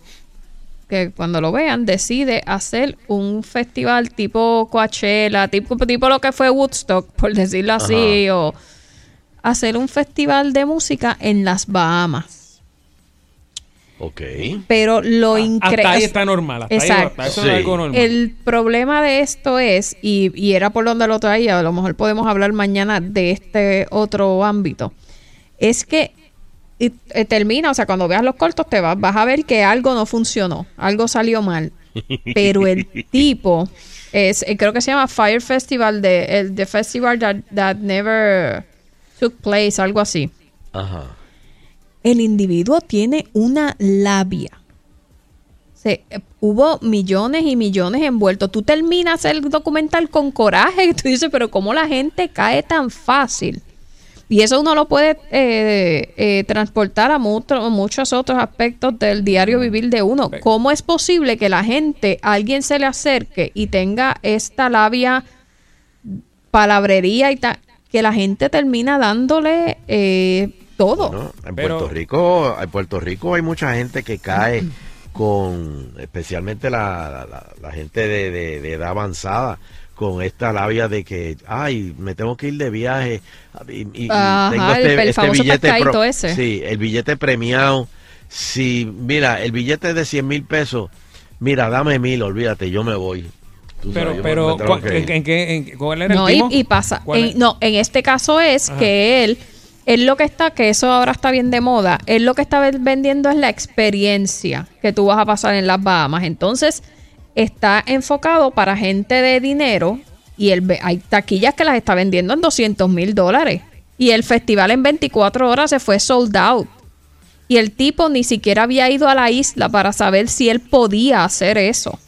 que cuando lo vean decide hacer un festival tipo Coachella, tipo, tipo lo que fue Woodstock, por decirlo así, o hacer un festival de música en las Bahamas. Ok. Pero lo Hasta ahí increíble... está normal. Hasta ahí, Exacto. hasta eso Sí. no es algo normal. El problema de esto es, y, y era por donde lo traía, a lo mejor podemos hablar mañana de este otro ámbito, es que y- eh, termina, o sea, cuando veas los cortos te vas, vas a ver que algo no funcionó, algo salió mal, pero el tipo es, eh, creo que se llama Fire Festival, de, el the festival that, that never took place, algo así. Ajá. El individuo tiene una labia. Se, eh, hubo millones y millones envueltos. Tú terminas el documental con coraje y tú dices, pero ¿cómo la gente cae tan fácil? Y eso uno lo puede eh, eh, transportar a mucho- muchos otros aspectos del diario vivir de uno. ¿Cómo es posible que la gente, a alguien se le acerque y tenga esta labia, palabrería y tal, que la gente termina dándole eh, todo? Bueno, en Pero- Puerto Rico, en Puerto Rico hay mucha gente que cae con, especialmente la, la- la gente de, de- de edad avanzada, con esta labia de que, ay, me tengo que ir de viaje y, y- y Ajá, el- el famoso pescadito ese. Sí, el billete premiado. Si, mira, el billete es de 100 mil pesos, mira, dame mil, olvídate, yo me voy. Tú Pero, sabes, pero me tengo ¿cuál- que en, en qué- en- ¿cuál era el No, y, pasa. ¿Cuál en- no, en este caso es Ajá. que él, él lo que está, que eso ahora está bien de moda, él lo que está ven- vendiendo es la experiencia que tú vas a pasar en las Bahamas. Entonces, está enfocado para gente de dinero y él, hay taquillas que las está vendiendo en 200 mil dólares. Y el festival en 24 horas se fue sold out. Y el tipo ni siquiera había ido a la isla para saber si él podía hacer eso.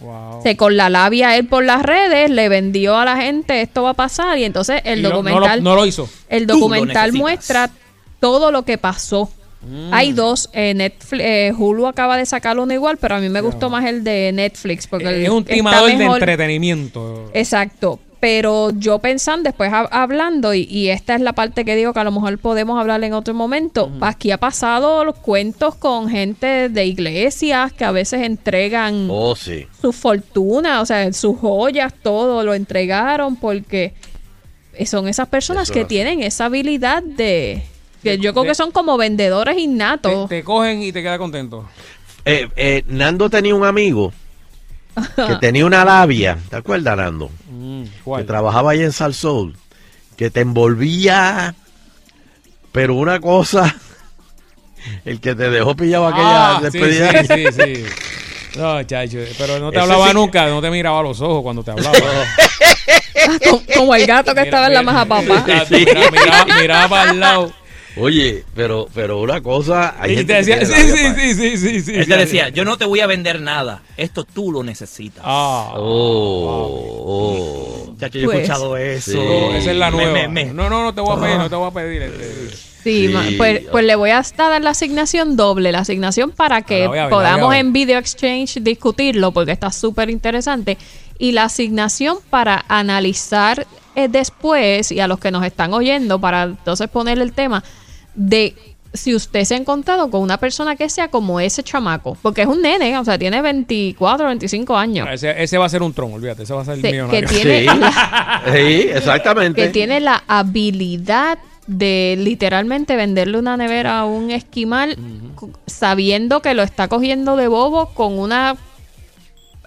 Wow. Se con la labia él por las redes le vendió a la gente esto va a pasar y entonces el Y no- no lo- documental no lo hizo. el documental muestra todo lo que pasó. Mm. Hay dos, eh, Netflix, eh, Hulu acaba de sacar uno igual, pero a mí me gustó más el de Netflix porque el- es un timador de entretenimiento. Exacto. Pero yo pensando, después hab- hablando, y, y esta es la parte que digo que a lo mejor podemos hablar en otro momento, aquí ha pasado los cuentos con gente de iglesias que a veces entregan Oh, sí. su fortuna, o sea, sus joyas, todo lo entregaron porque son esas personas Eso que tienen esa habilidad de... Que yo creo de- que son como vendedores innatos. te cogen y te queda contento. Eh, eh, Nando tenía un amigo que tenía una labia, ¿te acuerdas, Nando? Mm, Que trabajaba ahí en Salsoul, que te envolvía, pero una cosa, el que te dejó pillado aquella Ah, sí, despedida. sí, sí, sí. No, chacho, pero no te Ese hablaba sí- nunca, no te miraba a los ojos cuando te hablaba. como, como el gato que Mira, estaba en la maja papá. Miraba el lado. Oye, pero, pero una cosa, hay Y gente te que decía, tiene sí, labia sí, para- sí, sí, sí, sí. Él sí, te sí. decía, yo no te voy a vender nada. Esto tú lo necesitas. Ah, Oh, oh. Chacho, yo he Pues. escuchado eso. Sí. no, esa es la nueva. me- me. No, no, no te voy a pedir, no te voy a pedir. este. Sí, Sí. ma- pues, pues le voy a dar la asignación doble, la asignación para que Ah, ver, la podamos en Video Exchange discutirlo, porque está súper interesante, y la asignación para analizar eh, después, y a los que nos están oyendo, para entonces ponerle el tema, de si usted se ha encontrado con una persona que sea como ese chamaco, porque es un nene, o sea, tiene 24, 25 años. Ese, ese va a ser un tron, olvídate, ese va a ser el Sí, millonario. que tiene- Sí, sí, exactamente. que tiene la habilidad de literalmente venderle una nevera a un esquimal sabiendo que lo está cogiendo de bobo con una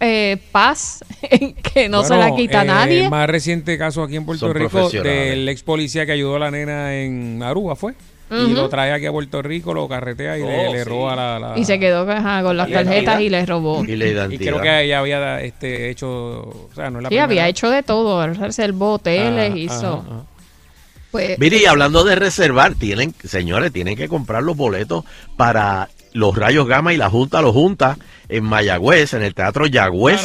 eh, paz que no se la quita eh, nadie. El más reciente caso aquí en Puerto Son Rico del ex policía que ayudó a la nena en Aruba, ¿fue? Y lo trae aquí a Puerto Rico, lo carretea y le, Oh, le sí. roba la, la- Y se quedó ajá, con las Y la tarjetas y le robó. Y la Y identidad. creo que ella había este, hecho. O sea, no es la Sí, primera. había hecho de todo, reservó hoteles, Ah, hizo. ajá, ajá. Pues, Mire, y hablando de reservar, tienen, señores, tienen que comprar los boletos para los Rayos Gama y la Junta los Junta en Mayagüez, en el Teatro Yagüez.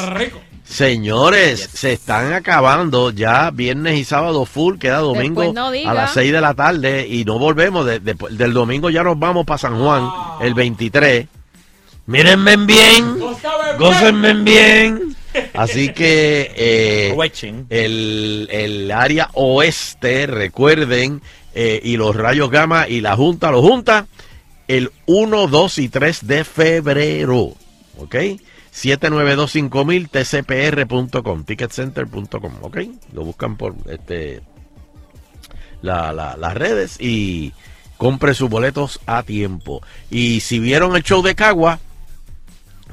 Señores, se están acabando ya viernes y sábado full, queda domingo no a las 6 de la tarde y no volvemos. de- de- del domingo ya nos vamos para San Juan, el 23. Mírenme bien, gócenme bien. Así que eh, el, el área oeste, recuerden, eh, y los rayos gamma y la Junta lo junta el 1, 2 y 3 de febrero. ¿Ok? 7925000 tcpr.com, ticketcenter.com. ¿Ok? Lo buscan por este la- la- las redes y compre sus boletos a tiempo. Y si vieron el show de Cagua,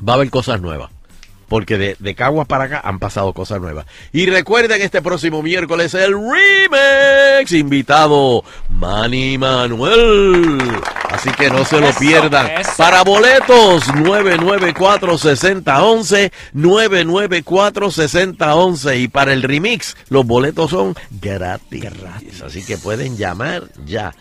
va a haber cosas nuevas. Porque de, de para acá han pasado cosas nuevas. Y recuerden, este próximo miércoles el remix. Invitado Manny Manuel. Así que no se lo pierdan. eso. Para boletos, 994-6011. 994-6011. Y para el remix, los boletos son gratis. Así que pueden llamar ya.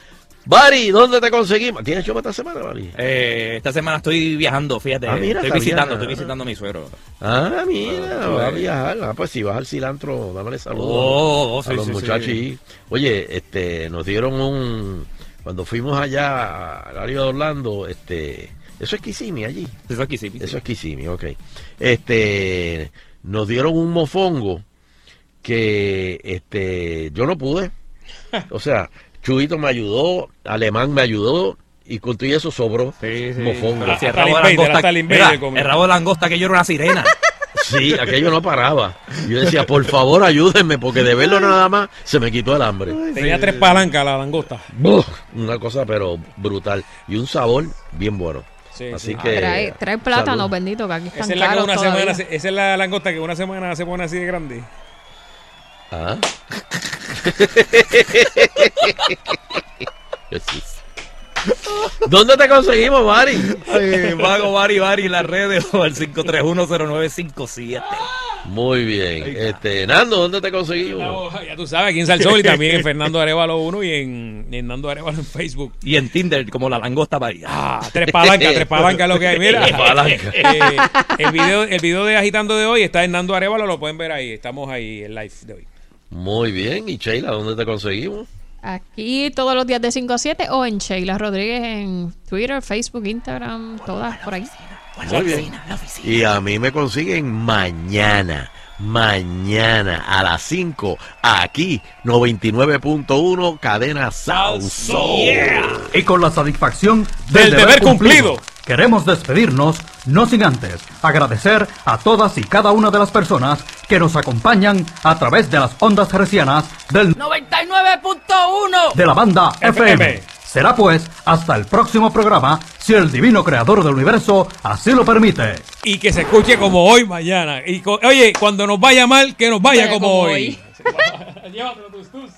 Bari, ¿dónde te conseguimos? ¿Tienes show esta semana, Bari? Eh, esta semana estoy viajando, fíjate. Ah, mira, estoy visitando, estoy visitando a mi suegro. Ah, mira, Ah, va a viajar. Ah, pues si vas al cilantro, dámale saludos Oh, oh, a los sí, muchachos. sí. Oye, este, nos dieron un... Cuando fuimos allá al área de Orlando, este... Eso es Kissimmee allí. Eso es Kissimmee, sí. Eso es Kissimmee, ok. Este, nos dieron un mofongo que, este, yo no pude. O sea, Chuito me ayudó, Alemán me ayudó, y con todo eso sobró mofongo. Pero si el rabo de langosta, mira, el rabo de langosta que yo era una sirena. Sí, aquello no paraba. Yo decía, por favor, ayúdenme, porque de verlo nada más se me quitó el hambre. Tenía tres palancas la langosta. Buf, Una cosa, pero brutal. Y un sabor bien bueno. Sí, Así sí. que. trae, trae plátanos salud. benditos, que aquí están Esa es, la que una semana, esa es la langosta que una semana se pone así de grande. Ah. ¿Dónde te conseguimos, Mari? Ay, Vago Bari Bari en las redes o al 5310957. Muy bien. Este, Nando, ¿dónde te conseguimos? Ya tú sabes, aquí en Salsol y también en Fernando Arevalo 1 y en, en Nando Arevalo en Facebook. Y en Tinder, como la langosta María. Ah, tres palancas, tres palancas lo que hay. Mira, Tres palancas. eh, el, video, el video de Agitando de hoy está en Nando Arevalo, lo pueden ver ahí. Estamos ahí en live de hoy. Muy bien. ¿Y Sheila, dónde te conseguimos? Aquí todos los días de 5 a 7 o en Sheila Rodríguez en Twitter, Facebook, Instagram, todas por ahí. Muy bien. Y a mí me consiguen mañana. Mañana a las 5 aquí 99.1 cadena Salso. Y con la satisfacción Del deber cumplido. Queremos despedirnos, no sin antes agradecer a todas y cada una de las personas que nos acompañan a través de las ondas hercianas del 99.1 de la banda FM. Será pues hasta el próximo programa, si el divino creador del universo así lo permite. Y que se escuche como hoy, mañana. Y oye, cuando nos vaya mal, que nos vaya Vaya como, como hoy. Llévatelo tus, tus.